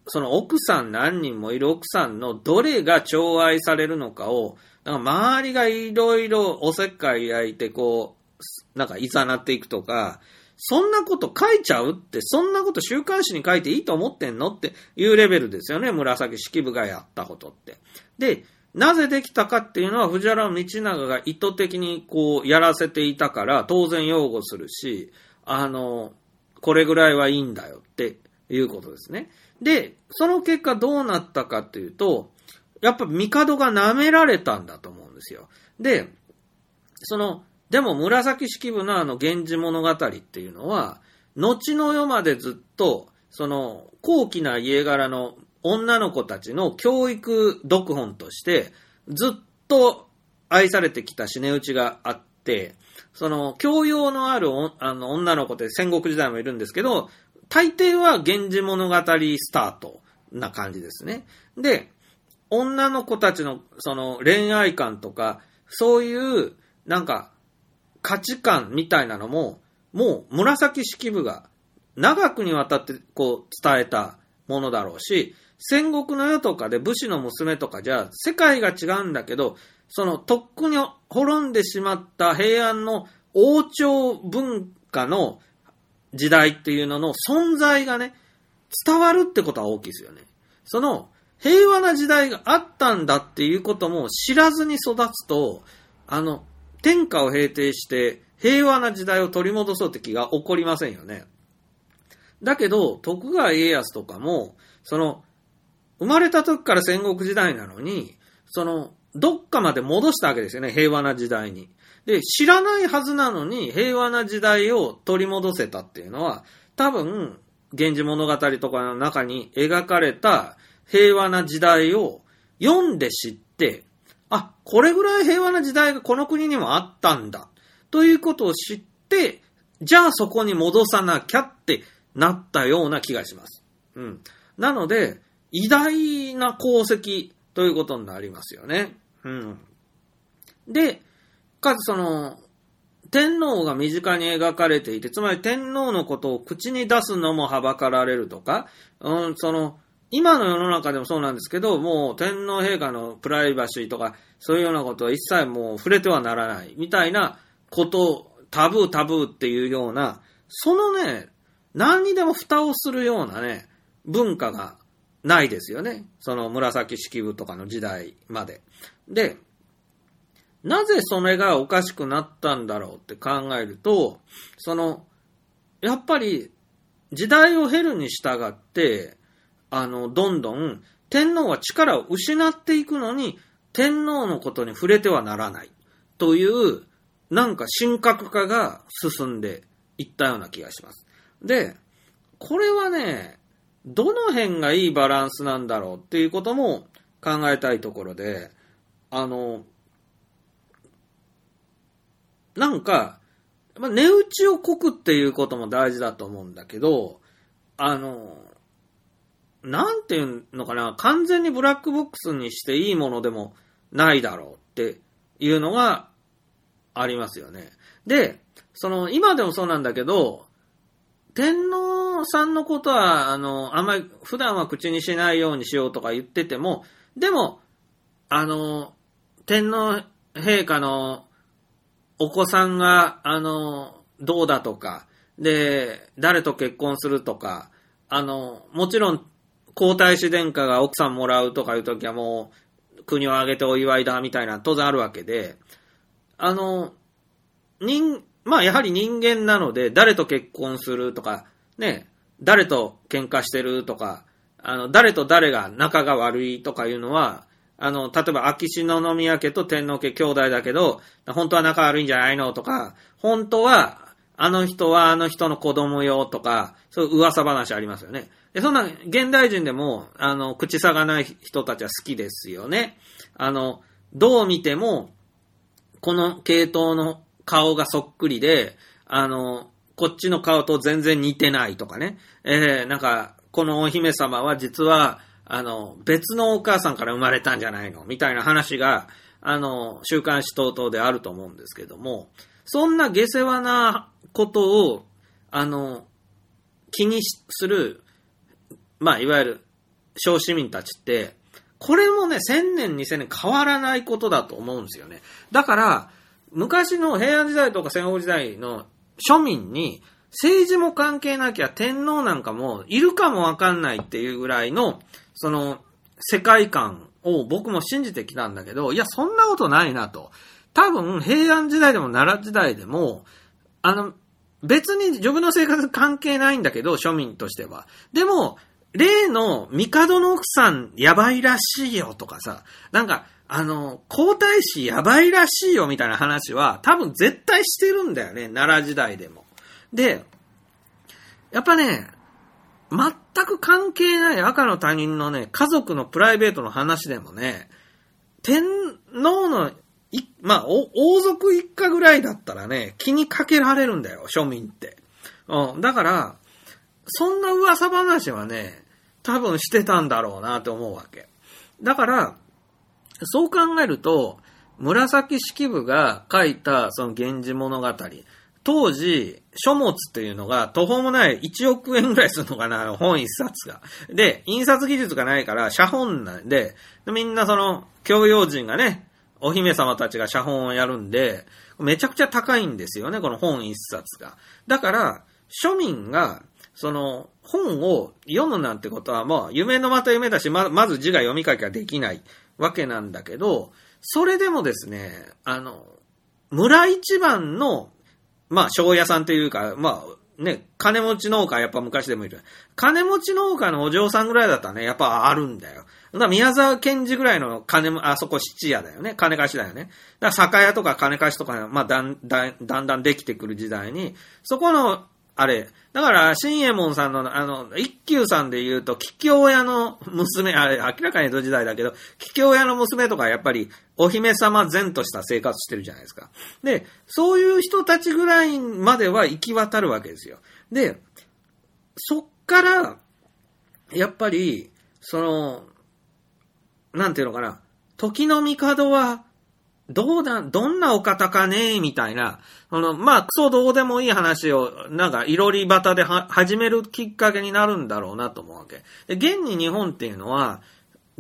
その奥さん何人もいる奥さんのどれが寵愛されるのかを、なんか周りがいろいろおせっかい焼いてこう、なんかいざなっていくとか、そんなこと書いちゃうって、そんなこと週刊誌に書いていいと思ってんのっていうレベルですよね、紫式部がやったことって。で、なぜできたかっていうのは藤原道長が意図的にこうやらせていたから当然擁護するし、あの、これぐらいはいいんだよっていうことですね。で、その結果どうなったかっていうと、やっぱ帝が舐められたんだと思うんですよ。で、その、でも紫式部のあの源氏物語っていうのは、後の世までずっと、その、高貴な家柄の女の子たちの教育読本として、ずっと愛されてきた死ね打ちがあって、その、教養のあるあの女の子って戦国時代もいるんですけど、大抵は源氏物語スタートな感じですね。で、女の子たちのその恋愛観とか、そういうなんか価値観みたいなのも、もう紫式部が長くにわたってこう伝えたものだろうし、戦国の世とかで武士の娘とかじゃ世界が違うんだけど、そのとっくに滅んでしまった平安の王朝文化の時代っていうのの存在がね、伝わるってことは大きいですよね。その平和な時代があったんだっていうことも知らずに育つと、あの、天下を平定して平和な時代を取り戻そうって気が起こりませんよね。だけど、徳川家康とかも、その、生まれた時から戦国時代なのに、その、どっかまで戻したわけですよね、平和な時代に。で、知らないはずなのに、平和な時代を取り戻せたっていうのは、多分、源氏物語とかの中に描かれた平和な時代を読んで知って、あ、これぐらい平和な時代がこの国にもあったんだ。ということを知って、じゃあそこに戻さなきゃってなったような気がします。うん。なので、偉大な功績ということになりますよね。うん。で、かつその、天皇が身近に描かれていて、つまり天皇のことを口に出すのもはばかられるとか、うん、その、今の世の中でもそうなんですけど、もう天皇陛下のプライバシーとか、そういうようなことは一切もう触れてはならない、みたいなこと、タブータブーっていうような、そのね、何にでも蓋をするようなね、文化がないですよね。その紫式部とかの時代まで。で、なぜそれがおかしくなったんだろうって考えると、その、やっぱり時代を経るに従って、あの、どんどん天皇は力を失っていくのに、天皇のことに触れてはならないという、なんか神格化が進んでいったような気がします。で、これはね、どの辺がいいバランスなんだろうっていうことも考えたいところで、あの、なんか、まあ、値打ちをこくっていうことも大事だと思うんだけど、あの、なんていうのかな、完全にブラックボックスにしていいものでもないだろうっていうのがありますよね。で、その、今でもそうなんだけど、天皇さんのことは、あの、あんまり普段は口にしないようにしようとか言ってても、でも、あの、天皇陛下のお子さんが、あの、どうだとか、で、誰と結婚するとか、あの、もちろん、皇太子殿下が奥さんもらうとかいうときはもう、国を挙げてお祝いだみたいな当然あるわけで、あの、人、まあやはり人間なので、誰と結婚するとか、ね、誰と喧嘩してるとか、あの、誰と誰が仲が悪いとかいうのは、あの、例えば秋篠宮家と天皇家兄弟だけど、本当は仲悪いんじゃないのとか、本当は、あの人はあの人の子供よとか、そういう噂話ありますよね。で、そんな、現代人でも、あの、口差がない人たちは好きですよね。あの、どう見ても、この系統の顔がそっくりで、あの、こっちの顔と全然似てないとかね。えー、なんか、このお姫様は実は、あの、別のお母さんから生まれたんじゃないの？みたいな話が、あの、週刊誌等々であると思うんですけども、そんな下世話なことを、あの、気にする、まあ、いわゆる小市民たちって、これもね、1000年、2000年変わらないことだと思うんですよね。だから、昔の平安時代とか戦国時代の庶民に、政治も関係なきゃ天皇なんかもいるかもわかんないっていうぐらいの、その、世界観を僕も信じてきたんだけど、いや、そんなことないなと。多分、平安時代でも奈良時代でも、あの、別に自分の生活関係ないんだけど、庶民としては。でも、例の帝の奥さんやばいらしいよとかさ、なんか、あの、皇太子やばいらしいよみたいな話は多分絶対してるんだよね、奈良時代でも。で、やっぱね、全く関係ない赤の他人のね、家族のプライベートの話でもね、天皇のい、まあ、王族一家ぐらいだったらね、気にかけられるんだよ、庶民って。うん、だから、そんな噂話はね、多分してたんだろうなと思うわけ。だから、そう考えると、紫式部が書いたその源氏物語、当時、書物っていうのが途方もない1億円ぐらいするのかな、本一冊が。で、印刷技術がないから、写本なんで、みんなその、教養人がね、お姫様たちが写本をやるんで、めちゃくちゃ高いんですよね、この本一冊が。だから、庶民が、その、本を読むなんてことは、まあ、夢のまた夢だし、ま、まず字が読み書きができないわけなんだけど、それでもですね、あの、村一番の、まあ、庄屋さんというか、まあ、ね、金持ち農家やっぱ昔でもいる。金持ち農家のお嬢さんぐらいだったらね、やっぱあるんだよ。だ宮沢賢治ぐらいの金も、あそこ質屋だよね。金貸しだよね。だから酒屋とか金貸しとか、まあだんだん、だんだんできてくる時代に、そこの、あれ、だから、新右衛門さんの、あの、一休さんで言うと、桔梗屋の娘、あれ、明らかに江戸時代だけど、桔梗屋の娘とかやっぱり、お姫様前とした生活してるじゃないですか。で、そういう人たちぐらいまでは行き渡るわけですよ。で、そっから、やっぱり、その、なんていうのかな、時の帝は、どうだ、どんなお方かねみたいな、あの、まあ、クソどうでもいい話を、なんか、いろり端では始めるきっかけになるんだろうなと思うわけ。で、現に日本っていうのは、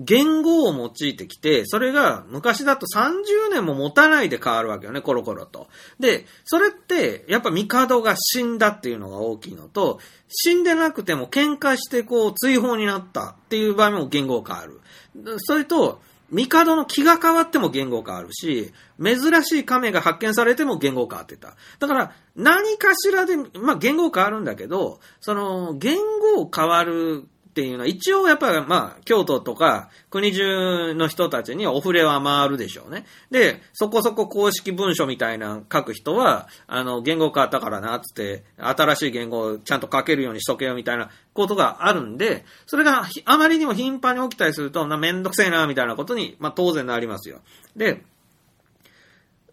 言語を用いてきて、それが昔だと30年も持たないで変わるわけよね、コロコロと。で、それって、やっぱ帝が死んだっていうのが大きいのと、死んでなくても喧嘩してこう追放になったっていう場合も言語が変わる。それと、帝の気が変わっても言語変わるし、珍しい亀が発見されても言語変わってた。だから、何かしらで、まあ言語変わるんだけど、その、言語変わるっていうのは、一応やっぱりまあ、京都とか国中の人たちにはお触れは回るでしょうね。で、そこそこ公式文書みたいな書く人は、あの、言語変わったからな、つって、新しい言語をちゃんと書けるようにしとけよみたいなことがあるんで、それがあまりにも頻繁に起きたりすると、な、めんどくせえな、みたいなことに、まあ当然なりますよ。で、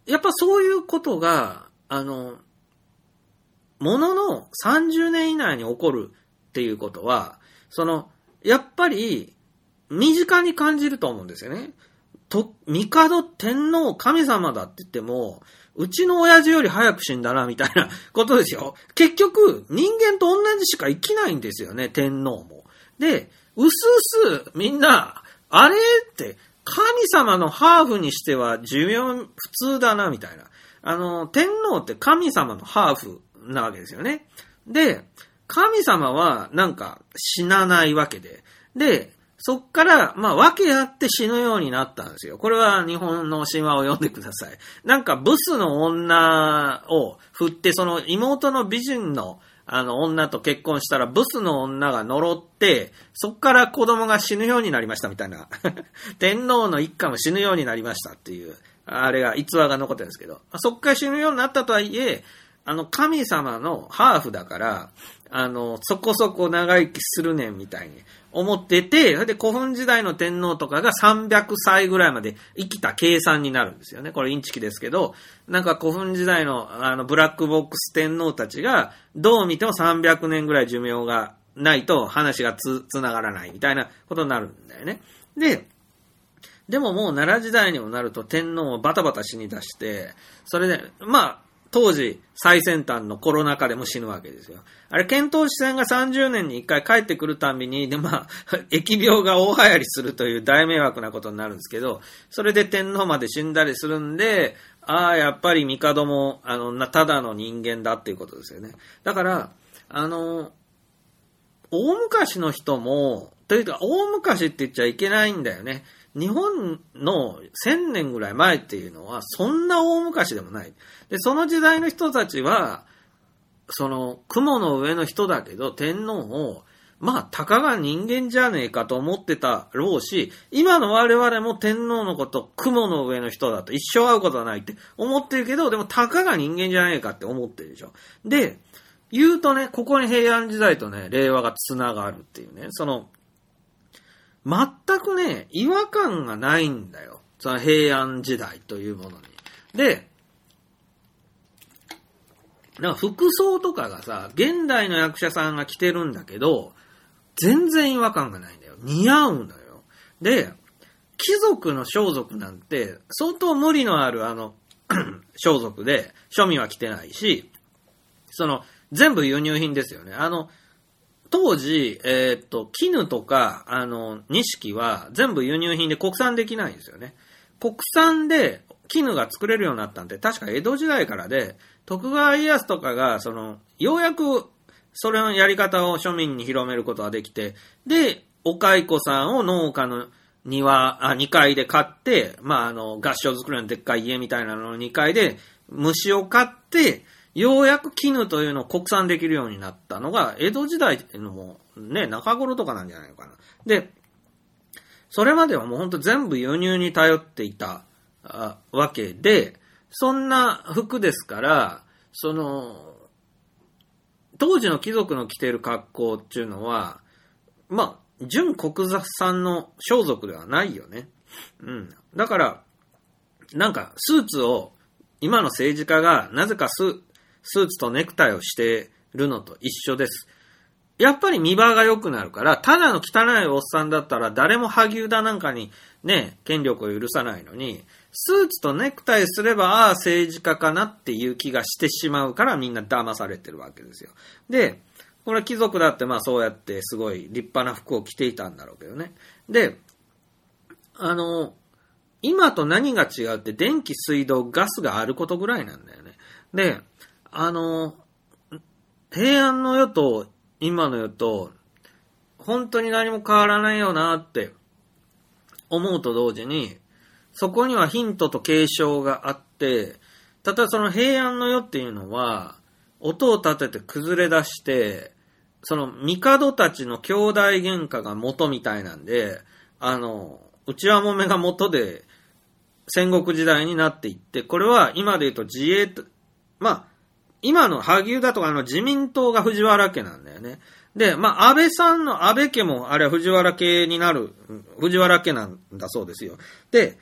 やっぱそういうことが、あの、ものの30年以内に起こるっていうことは、その、やっぱり、身近に感じると思うんですよね。と、帝天皇神様だって言っても、うちの親父より早く死んだな、みたいな ことですよ。結局、人間と同じしか生きないんですよね、天皇も。で、うすうす、みんな、あれって、神様のハーフにしては寿命普通だな、みたいな。あの、天皇って神様のハーフなわけですよね。で、神様はなんか死なないわけで。で、そっから、まあ、訳あって死ぬようになったんですよ。これは日本の神話を読んでください。なんか、ブスの女を振って、その妹の美人の、あの、女と結婚したら、ブスの女が呪って、そっから子供が死ぬようになりましたみたいな。天皇の一家も死ぬようになりましたっていう、あれが、逸話が残ってるんですけど、そっから死ぬようになったとはいえ、あの、神様のハーフだから、あの、そこそこ長生きするねんみたいに思ってて、それで古墳時代の天皇とかが300歳ぐらいまで生きた計算になるんですよね。これインチキですけど、なんか古墳時代のあのブラックボックス天皇たちが、どう見ても300年ぐらい寿命がないと話がつ、つながらないみたいなことになるんだよね。で、でももう奈良時代にもなると天皇をバタバタ死に出して、それで、まあ、当時最先端のコロナ禍でも死ぬわけですよ。あれ、遣唐使船が30年に1回帰ってくるたんびに、で、まあ、疫病が大流行りするという大迷惑なことになるんですけど、それで天皇まで死んだりするんで、ああ、やっぱり帝も、あの、ただの人間だっていうことですよね。だから、あの、大昔の人も、というか、大昔って言っちゃいけないんだよね。日本の1000年ぐらい前っていうのは、そんな大昔でもない。で、その時代の人たちは、その、雲の上の人だけど、天皇を、まあ、たかが人間じゃねえかと思ってたろうし、今の我々も天皇のこと、雲の上の人だと一生会うことはないって思ってるけど、でもたかが人間じゃねえかって思ってるでしょ。で、言うとね、ここに平安時代とね、令和が繋がるっていうね、その、全くね、違和感がないんだよ。その平安時代というものに。で、なんか服装とかがさ、現代の役者さんが着てるんだけど、全然違和感がないんだよ。似合うんだよ。で、貴族の装束なんて、相当無理のあるあの、装束で、庶民は着てないし、その、全部輸入品ですよね。あの、当時、えー、っと、絹とか、あの、錦は全部輸入品で国産できないんですよね。国産で絹が作れるようになったんで、確か江戸時代からで、徳川家康とかが、その、ようやく、それのやり方を庶民に広めることができて、で、お蚕さんを農家の庭、あ、2階で買って、まあ、あの、合掌作りのでっかい家みたいなのの2階で、虫を買って、ようやく絹というのを国産できるようになったのが、江戸時代のもね、中頃とかなんじゃないのかな。で、それまではもうほんと全部輸入に頼っていたわけで、そんな服ですから、その、当時の貴族の着ている格好っていうのは、まあ、純国産の装束ではないよね。うん。だから、なんか、スーツを、今の政治家が、なぜかススーツとネクタイをしてるのと一緒です。やっぱり見栄えが良くなるから、ただの汚いおっさんだったら誰も萩生田なんかにね、権力を許さないのに、スーツとネクタイすれば、ああ、政治家かなっていう気がしてしまうからみんな騙されてるわけですよ。で、これ貴族だってまあそうやってすごい立派な服を着ていたんだろうけどね。で、あの、今と何が違うって電気、水道、ガスがあることぐらいなんだよね。で、あの、平安の世と今の世と、本当に何も変わらないよなって思うと同時に、そこにはヒントと継承があって、ただその平安の世っていうのは、音を立てて崩れ出して、その帝たちの兄弟喧嘩が元みたいなんで、あの、内輪もめが元で戦国時代になっていって、これは今で言うと自衛、まあ、今の萩生田とかの自民党が藤原家なんだよね。で、まあ、安倍さんの安倍家も、あれは藤原家になる、藤原家なんだそうですよ。で、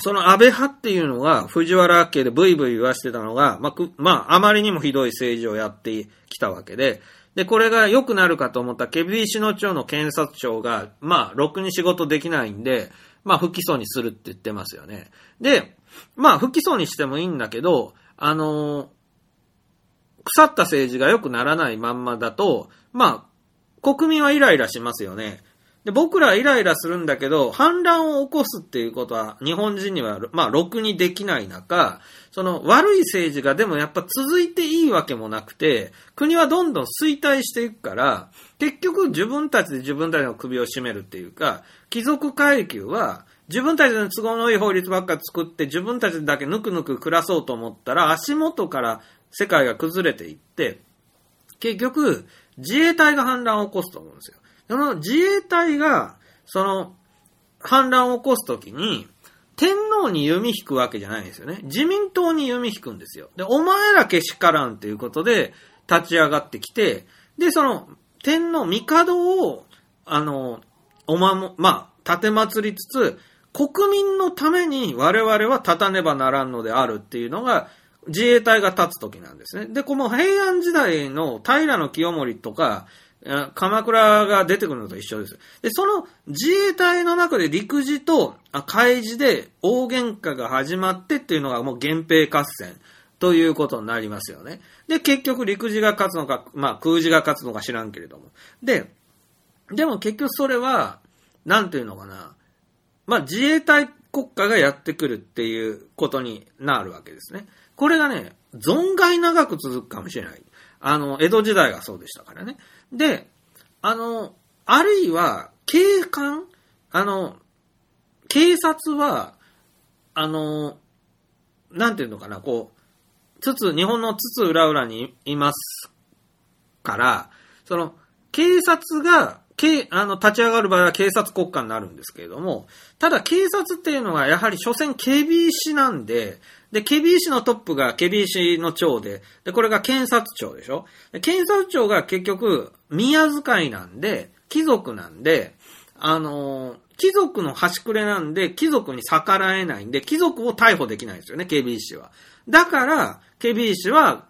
その安倍派っていうのが、藤原家でブイブイ言わしてたのが、まあ、まあ、あまりにもひどい政治をやってきたわけで、で、これが良くなるかと思ったケビーシの町の検察庁が、まあ、ろくに仕事できないんで、まあ、不起訴にするって言ってますよね。で、まあ、不起訴にしてもいいんだけど、あのー腐った政治が良くならないまんまだと、まあ、国民はイライラしますよね。で、僕らイライラするんだけど、反乱を起こすっていうことは日本人には、まあ、ろくにできない中、その悪い政治がでもやっぱ続いていいわけもなくて、国はどんどん衰退していくから、結局自分たちで自分たちの首を絞めるっていうか、貴族階級は自分たちの都合のいい法律ばっか作って自分たちだけぬくぬく暮らそうと思ったら足元から世界が崩れていって、結局、自衛隊が反乱を起こすと思うんですよ。その自衛隊が、その、反乱を起こすときに、天皇に弓引くわけじゃないんですよね。自民党に弓引くんですよ。で、お前らけしからんということで、立ち上がってきて、で、その、天皇、帝を、あの、おまも、まあ、立て祭りつつ、国民のために我々は立たねばならんのであるっていうのが、自衛隊が立つ時なんですね。で、この平安時代の平清盛とか、鎌倉が出てくるのと一緒です。で、その自衛隊の中で陸自と海自で大喧嘩が始まってっていうのがもう源平合戦ということになりますよね。で、結局陸自が勝つのか、まあ空自が勝つのか知らんけれども。で、でも結局それは、なんていうのかな。まあ自衛隊国家がやってくるっていうことになるわけですね。これがね、存外長く続くかもしれない。あの、江戸時代がそうでしたからね。で、あの、あるいは、警官あの、警察は、あの、なんていうのかな、こう、つつ、日本のつつ裏裏にいますから、その、警察が、警、あの、立ち上がる場合は警察国家になるんですけれども、ただ警察っていうのはやはり所詮警備士なんで、で、ケビー市のトップがケビー市の長で、で、これが検察庁でしょ？検察庁が結局、宮遣いなんで、貴族なんで、あのー、貴族の端くれなんで、貴族に逆らえないんで、貴族を逮捕できないんですよね、ケビー市は。だから、ケビー市は、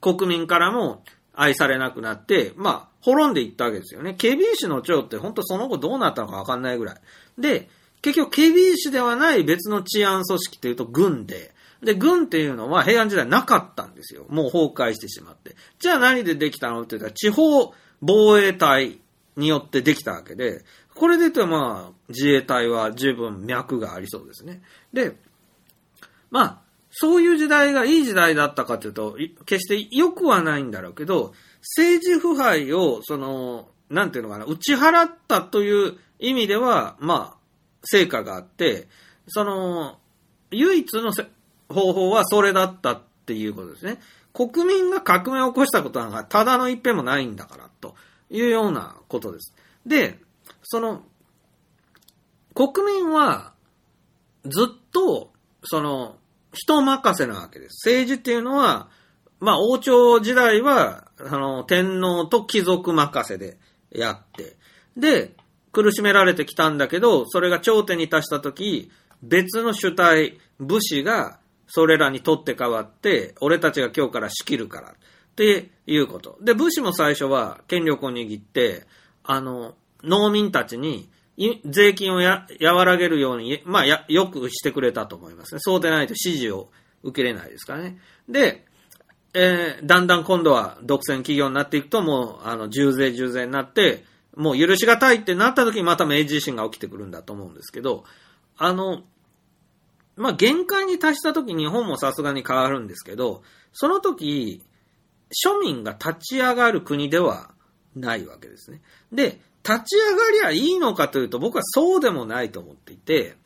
国民からも愛されなくなって、まあ、滅んでいったわけですよね。ケビー市の長って本当その後どうなったのかわかんないぐらい。で、結局、ケビー市ではない別の治安組織というと軍で、で、軍っていうのは平安時代なかったんですよ。もう崩壊してしまって。じゃあ何でできたのって言ったら、地方防衛隊によってできたわけで、これで言うとまあ、自衛隊は十分脈がありそうですね。で、まあ、そういう時代がいい時代だったかというと、決して良くはないんだろうけど、政治腐敗を、その、なんていうのかな、打ち払ったという意味では、まあ、成果があって、その、唯一の方法はそれだったっていうことですね。国民が革命を起こしたことなんかただの一遍もないんだから、というようなことです。で、その、国民はずっと、その、人任せなわけです。政治っていうのは、まあ、王朝時代は、あの、天皇と貴族任せでやって、で、苦しめられてきたんだけど、それが頂点に達した時、別の主体、武士が、それらに取って代わって、俺たちが今日から仕切るから、っていうこと。で、武士も最初は権力を握って、あの、農民たちに、税金をや和らげるように、まあや、よくしてくれたと思いますね。そうでないと指示を受けれないですからね。で、えーだんだん今度は独占企業になっていくと、もう、あの、重税重税になって、もう許しがたいってなった時にまた明治維新が起きてくるんだと思うんですけど、あの、まあ、限界に達した時日本もさすがに変わるんですけど、その時、庶民が立ち上がる国ではないわけですね。で、立ち上がりゃいいのかというと僕はそうでもないと思っていて、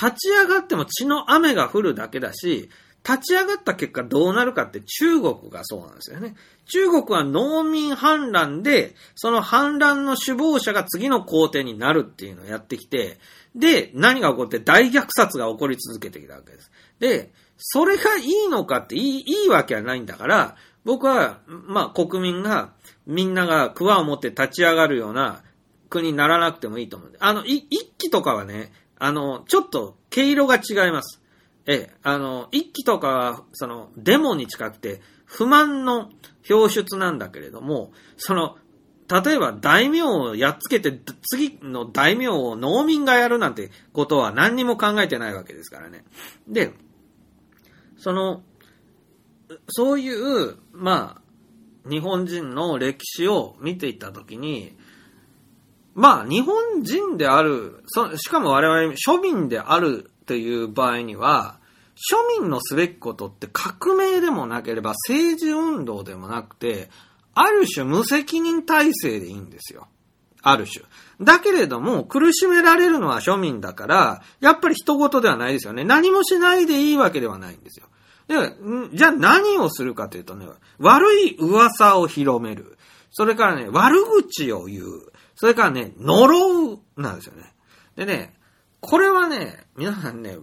立ち上がっても血の雨が降るだけだし、立ち上がった結果どうなるかって中国がそうなんですよね。中国は農民反乱で、その反乱の首謀者が次の皇帝になるっていうのをやってきて、で、何が起こって大虐殺が起こり続けてきたわけです。で、それがいいのかっていいいいわけはないんだから、僕は、まあ国民が、みんなが桑を持って立ち上がるような国にならなくてもいいと思う。あの、一期とかはね、あの、ちょっと毛色が違います。ええ、あの、一期とかは、その、デモに近くて、不満の表出なんだけれども、その、例えば大名をやっつけて、次の大名を農民がやるなんてことは何にも考えてないわけですからね。で、その、そういう、まあ、日本人の歴史を見ていったときに、まあ、日本人である、そしかも我々庶民であるっていう場合には、庶民のすべきことって革命でもなければ政治運動でもなくて、ある種無責任体制でいいんですよ。ある種。だけれども、苦しめられるのは庶民だから、やっぱり人事ではないですよね。何もしないでいいわけではないんですよ。で、じゃあ何をするかというとね、悪い噂を広める。それからね、悪口を言う。それからね、呪う、なんですよね。でね、これはね、皆さんね、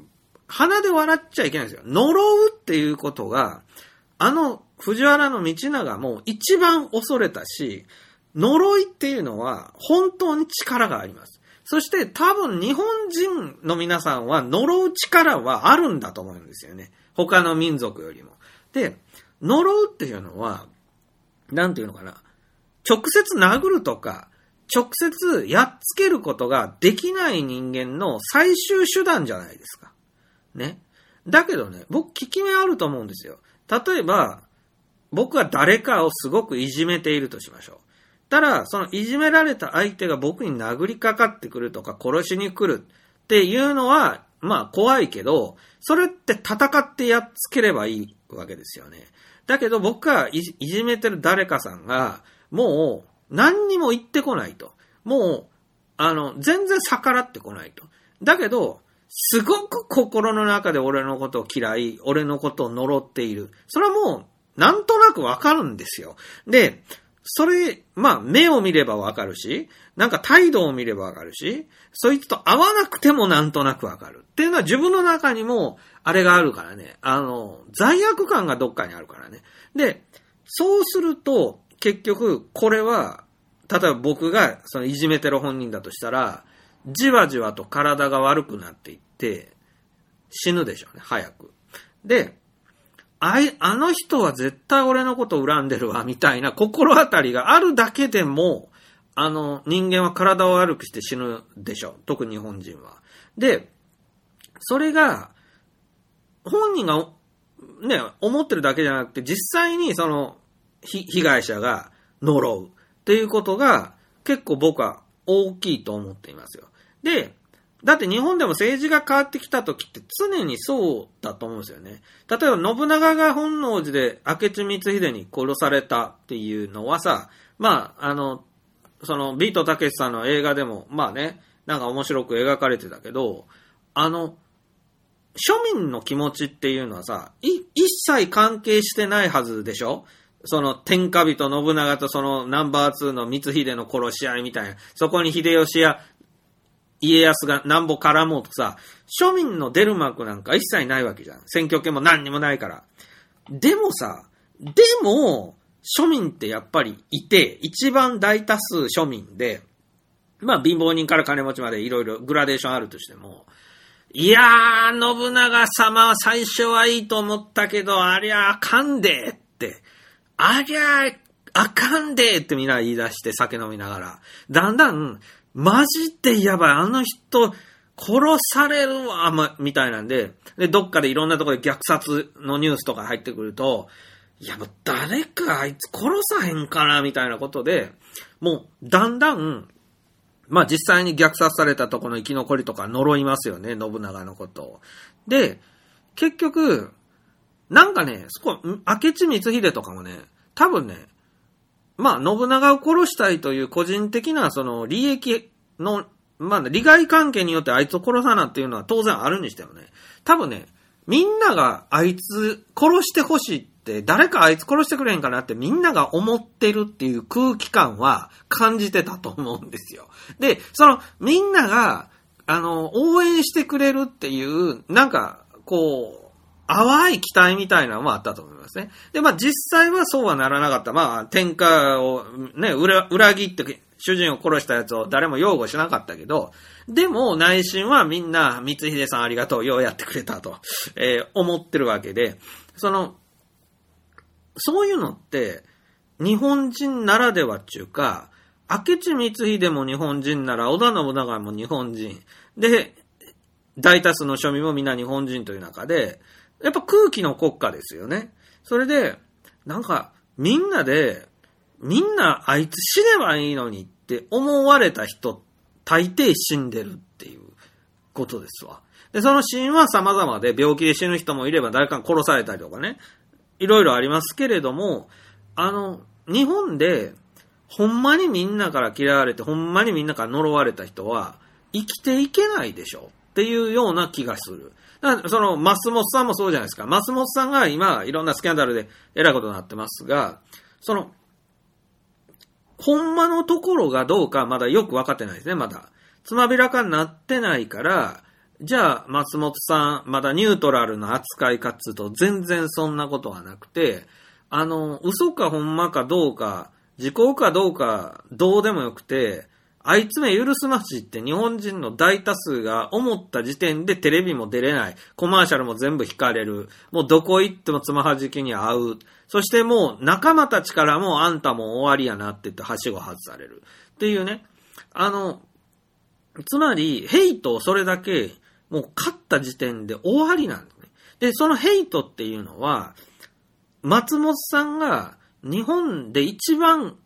鼻で笑っちゃいけないんですよ。呪うっていうことが、あの、藤原の道長も一番恐れたし、呪いっていうのは本当に力があります。そして多分日本人の皆さんは呪う力はあるんだと思うんですよね。他の民族よりも。で、呪うっていうのは、なんていうのかな。直接殴るとか、直接やっつけることができない人間の最終手段じゃないですか。ね。だけどね、僕、効き目あると思うんですよ。例えば、僕は誰かをすごくいじめているとしましょう。たら、そのいじめられた相手が僕に殴りかかってくるとか殺しに来るっていうのは、まあ怖いけど、それって戦ってやっつければいいわけですよね。だけど僕がいじめてる誰かさんが、もう何にも言ってこないと。もう、あの、全然逆らってこないと。だけど、すごく心の中で俺のことを嫌い、俺のことを呪っている。それはもう、なんとなくわかるんですよ。で、それ、まあ、目を見ればわかるし、なんか態度を見ればわかるし、そいつと会わなくてもなんとなくわかる。っていうのは自分の中にも、あれがあるからね。あの、罪悪感がどっかにあるからね。で、そうすると、結局、これは、例えば僕が、そのいじめてる本人だとしたら、じわじわと体が悪くなっていって、死ぬでしょうね、早く。で、あい、あの人は絶対俺のこと恨んでるわ、みたいな心当たりがあるだけでも、あの、人間は体を悪くして死ぬでしょう。特に日本人は。で、それが、本人が、ね、思ってるだけじゃなくて、実際にその、被害者が呪うっていうことが結構僕は大きいと思っていますよ。で、だって日本でも政治が変わってきた時って常にそうだと思うんですよね。例えば信長が本能寺で明智光秀に殺されたっていうのはさ、まあ、あの、そのビートたけしさんの映画でも、まあね、なんか面白く描かれてたけど、あの、庶民の気持ちっていうのはさ、一切関係してないはずでしょ？その天下人信長とそのナンバー2の光秀の殺し合いみたいな。そこに秀吉や家康がなんぼ絡もうとさ、庶民の出る幕なんか一切ないわけじゃん。選挙権も何にもないから。でもさ、でも、庶民ってやっぱりいて、一番大多数庶民で、まあ貧乏人から金持ちまでいろいろグラデーションあるとしても、いやー、信長様は最初はいいと思ったけど、ありゃあかんでって、ありゃあかんでってみんな言い出して酒飲みながら、だんだん、マジでやばい、あの人、殺されるわ、ま、みたいなんで、で、どっかでいろんなところで虐殺のニュースとか入ってくると、いや、もう誰かあいつ殺さへんかな、みたいなことで、もう、だんだん、まあ実際に虐殺されたとこの生き残りとか呪いますよね、信長のことを。で、結局、なんかね、そこ、明智光秀とかもね、多分ね、まあ、信長を殺したいという個人的な、その、利益の、まあ、利害関係によってあいつを殺さなっていうのは当然あるにしてもね、多分ね、みんながあいつ殺してほしいって、誰かあいつ殺してくれへんかなってみんなが思ってるっていう空気感は感じてたと思うんですよ。で、その、みんなが、あの、応援してくれるっていう、なんか、こう、淡い期待みたいなのもあったと思いますね。で、まあ実際はそうはならなかった。まあ天下をね、裏、裏切って主人を殺したやつを誰も擁護しなかったけど、でも内心はみんな、光秀さんありがとう、ようやってくれたと、えー、思ってるわけで、その、そういうのって、日本人ならではっていうか、明智光秀も日本人なら、織田信長も日本人。で、大多数の庶民もみんな日本人という中で、やっぱ空気の国家ですよね。それで、なんか、みんなで、みんなあいつ死ねばいいのにって思われた人、大抵死んでるっていうことですわ。で、その死因は様々で、病気で死ぬ人もいれば誰か殺されたりとかね、いろいろありますけれども、あの、日本で、ほんまにみんなから嫌われて、ほんまにみんなから呪われた人は、生きていけないでしょっていうような気がする。その、松本さんもそうじゃないですか。松本さんが今、いろんなスキャンダルでえらいことになってますが、その、ほんまのところがどうかまだよくわかってないですね、まだ。つまびらかになってないから、じゃあ、松本さん、まだニュートラルな扱いかっつうと、全然そんなことはなくて、あの、嘘かほんまかどうか、時効かどうか、どうでもよくて、あいつめ許すましって日本人の大多数が思った時点でテレビも出れない。コマーシャルも全部引かれる。もうどこ行ってもつまはじきに会う。そしてもう仲間たちからもあんたも終わりやなって言ってはしご外される。っていうね。あの、つまり、ヘイトをそれだけもう勝った時点で終わりなんですね。で、そのヘイトっていうのは、松本さんが日本で一番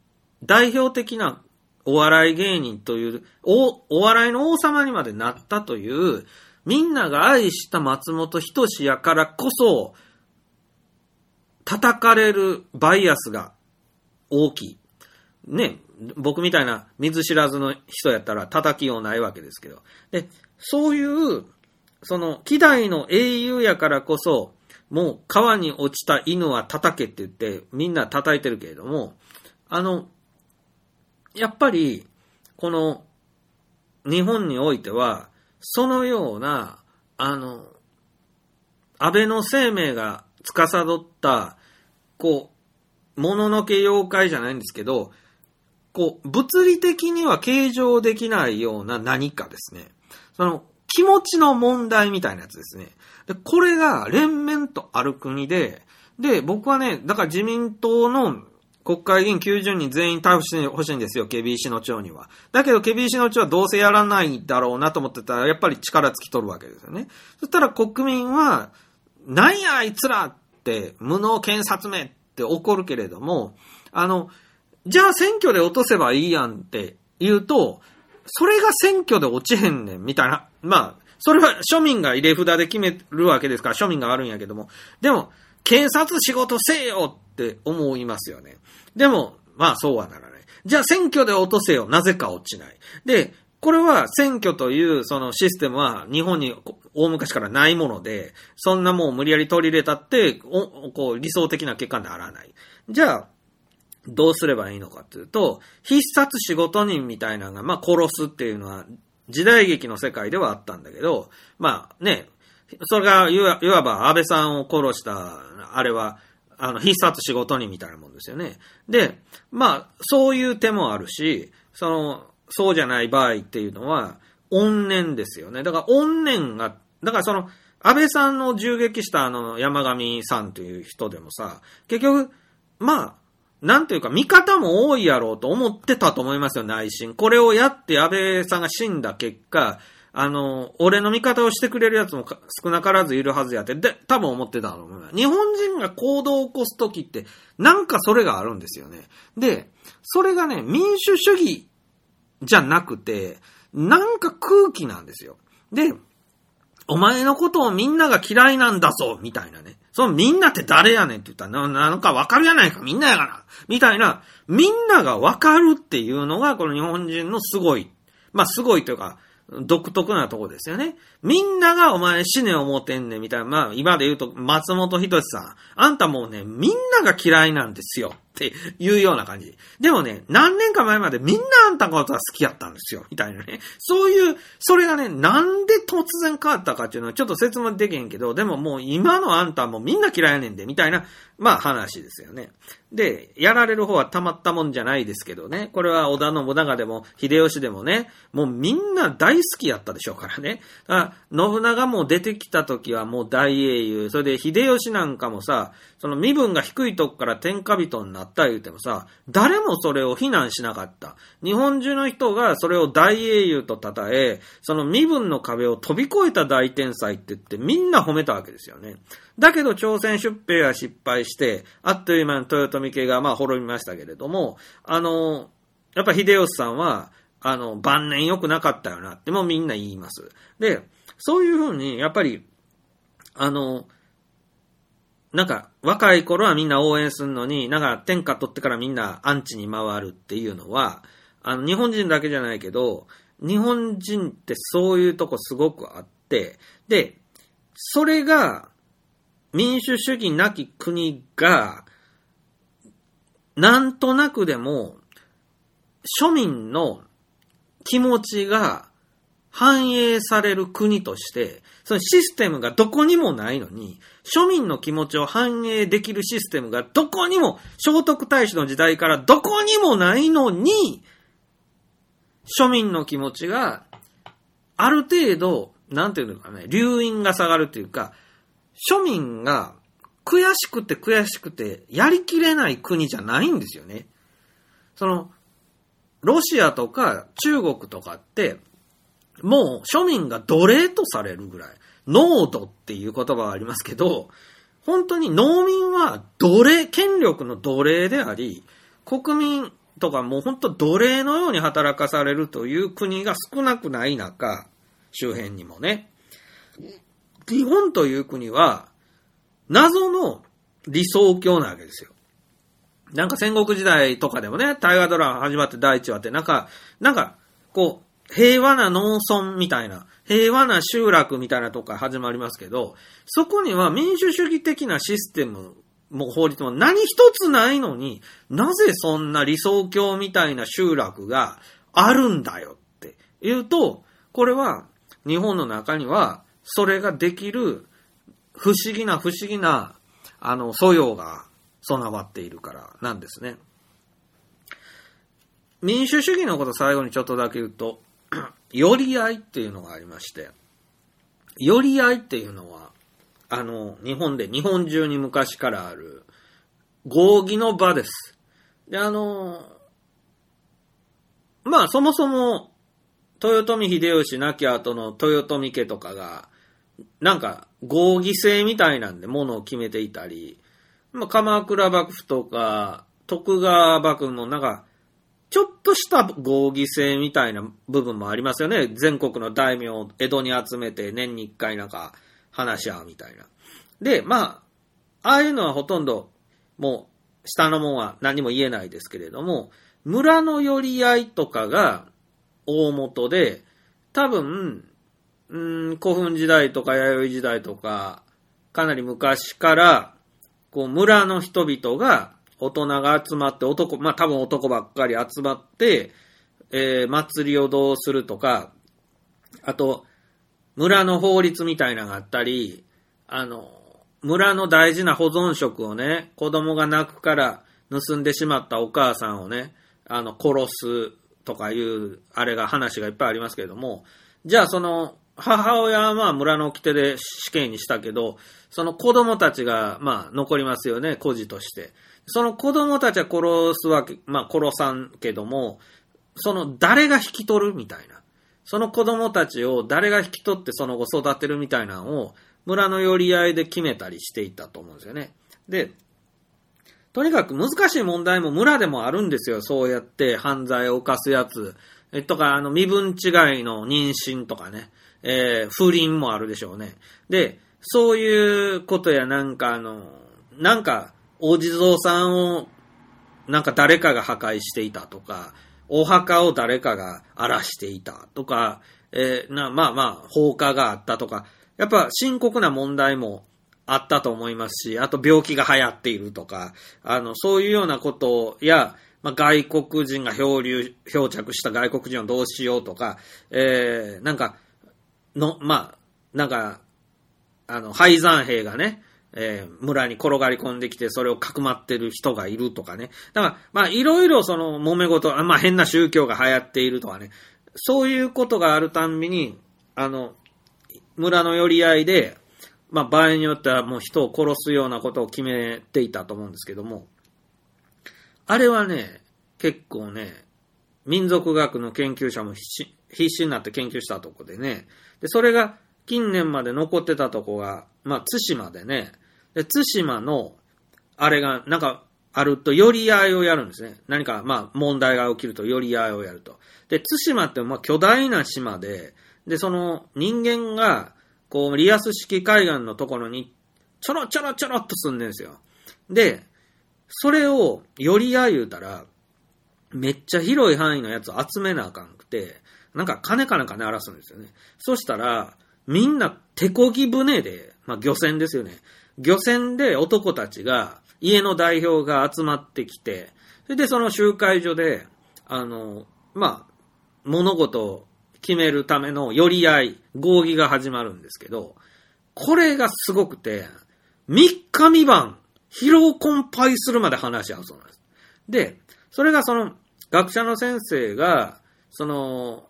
代表的なお笑い芸人という、お、お笑いの王様にまでなったという、みんなが愛した松本人志やからこそ、叩かれるバイアスが大きい。ね、僕みたいな水知らずの人やったら叩きようないわけですけど。で、そういう、その、希代の英雄やからこそ、もう川に落ちた犬は叩けって言ってみんな叩いてるけれども、あの、やっぱり、この、日本においては、そのような、あの、安倍の生命が司った、こう、もののけ妖怪じゃないんですけど、こう、物理的には計上できないような何かですね。その、気持ちの問題みたいなやつですね。で、これが連綿とある国で、で、僕はね、だから自民党の国会議員90人全員逮捕してほしいんですよ、ケビ石の町には。だけど、ケビ石の町はどうせやらないだろうなと思ってたら、やっぱり力尽きとるわけですよね。そしたら国民は、なんやあいつらって、無能検察めって怒るけれども、あの、じゃあ選挙で落とせばいいやんって言うと、それが選挙で落ちへんねん、みたいな。まあ、それは庶民が入れ札で決めるわけですから、庶民が悪いんやけども。でも、検察仕事せえよって思いますよね。でも、まあそうはならない。じゃあ選挙で落とせよ。なぜか落ちない。で、これは選挙というそのシステムは日本に大昔からないもので、そんなもん無理やり取り入れたって、おこう理想的な結果にならない。じゃあ、どうすればいいのかっていうと、必殺仕事人みたいなのが、まあ殺すっていうのは時代劇の世界ではあったんだけど、まあね、それがいわば安倍さんを殺した、あれは、あの、必殺仕事人みたいなもんですよね。で、まあ、そういう手もあるし、その、そうじゃない場合っていうのは、怨念ですよね。だから怨念が、だからその、安倍さんの銃撃したあの山上さんという人でもさ、結局、まあ、なんというか、味方も多いやろうと思ってたと思いますよ、内心。これをやって安倍さんが死んだ結果、あの、俺の味方をしてくれるやつも少なからずいるはずやって、で、多分思ってたと思います。日本人が行動を起こすときって、なんかそれがあるんですよね。で、それがね、民主主義じゃなくて、なんか空気なんですよ。で、お前のことをみんなが嫌いなんだぞ、みたいなね。そのみんなって誰やねんって言ったら、ななんかわかるやないか、みんなやから。みたいな、みんながわかるっていうのが、この日本人のすごい。まあ、すごいというか、独特なとこですよね。みんながお前死ね思ってんねんみたいな、まあ今で言うと松本人志さん。あんたもうね、みんなが嫌いなんですよっていうような感じ。でもね、何年か前までみんなあんたのことは好きやったんですよ。みたいなね。そういう、それがね、なんで突然変わったかっていうのはちょっと説明できへんけど、でももう今のあんたはもうみんな嫌いやねんで、みたいな、まあ話ですよね。で、やられる方はたまったもんじゃないですけどね。これは織田信長でも秀吉でもね、もうみんな大好きやったでしょうからね。だから信長も出てきた時はもう大英雄。それで秀吉なんかもさ、その身分が低いとこから天下人になった言うてもさ、誰もそれを非難しなかった。日本中の人がそれを大英雄と称え、その身分の壁を飛び越えた大天才って言ってみんな褒めたわけですよね。だけど朝鮮出兵は失敗して、あっという間に豊臣家がまあ滅びましたけれども、あの、やっぱ秀吉さんは、あの、晩年良くなかったよなってもうみんな言います。で、そういうふうに、やっぱり、あの、なんか、若い頃はみんな応援するのに、なんか天下取ってからみんなアンチに回るっていうのは、あの、日本人だけじゃないけど、日本人ってそういうとこすごくあって、で、それが、民主主義なき国が、なんとなくでも、庶民の気持ちが反映される国として、そのシステムがどこにもないのに、庶民の気持ちを反映できるシステムがどこにも、聖徳太子の時代からどこにもないのに、庶民の気持ちが、ある程度、なんていうのかね、留飲が下がるっていうか、庶民が悔しくて悔しくてやりきれない国じゃないんですよね。その、ロシアとか中国とかって、もう庶民が奴隷とされるぐらい、農奴っていう言葉がありますけど、本当に農民は奴隷、権力の奴隷であり、国民とかもう本当奴隷のように働かされるという国が少なくない中、周辺にもね。日本という国は、謎の理想郷なわけですよ。なんか戦国時代とかでもね、大河ドラマ始まって第1話って、なんか、なんか、こう、平和な農村みたいな、平和な集落みたいなとこから始まりますけど、そこには民主主義的なシステムも法律も何一つないのに、なぜそんな理想郷みたいな集落があるんだよって言うと、これは日本の中にはそれができる不思議な不思議なあの素養が備わっているからなんですね。民主主義のこと最後にちょっとだけ言うと、寄り合いっていうのがありまして、寄り合いっていうのは、あの、日本で、日本中に昔からある、合議の場です。で、あの、まあ、そもそも、豊臣秀吉亡き後の豊臣家とかが、なんか、合議制みたいなんで物を決めていたり、まあ、鎌倉幕府とか、徳川幕府もなんか、ちょっとした合議制みたいな部分もありますよね。全国の大名を江戸に集めて年に一回なんか話し合うみたいな。で、まあ、ああいうのはほとんど、もう、下のもんは何も言えないですけれども、村の寄り合いとかが大元で、多分、うん、古墳時代とか弥生時代とか、かなり昔から、こう、村の人々が、大人が集まって、男、まあ多分男ばっかり集まって、えー祭りをどうするとか、あと、村の法律みたいなのがあったり、あの、村の大事な保存食をね、子供が泣くから盗んでしまったお母さんをね、あの、殺すとかいう、あれが話がいっぱいありますけれども、じゃあその、母親はまあ村の掟で死刑にしたけど、その子供たちがまあ残りますよね、孤児として。その子供たちは殺すわけ、まあ殺さんけども、その誰が引き取るみたいな。その子供たちを誰が引き取ってその後育てるみたいなのを村の寄り合いで決めたりしていたと思うんですよね。で、とにかく難しい問題も村でもあるんですよ。そうやって犯罪を犯すやつ。えとか、あの、身分違いの妊娠とかね。えー不倫もあるでしょうね。で、そういうことやなんかあの、なんか、お地蔵さんをなんか誰かが破壊していたとか、お墓を誰かが荒らしていたとか、えーな、まあまあ、放火があったとか、やっぱ深刻な問題もあったと思いますし、あと病気が流行っているとか、あの、そういうようなことや、まあ、外国人が漂流、漂着した外国人をどうしようとか、えー、なんか、の、まあ、なんか、あの、廃山兵がね、えー村に転がり込んできて、それをかくまってる人がいるとかね。だから、まあ、いろいろその、揉め事、まあ、変な宗教が流行っているとかね。そういうことがあるたんびに、あの、村の寄り合いで、まあ、場合によってはもう人を殺すようなことを決めていたと思うんですけども、あれはね、結構ね、民族学の研究者も必死必死になって研究したとこでね、で、それが近年まで残ってたとこが、まあ、対馬でね、で、対馬の、あれが、なんか、あると、寄り合いをやるんですね。何か、まあ、問題が起きると、寄り合いをやると。で、対馬って、まあ、巨大な島で、で、その、人間が、こう、リアス式海岸のところに、ちょろちょろちょろっと住んでるんですよ。で、それを、寄り合い言うたら、めっちゃ広い範囲のやつを集めなあかんくて、なんか金かなんかね荒らすんですよね。そしたら、みんな手漕ぎ船で、まあ漁船ですよね。漁船で男たちが、家の代表が集まってきて、それでその集会所で、あの、まあ、物事を決めるための寄り合い、合議が始まるんですけど、これがすごくて、3日三晩、疲労困憊するまで話し合うそうなんです。で、それがその、学者の先生が、その、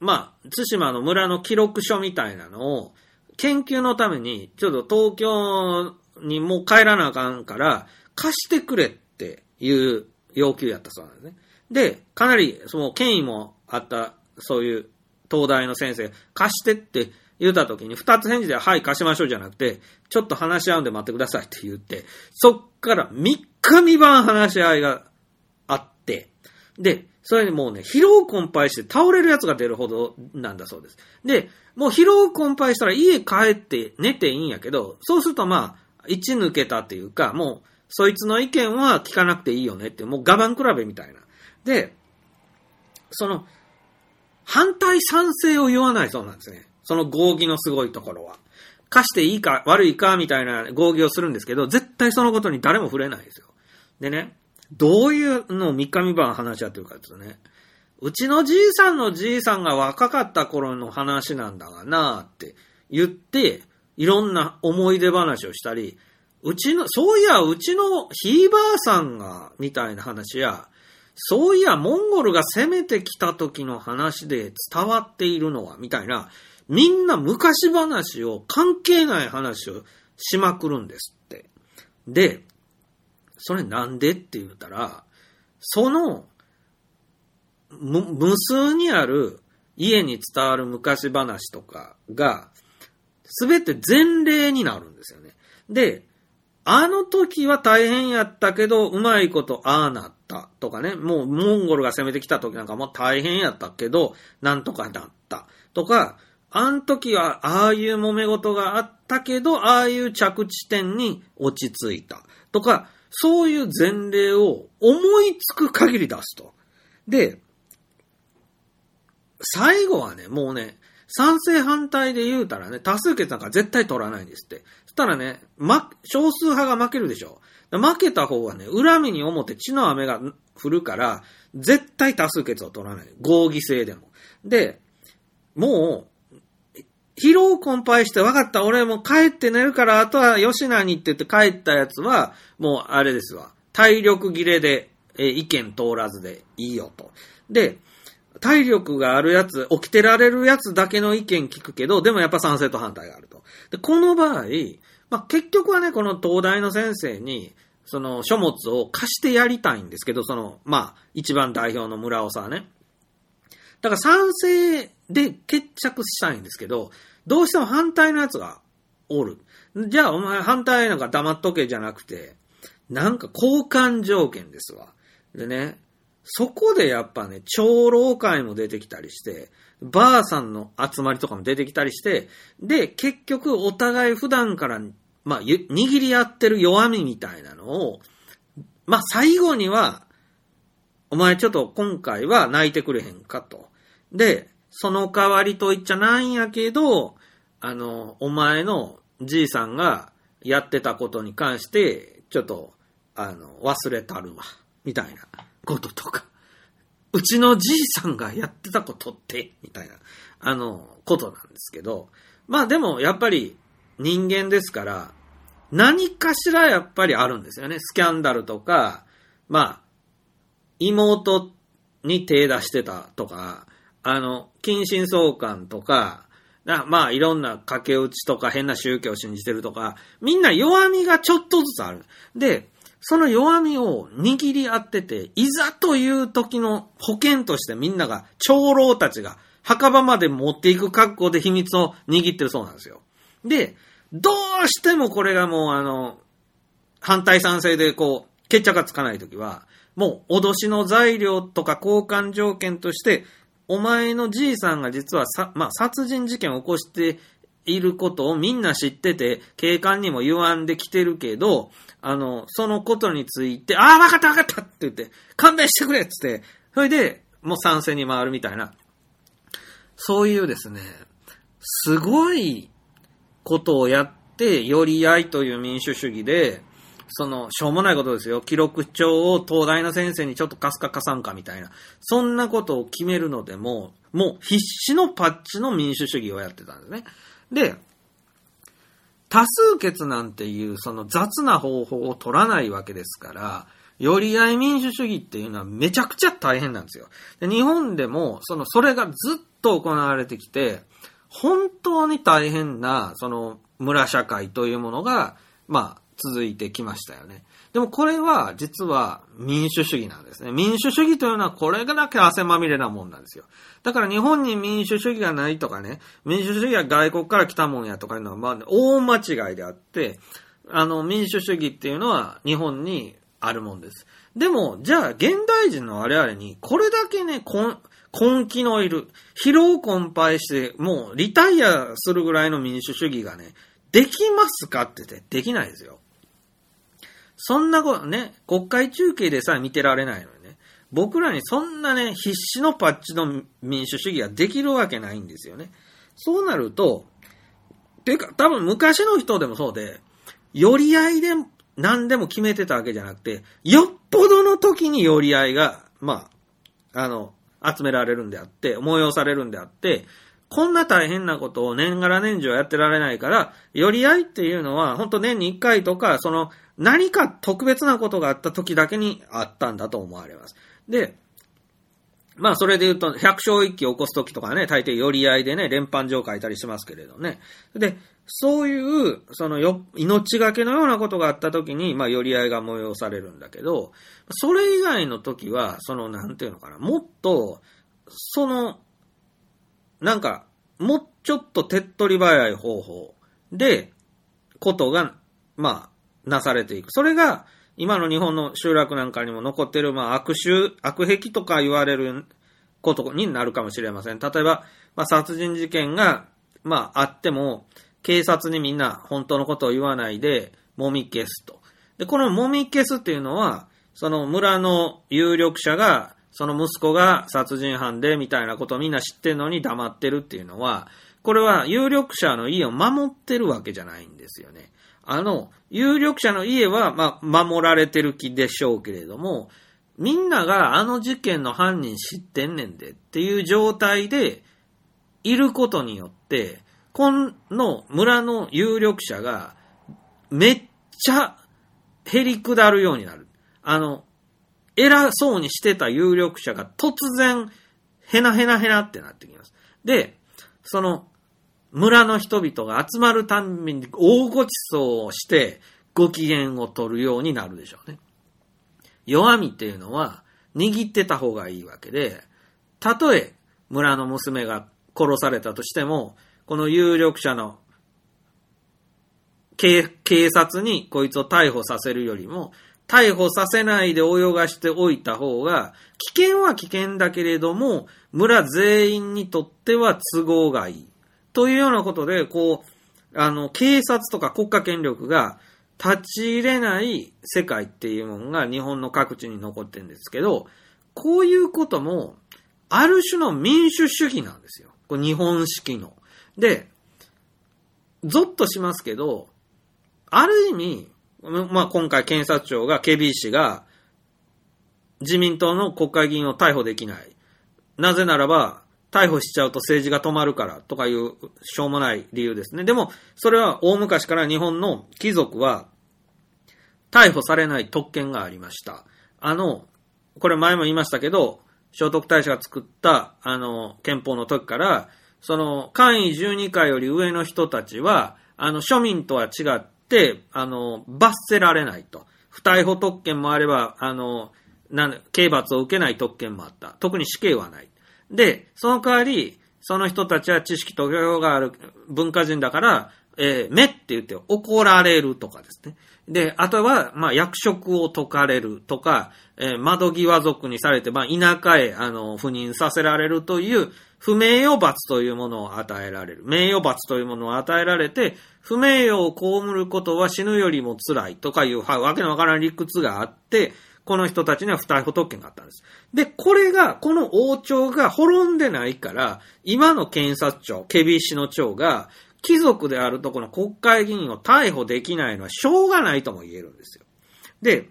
まあ、対馬の村の記録書みたいなのを、研究のために、ちょっと東京にもう帰らなあかんから、貸してくれっていう要求やったそうなんですね。で、かなり、その権威もあった、そういう東大の先生、貸してって言った時に、二つ返事で、はい、貸しましょうじゃなくて、ちょっと話し合うんで待ってくださいって言って、そっから3日三晩話し合いがあって、で、それにもうね、疲労困憊して倒れるやつが出るほどなんだそうです。で、もう疲労困憊したら家帰って寝ていいんやけど、そうするとまあ、一抜けたっていうか、もう、そいつの意見は聞かなくていいよねって、もう我慢比べみたいな。で、その、反対賛成を言わないそうなんですね。その合議のすごいところは。貸していいか悪いかみたいな合議をするんですけど、絶対そのことに誰も触れないですよ。でね、どういうのを3日三晩話し合ってるかっていうとね、うちのじいさんのじいさんが若かった頃の話なんだがなって言って、いろんな思い出話をしたり、うちの、そういや、うちのひいばあさんが、みたいな話や、そういや、モンゴルが攻めてきた時の話で伝わっているのは、みたいな、みんな昔話を、関係ない話をしまくるんですって。で、それなんでって言ったら、その、無数にある家に伝わる昔話とかが、すべて前例になるんですよね。で、あの時は大変やったけど、うまいことああなったとかね、もうモンゴルが攻めてきた時なんかも大変やったけど、なんとかなった。とか、あの時はああいう揉め事があったけど、ああいう着地点に落ち着いた。とか、そういう前例を思いつく限り出すと。で、最後はね、もうね、賛成反対で言うたらね、多数決なんか絶対取らないんですって。そしたらね、ま、少数派が負けるでしょ。負けた方はね、恨みに思って血の雨が降るから、絶対多数決を取らない。合議制でも。で、もう、疲労困憊して分かった、俺もう帰って寝るから、あとは吉名にって言って帰ったやつは、もうあれですわ。体力切れで、えー意見通らずでいいよと。で、体力があるやつ、起きてられるやつだけの意見聞くけど、でもやっぱ賛成と反対があると。で、この場合、まあ、結局はね、この東大の先生に、その書物を貸してやりたいんですけど、その、まあ、一番代表の村尾さんね。だから賛成で決着したいんですけど、どうしても反対のやつがおる。じゃあお前反対なんか黙っとけじゃなくて、なんか交換条件ですわ。でね、そこでやっぱね、長老会も出てきたりして、ばあさんの集まりとかも出てきたりして、で、結局お互い普段から、まあ、握り合ってる弱みみたいなのを、まあ、最後には、お前ちょっと今回は泣いてくれへんかと。で、その代わりと言っちゃなんやけど、あの、お前のじいさんがやってたことに関して、ちょっと、あの、忘れたるわ。みたいなこととか。うちのじいさんがやってたことって、みたいな、あの、ことなんですけど。まあでも、やっぱり人間ですから、何かしらやっぱりあるんですよね。スキャンダルとか、まあ、妹に手出してたとか、あの、近親相関とか、まあ、いろんな駆け落ちとか変な宗教を信じてるとか、みんな弱みがちょっとずつある。で、その弱みを握り合ってて、いざという時の保険としてみんなが、長老たちが墓場まで持っていく格好で秘密を握ってるそうなんですよ。で、どうしてもこれがもうあの、反対賛成でこう、決着がつかないときは、もう脅しの材料とか交換条件として、お前のじいさんが実はさ、まあ、殺人事件を起こしていることをみんな知ってて、警官にも言わんできてるけど、あの、そのことについて、ああ、わかったわかった!って言って、勘弁してくれっつって、それで、もう賛成に回るみたいな、そういうですね、すごいことをやって、寄り合いという民主主義で、その、しょうもないことですよ。記録帳を東大の先生にちょっと貸すか貸さんかみたいな。そんなことを決めるのでも、もう必死のパッチの民主主義をやってたんですね。で、多数決なんていうその雑な方法を取らないわけですから、寄り合い民主主義っていうのはめちゃくちゃ大変なんですよ。で日本でも、その、それがずっと行われてきて、本当に大変な、その、村社会というものが、まあ、続いてきましたよね。でもこれは、実は民主主義なんですね。民主主義というのはこれだけ汗まみれなもんなんですよ。だから日本に民主主義がないとかね、民主主義は外国から来たもんやとかいうのは、まあ、大間違いであって、あの、民主主義っていうのは日本にあるもんです。でも、じゃあ、現代人の我々に、これだけね、根根気のいる、疲労困憊して、もうリタイアするぐらいの民主主義がね、できますかって言って、できないですよ。そんなことね、国会中継でさえ見てられないのにね、僕らにそんなね、必死のパッチの民主主義ができるわけないんですよね。そうなると、ていうか、多分昔の人でもそうで、寄り合いで何でも決めてたわけじゃなくて、よっぽどの時に寄り合いが、まあ、あの、集められるんであって、催されるんであって、こんな大変なことを年がら年中やってられないから、寄り合いっていうのは、本当年に一回とか、その、何か特別なことがあった時だけにあったんだと思われます。で、まあそれで言うと、百姓一揆を起こす時とかね、大抵寄り合いでね、連邦状書いたりしますけれどね。で、そういう、そのよ、命がけのようなことがあった時に、まあ寄り合いが催されるんだけど、それ以外の時は、その、なんていうのかな、もっと、その、なんか、もうちょっと手っ取り早い方法で、ことが、まあ、なされていく。それが、今の日本の集落なんかにも残ってる、まあ、悪臭、悪癖とか言われることになるかもしれません。例えば、まあ、殺人事件が、まあ、あっても、警察にみんな本当のことを言わないで、もみ消すと。で、このもみ消すっていうのは、その村の有力者が、その息子が殺人犯でみたいなことをみんな知ってるのに黙ってるっていうのは、これは有力者の家を守ってるわけじゃないんですよね。あの、有力者の家は、ま、守られてる気でしょうけれども、みんながあの事件の犯人知ってんねんでっていう状態でいることによって、この村の有力者がめっちゃ減り下るようになる。あの、偉そうにしてた有力者が突然、へなへなへなってなってきます。で、その、村の人々が集まるたんびに大ごちそうをして、ご機嫌を取るようになるでしょうね。弱みっていうのは、握ってた方がいいわけで、たとえ村の娘が殺されたとしても、この有力者の警警察にこいつを逮捕させるよりも、逮捕させないで泳がしておいた方が、危険は危険だけれども、村全員にとっては都合がいい。というようなことで、こう、あの、警察とか国家権力が立ち入れない世界っていうものが日本の各地に残ってるんですけど、こういうことも、ある種の民主主義なんですよ。これ日本式の。で、ゾッとしますけど、ある意味、まあ、今回検察庁が、ケビー氏が、自民党の国会議員を逮捕できない。なぜならば、逮捕しちゃうと政治が止まるからとかいうしょうもない理由ですね。でも、それは大昔から日本の貴族は逮捕されない特権がありました。あの、これ前も言いましたけど、聖徳太子が作った、あの、憲法の時から、その、官位12回より上の人たちは、あの、庶民とは違って、あの、罰せられないと。不逮捕特権もあれば、あの、なん刑罰を受けない特権もあった。特に死刑はない。で、その代わり、その人たちは知識と教養がある文化人だから、えー、めって言って怒られるとかですね。で、あとは、まあ、役職を解かれるとか、えー、窓際族にされて、まあ、田舎へ、あの、赴任させられるという、不名誉罰というものを与えられる。名誉罰というものを与えられて、不名誉を被ることは死ぬよりも辛いとかいう、はわけのわからん理屈があって、この人たちには不逮捕特権があったんです。で、これが、この王朝が滅んでないから、今の検察庁、ケビ氏の長が、貴族であるとこの国会議員を逮捕できないのはしょうがないとも言えるんですよ。で、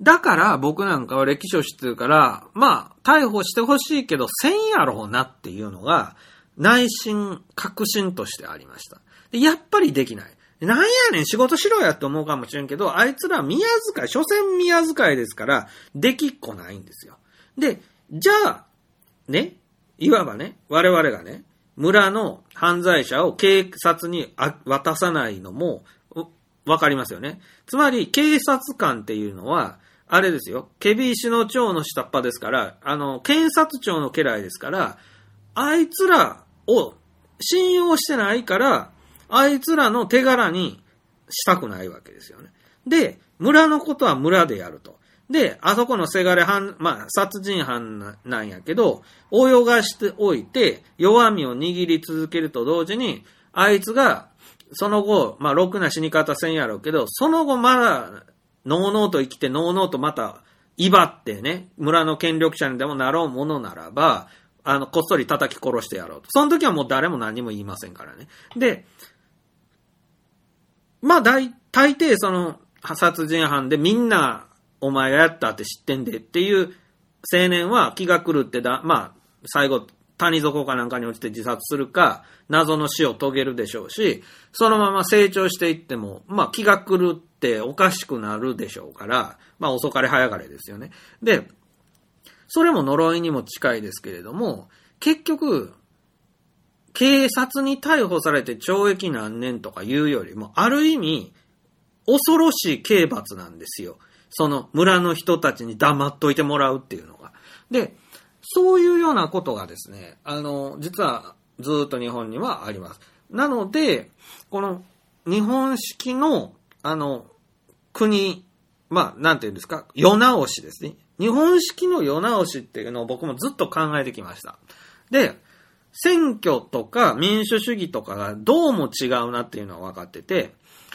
だから僕なんかは歴史を知ってるから、まあ、逮捕してほしいけど、せんやろうなっていうのが、内心、確信としてありました。で、やっぱりできない。なんやねん、仕事しろやって思うかもしれんけど、あいつら宮遣い、所詮宮遣いですから、できっこないんですよ。で、じゃあ、ね、いわばね、我々がね、村の犯罪者を警察に渡さないのも、わかりますよね。つまり、警察官っていうのは、あれですよ、ケビー氏の長の下っ端ですから、あの、検察庁の家来ですから、あいつらを信用してないから、あいつらの手柄にしたくないわけですよね。で、村のことは村でやると。で、あそこのせがれ犯、まあ、殺人犯なんやけど、泳がしておいて、弱みを握り続けると同時に、あいつが、その後、まあ、ろくな死に方せんやろうけど、その後まだ、のうのうと生きて、のうのうとまた、威張ってね、村の権力者にでもなろうものならば、あの、こっそり叩き殺してやろうと。その時はもう誰も何も言いませんからね。で、まあ、大、大抵その、殺人犯でみんな、お前がやったって知ってんでっていう青年は気が狂ってだ、まあ、最後、谷底かなんかに落ちて自殺するか、謎の死を遂げるでしょうし、そのまま成長していっても、まあ気が狂っておかしくなるでしょうから、まあ遅かれ早かれですよね。で、それも呪いにも近いですけれども、結局、警察に逮捕されて懲役何年とか言うよりも、ある意味、恐ろしい刑罰なんですよ。その村の人たちに黙っといてもらうっていうのが。で、そういうようなことがですね、あの、実はずっと日本にはあります。なので、この日本式の、あの、国、まあ、なんていうんですか、世直しですね。日本式の世直しっていうのを僕もずっと考えてきました。で、選挙とか民主主義とかがどうも違うなっていうのは分かってて、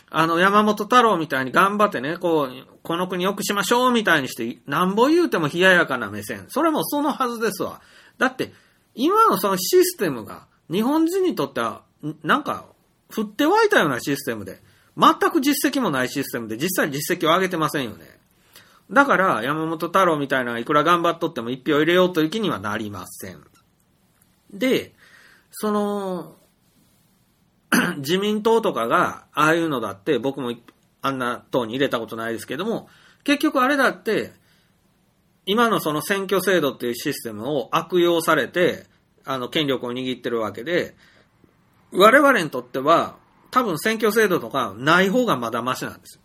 あの、山本太郎みたいに頑張ってね、こう、この国良くしましょうみたいにして、なんぼ言うても冷ややかな目線。それもそのはずですわ。だって、今のそのシステムが、日本人にとっては、なんか、振って湧いたようなシステムで、全く実績もないシステムで、実際実績を上げてませんよね。だから、山本太郎みたいないくら頑張っとっても一票入れようという気にはなりません。で、その、自民党とかが、ああいうのだって、僕もあんな党に入れたことないですけども、結局あれだって、今のその選挙制度っていうシステムを悪用されて、あの、権力を握ってるわけで、我々にとっては、多分選挙制度とかない方がまだマシなんですよ。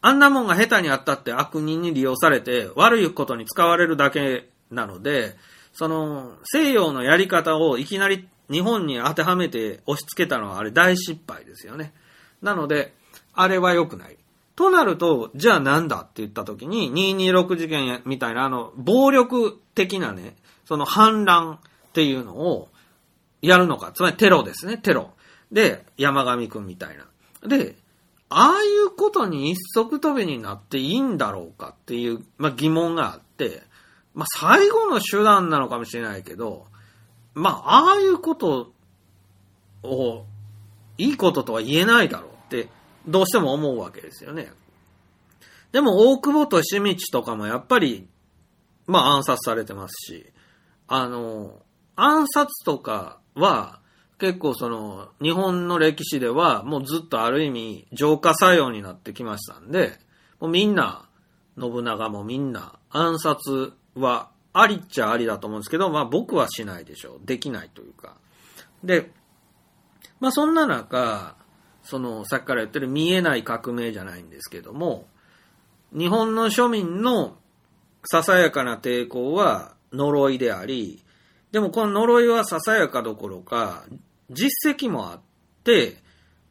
あんなもんが下手にあったって悪人に利用されて悪いことに使われるだけなので、その西洋のやり方をいきなり日本に当てはめて押し付けたのはあれ大失敗ですよね。なので、あれは良くない。となると、じゃあなんだって言った時に、226事件みたいなあの、暴力的なね、その反乱っていうのをやるのか。つまりテロですね、テロ。で、山上くんみたいな。で、ああいうことに一足飛びになっていいんだろうかっていう、まあ、疑問があって、まあ、最後の手段なのかもしれないけど、まあ、ああいうことを、いいこととは言えないだろうって、どうしても思うわけですよね。でも、大久保としみちとかもやっぱり、まあ、暗殺されてますし、あの、暗殺とかは、結構その、日本の歴史では、もうずっとある意味、浄化作用になってきましたんで、もうみんな、信長もみんな、暗殺はありっちゃありだと思うんですけど、まあ僕はしないでしょう。できないというか。で、まあそんな中、その、さっきから言ってる見えない革命じゃないんですけども、日本の庶民のささやかな抵抗は呪いであり、でもこの呪いはささやかどころか、実績もあって、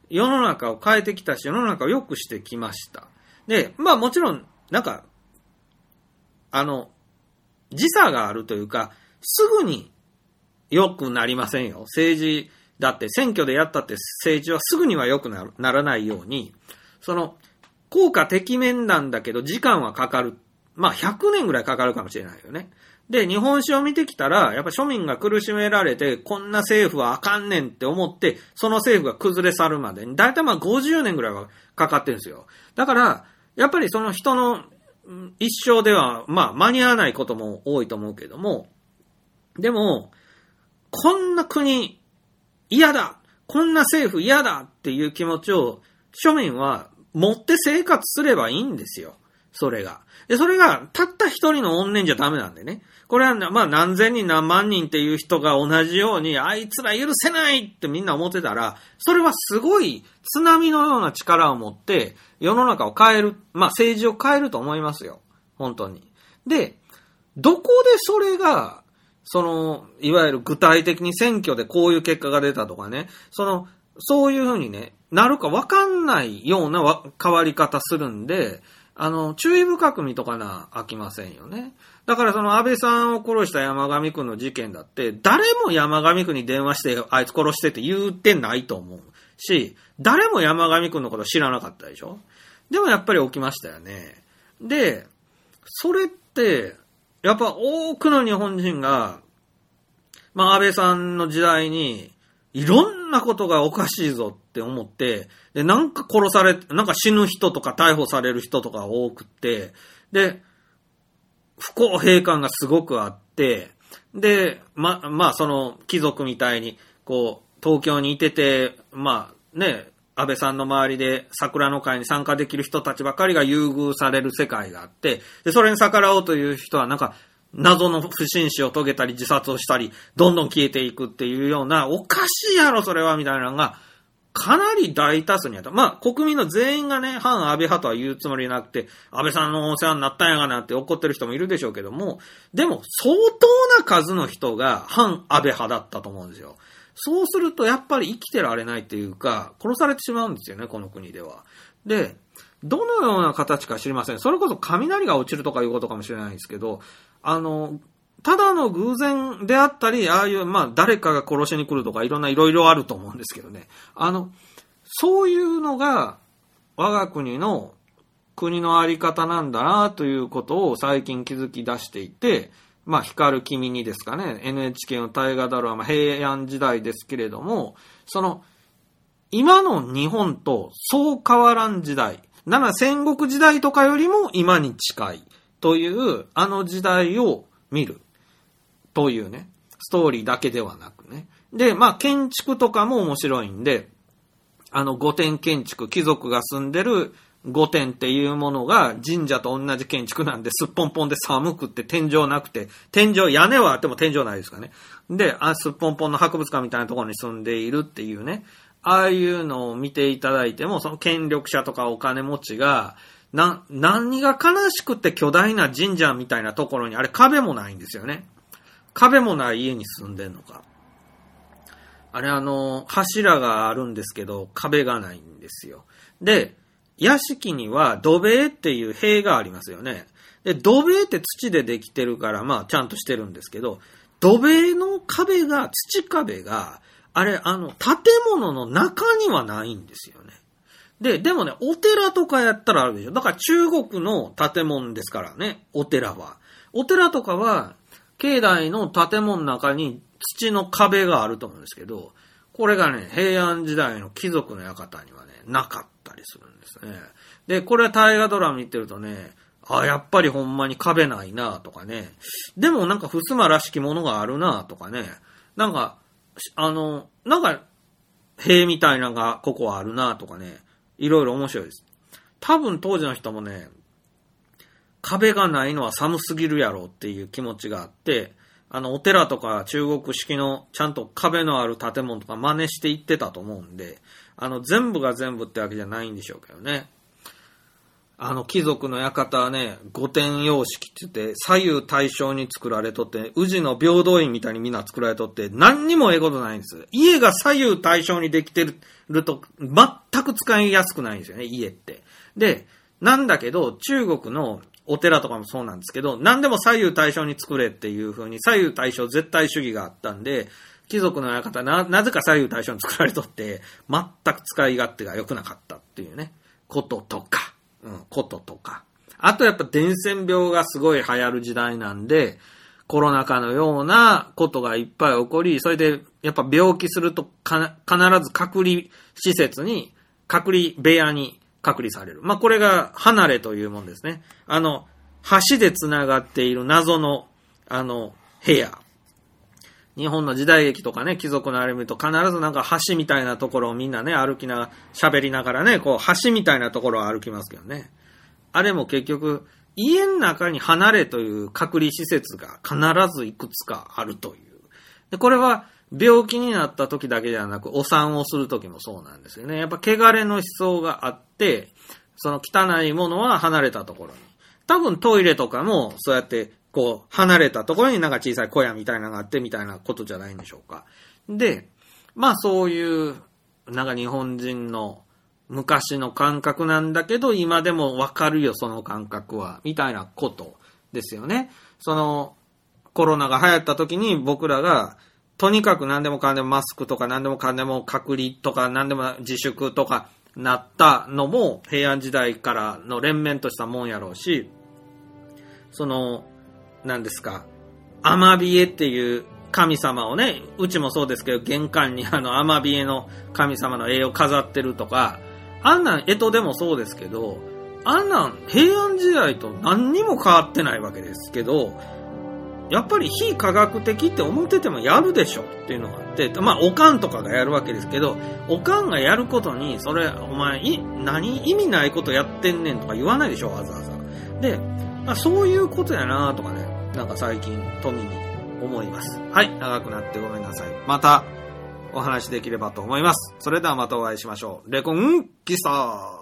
世の中を変えてきたし、世の中を良くしてきました。で、まあもちろん、なんか、あの、時差があるというか、すぐに良くなりませんよ。政治、だって選挙でやったって政治はすぐには良くならないように、その、効果てきめんなんだけど、時間はかかる。まあ、100年ぐらいかかるかもしれないよね。で、日本史を見てきたら、やっぱ庶民が苦しめられて、こんな政府はあかんねんって思って、その政府が崩れ去るまでに、だいたいまあ50年ぐらいはかかってるんですよ。だから、やっぱりその人の一生では、まあ間に合わないことも多いと思うけども、でも、こんな国嫌だこんな政府嫌だっていう気持ちを庶民は持って生活すればいいんですよ。それが。で、それがたった一人の怨念じゃダメなんでね。これは、まあ何千人何万人っていう人が同じように、あいつら許せないってみんな思ってたら、それはすごい津波のような力を持って、世の中を変える、まあ政治を変えると思いますよ。本当に。で、どこでそれが、その、いわゆる具体的に選挙でこういう結果が出たとかね、その、そういうふうにね、なるかわかんないような変わり方するんで、あの、注意深く見とかな飽きませんよね。だからその安倍さんを殺した山上くんの事件だって、誰も山上くんに電話して、あいつ殺してって言ってないと思うし、誰も山上くんのこと知らなかったでしょ？でもやっぱり起きましたよね。で、それって、やっぱ多くの日本人が、まあ安倍さんの時代に、いろんなことがおかしいぞって思って、で、なんか殺され、なんか死ぬ人とか逮捕される人とか多くって、で、不公平感がすごくあって、で、ま、まあ、その、貴族みたいに、こう、東京にいてて、まあ、ね、安倍さんの周りで桜の会に参加できる人たちばかりが優遇される世界があって、で、それに逆らおうという人はなんか、謎の不審死を遂げたり自殺をしたり、どんどん消えていくっていうような、おかしいやろ、それは、みたいなのが、かなり大多数にあった。まあ、国民の全員がね、反安倍派とは言うつもりなくて、安倍さんのお世話になったんやがなって怒ってる人もいるでしょうけども、でも、相当な数の人が反安倍派だったと思うんですよ。そうすると、やっぱり生きてられないっていうか、殺されてしまうんですよね、この国では。で、どのような形か知りません。それこそ雷が落ちるとかいうことかもしれないですけど、あの、ただの偶然であったり、ああいう、まあ、誰かが殺しに来るとか、いろんな、いろいろあると思うんですけどね。あの、そういうのが、我が国の国のあり方なんだな、ということを最近気づき出していて、まあ、光る君にですかね、NHK の大河ドラマ、平安時代ですけれども、その、今の日本とそう変わらん時代、なら戦国時代とかよりも今に近いというあの時代を見る。というね、ストーリーだけではなくね。で、まあ建築とかも面白いんで、あの御殿建築、貴族が住んでる御殿っていうものが神社と同じ建築なんで、すっぽんぽんで寒くって天井なくて、天井、屋根はあっても天井ないですかね。で、あすっぽんぽんの博物館みたいなところに住んでいるっていうね。ああいうのを見ていただいても、その権力者とかお金持ちが、な、何が悲しくて巨大な神社みたいなところに、あれ壁もないんですよね。壁もない家に住んでんのか。あれあの、柱があるんですけど、壁がないんですよ。で、屋敷には土塀っていう塀がありますよね。で、土塀って土でできてるから、まあちゃんとしてるんですけど、土塀の壁が、土壁が、あれ、あの、建物の中にはないんですよね。で、でもね、お寺とかやったらあるでしょ。だから中国の建物ですからね、お寺は。お寺とかは、境内の建物の中に土の壁があると思うんですけど、これがね、平安時代の貴族の館にはね、なかったりするんですね。で、これは大河ドラマ見てるとね、あ、やっぱりほんまに壁ないなとかね。でもなんか襖らしきものがあるなとかね。なんか、あの、なんか、塀みたいなのがここはあるなとかね、いろいろ面白いです。多分当時の人もね、壁がないのは寒すぎるやろっていう気持ちがあって、あの、お寺とか中国式のちゃんと壁のある建物とか真似していってたと思うんで、あの、全部が全部ってわけじゃないんでしょうけどね。あの、貴族の館はね、御殿様式って言って、左右対称に作られとって、宇治の平等院みたいにみんな作られとって、何にもええことないんです。家が左右対称にできてると、全く使いやすくないんですよね、家って。で、なんだけど、中国のお寺とかもそうなんですけど、何でも左右対称に作れっていう風に、左右対称絶対主義があったんで、貴族の館な、なぜか左右対称に作られとって、全く使い勝手が良くなかったっていうね、こととか。うん、こととか。あとやっぱ伝染病がすごい流行る時代なんで、コロナ禍のようなことがいっぱい起こり、それでやっぱ病気するとかな必ず隔離施設に、隔離部屋に隔離される。まあ、これが離れというもんですね。あの、橋で繋がっている謎の、あの、部屋。日本の時代劇とかね、貴族のあれ見ると必ずなんか橋みたいなところをみんなね、歩きな、喋りながらね、こう橋みたいなところを歩きますけどね。あれも結局、家の中に離れという隔離施設が必ずいくつかあるという。で、これは病気になった時だけではなく、お産をする時もそうなんですよね。やっぱ汚れの思想があって、その汚いものは離れたところに。多分トイレとかもそうやってこう、離れたところになんか小さい小屋みたいなのがあってみたいなことじゃないんでしょうか。で、まあそういう、なんか日本人の昔の感覚なんだけど、今でもわかるよ、その感覚は。みたいなことですよね。その、コロナが流行った時に僕らが、とにかく何でもかんでもマスクとか何でもかんでも隔離とか何でも自粛とかなったのも平安時代からの連綿としたもんやろうし、その、なんですか、アマビエっていう神様をね、うちもそうですけど、玄関に あのアマビエの神様の絵を飾ってるとか、あんなん江戸でもそうですけど、あんなん平安時代と何にも変わってないわけですけど、やっぱり非科学的って思っててもやるでしょっていうのがあって、まあ、おかんとかがやるわけですけど、おかんがやることに、それ、お前、い、何意味ないことやってんねんとか言わないでしょ、わざわざ。で、まあ、そういうことやなとかね。なんか最近、富に思います。はい、長くなってごめんなさい。また、お話できればと思います。それではまたお会いしましょう。レコン、キスター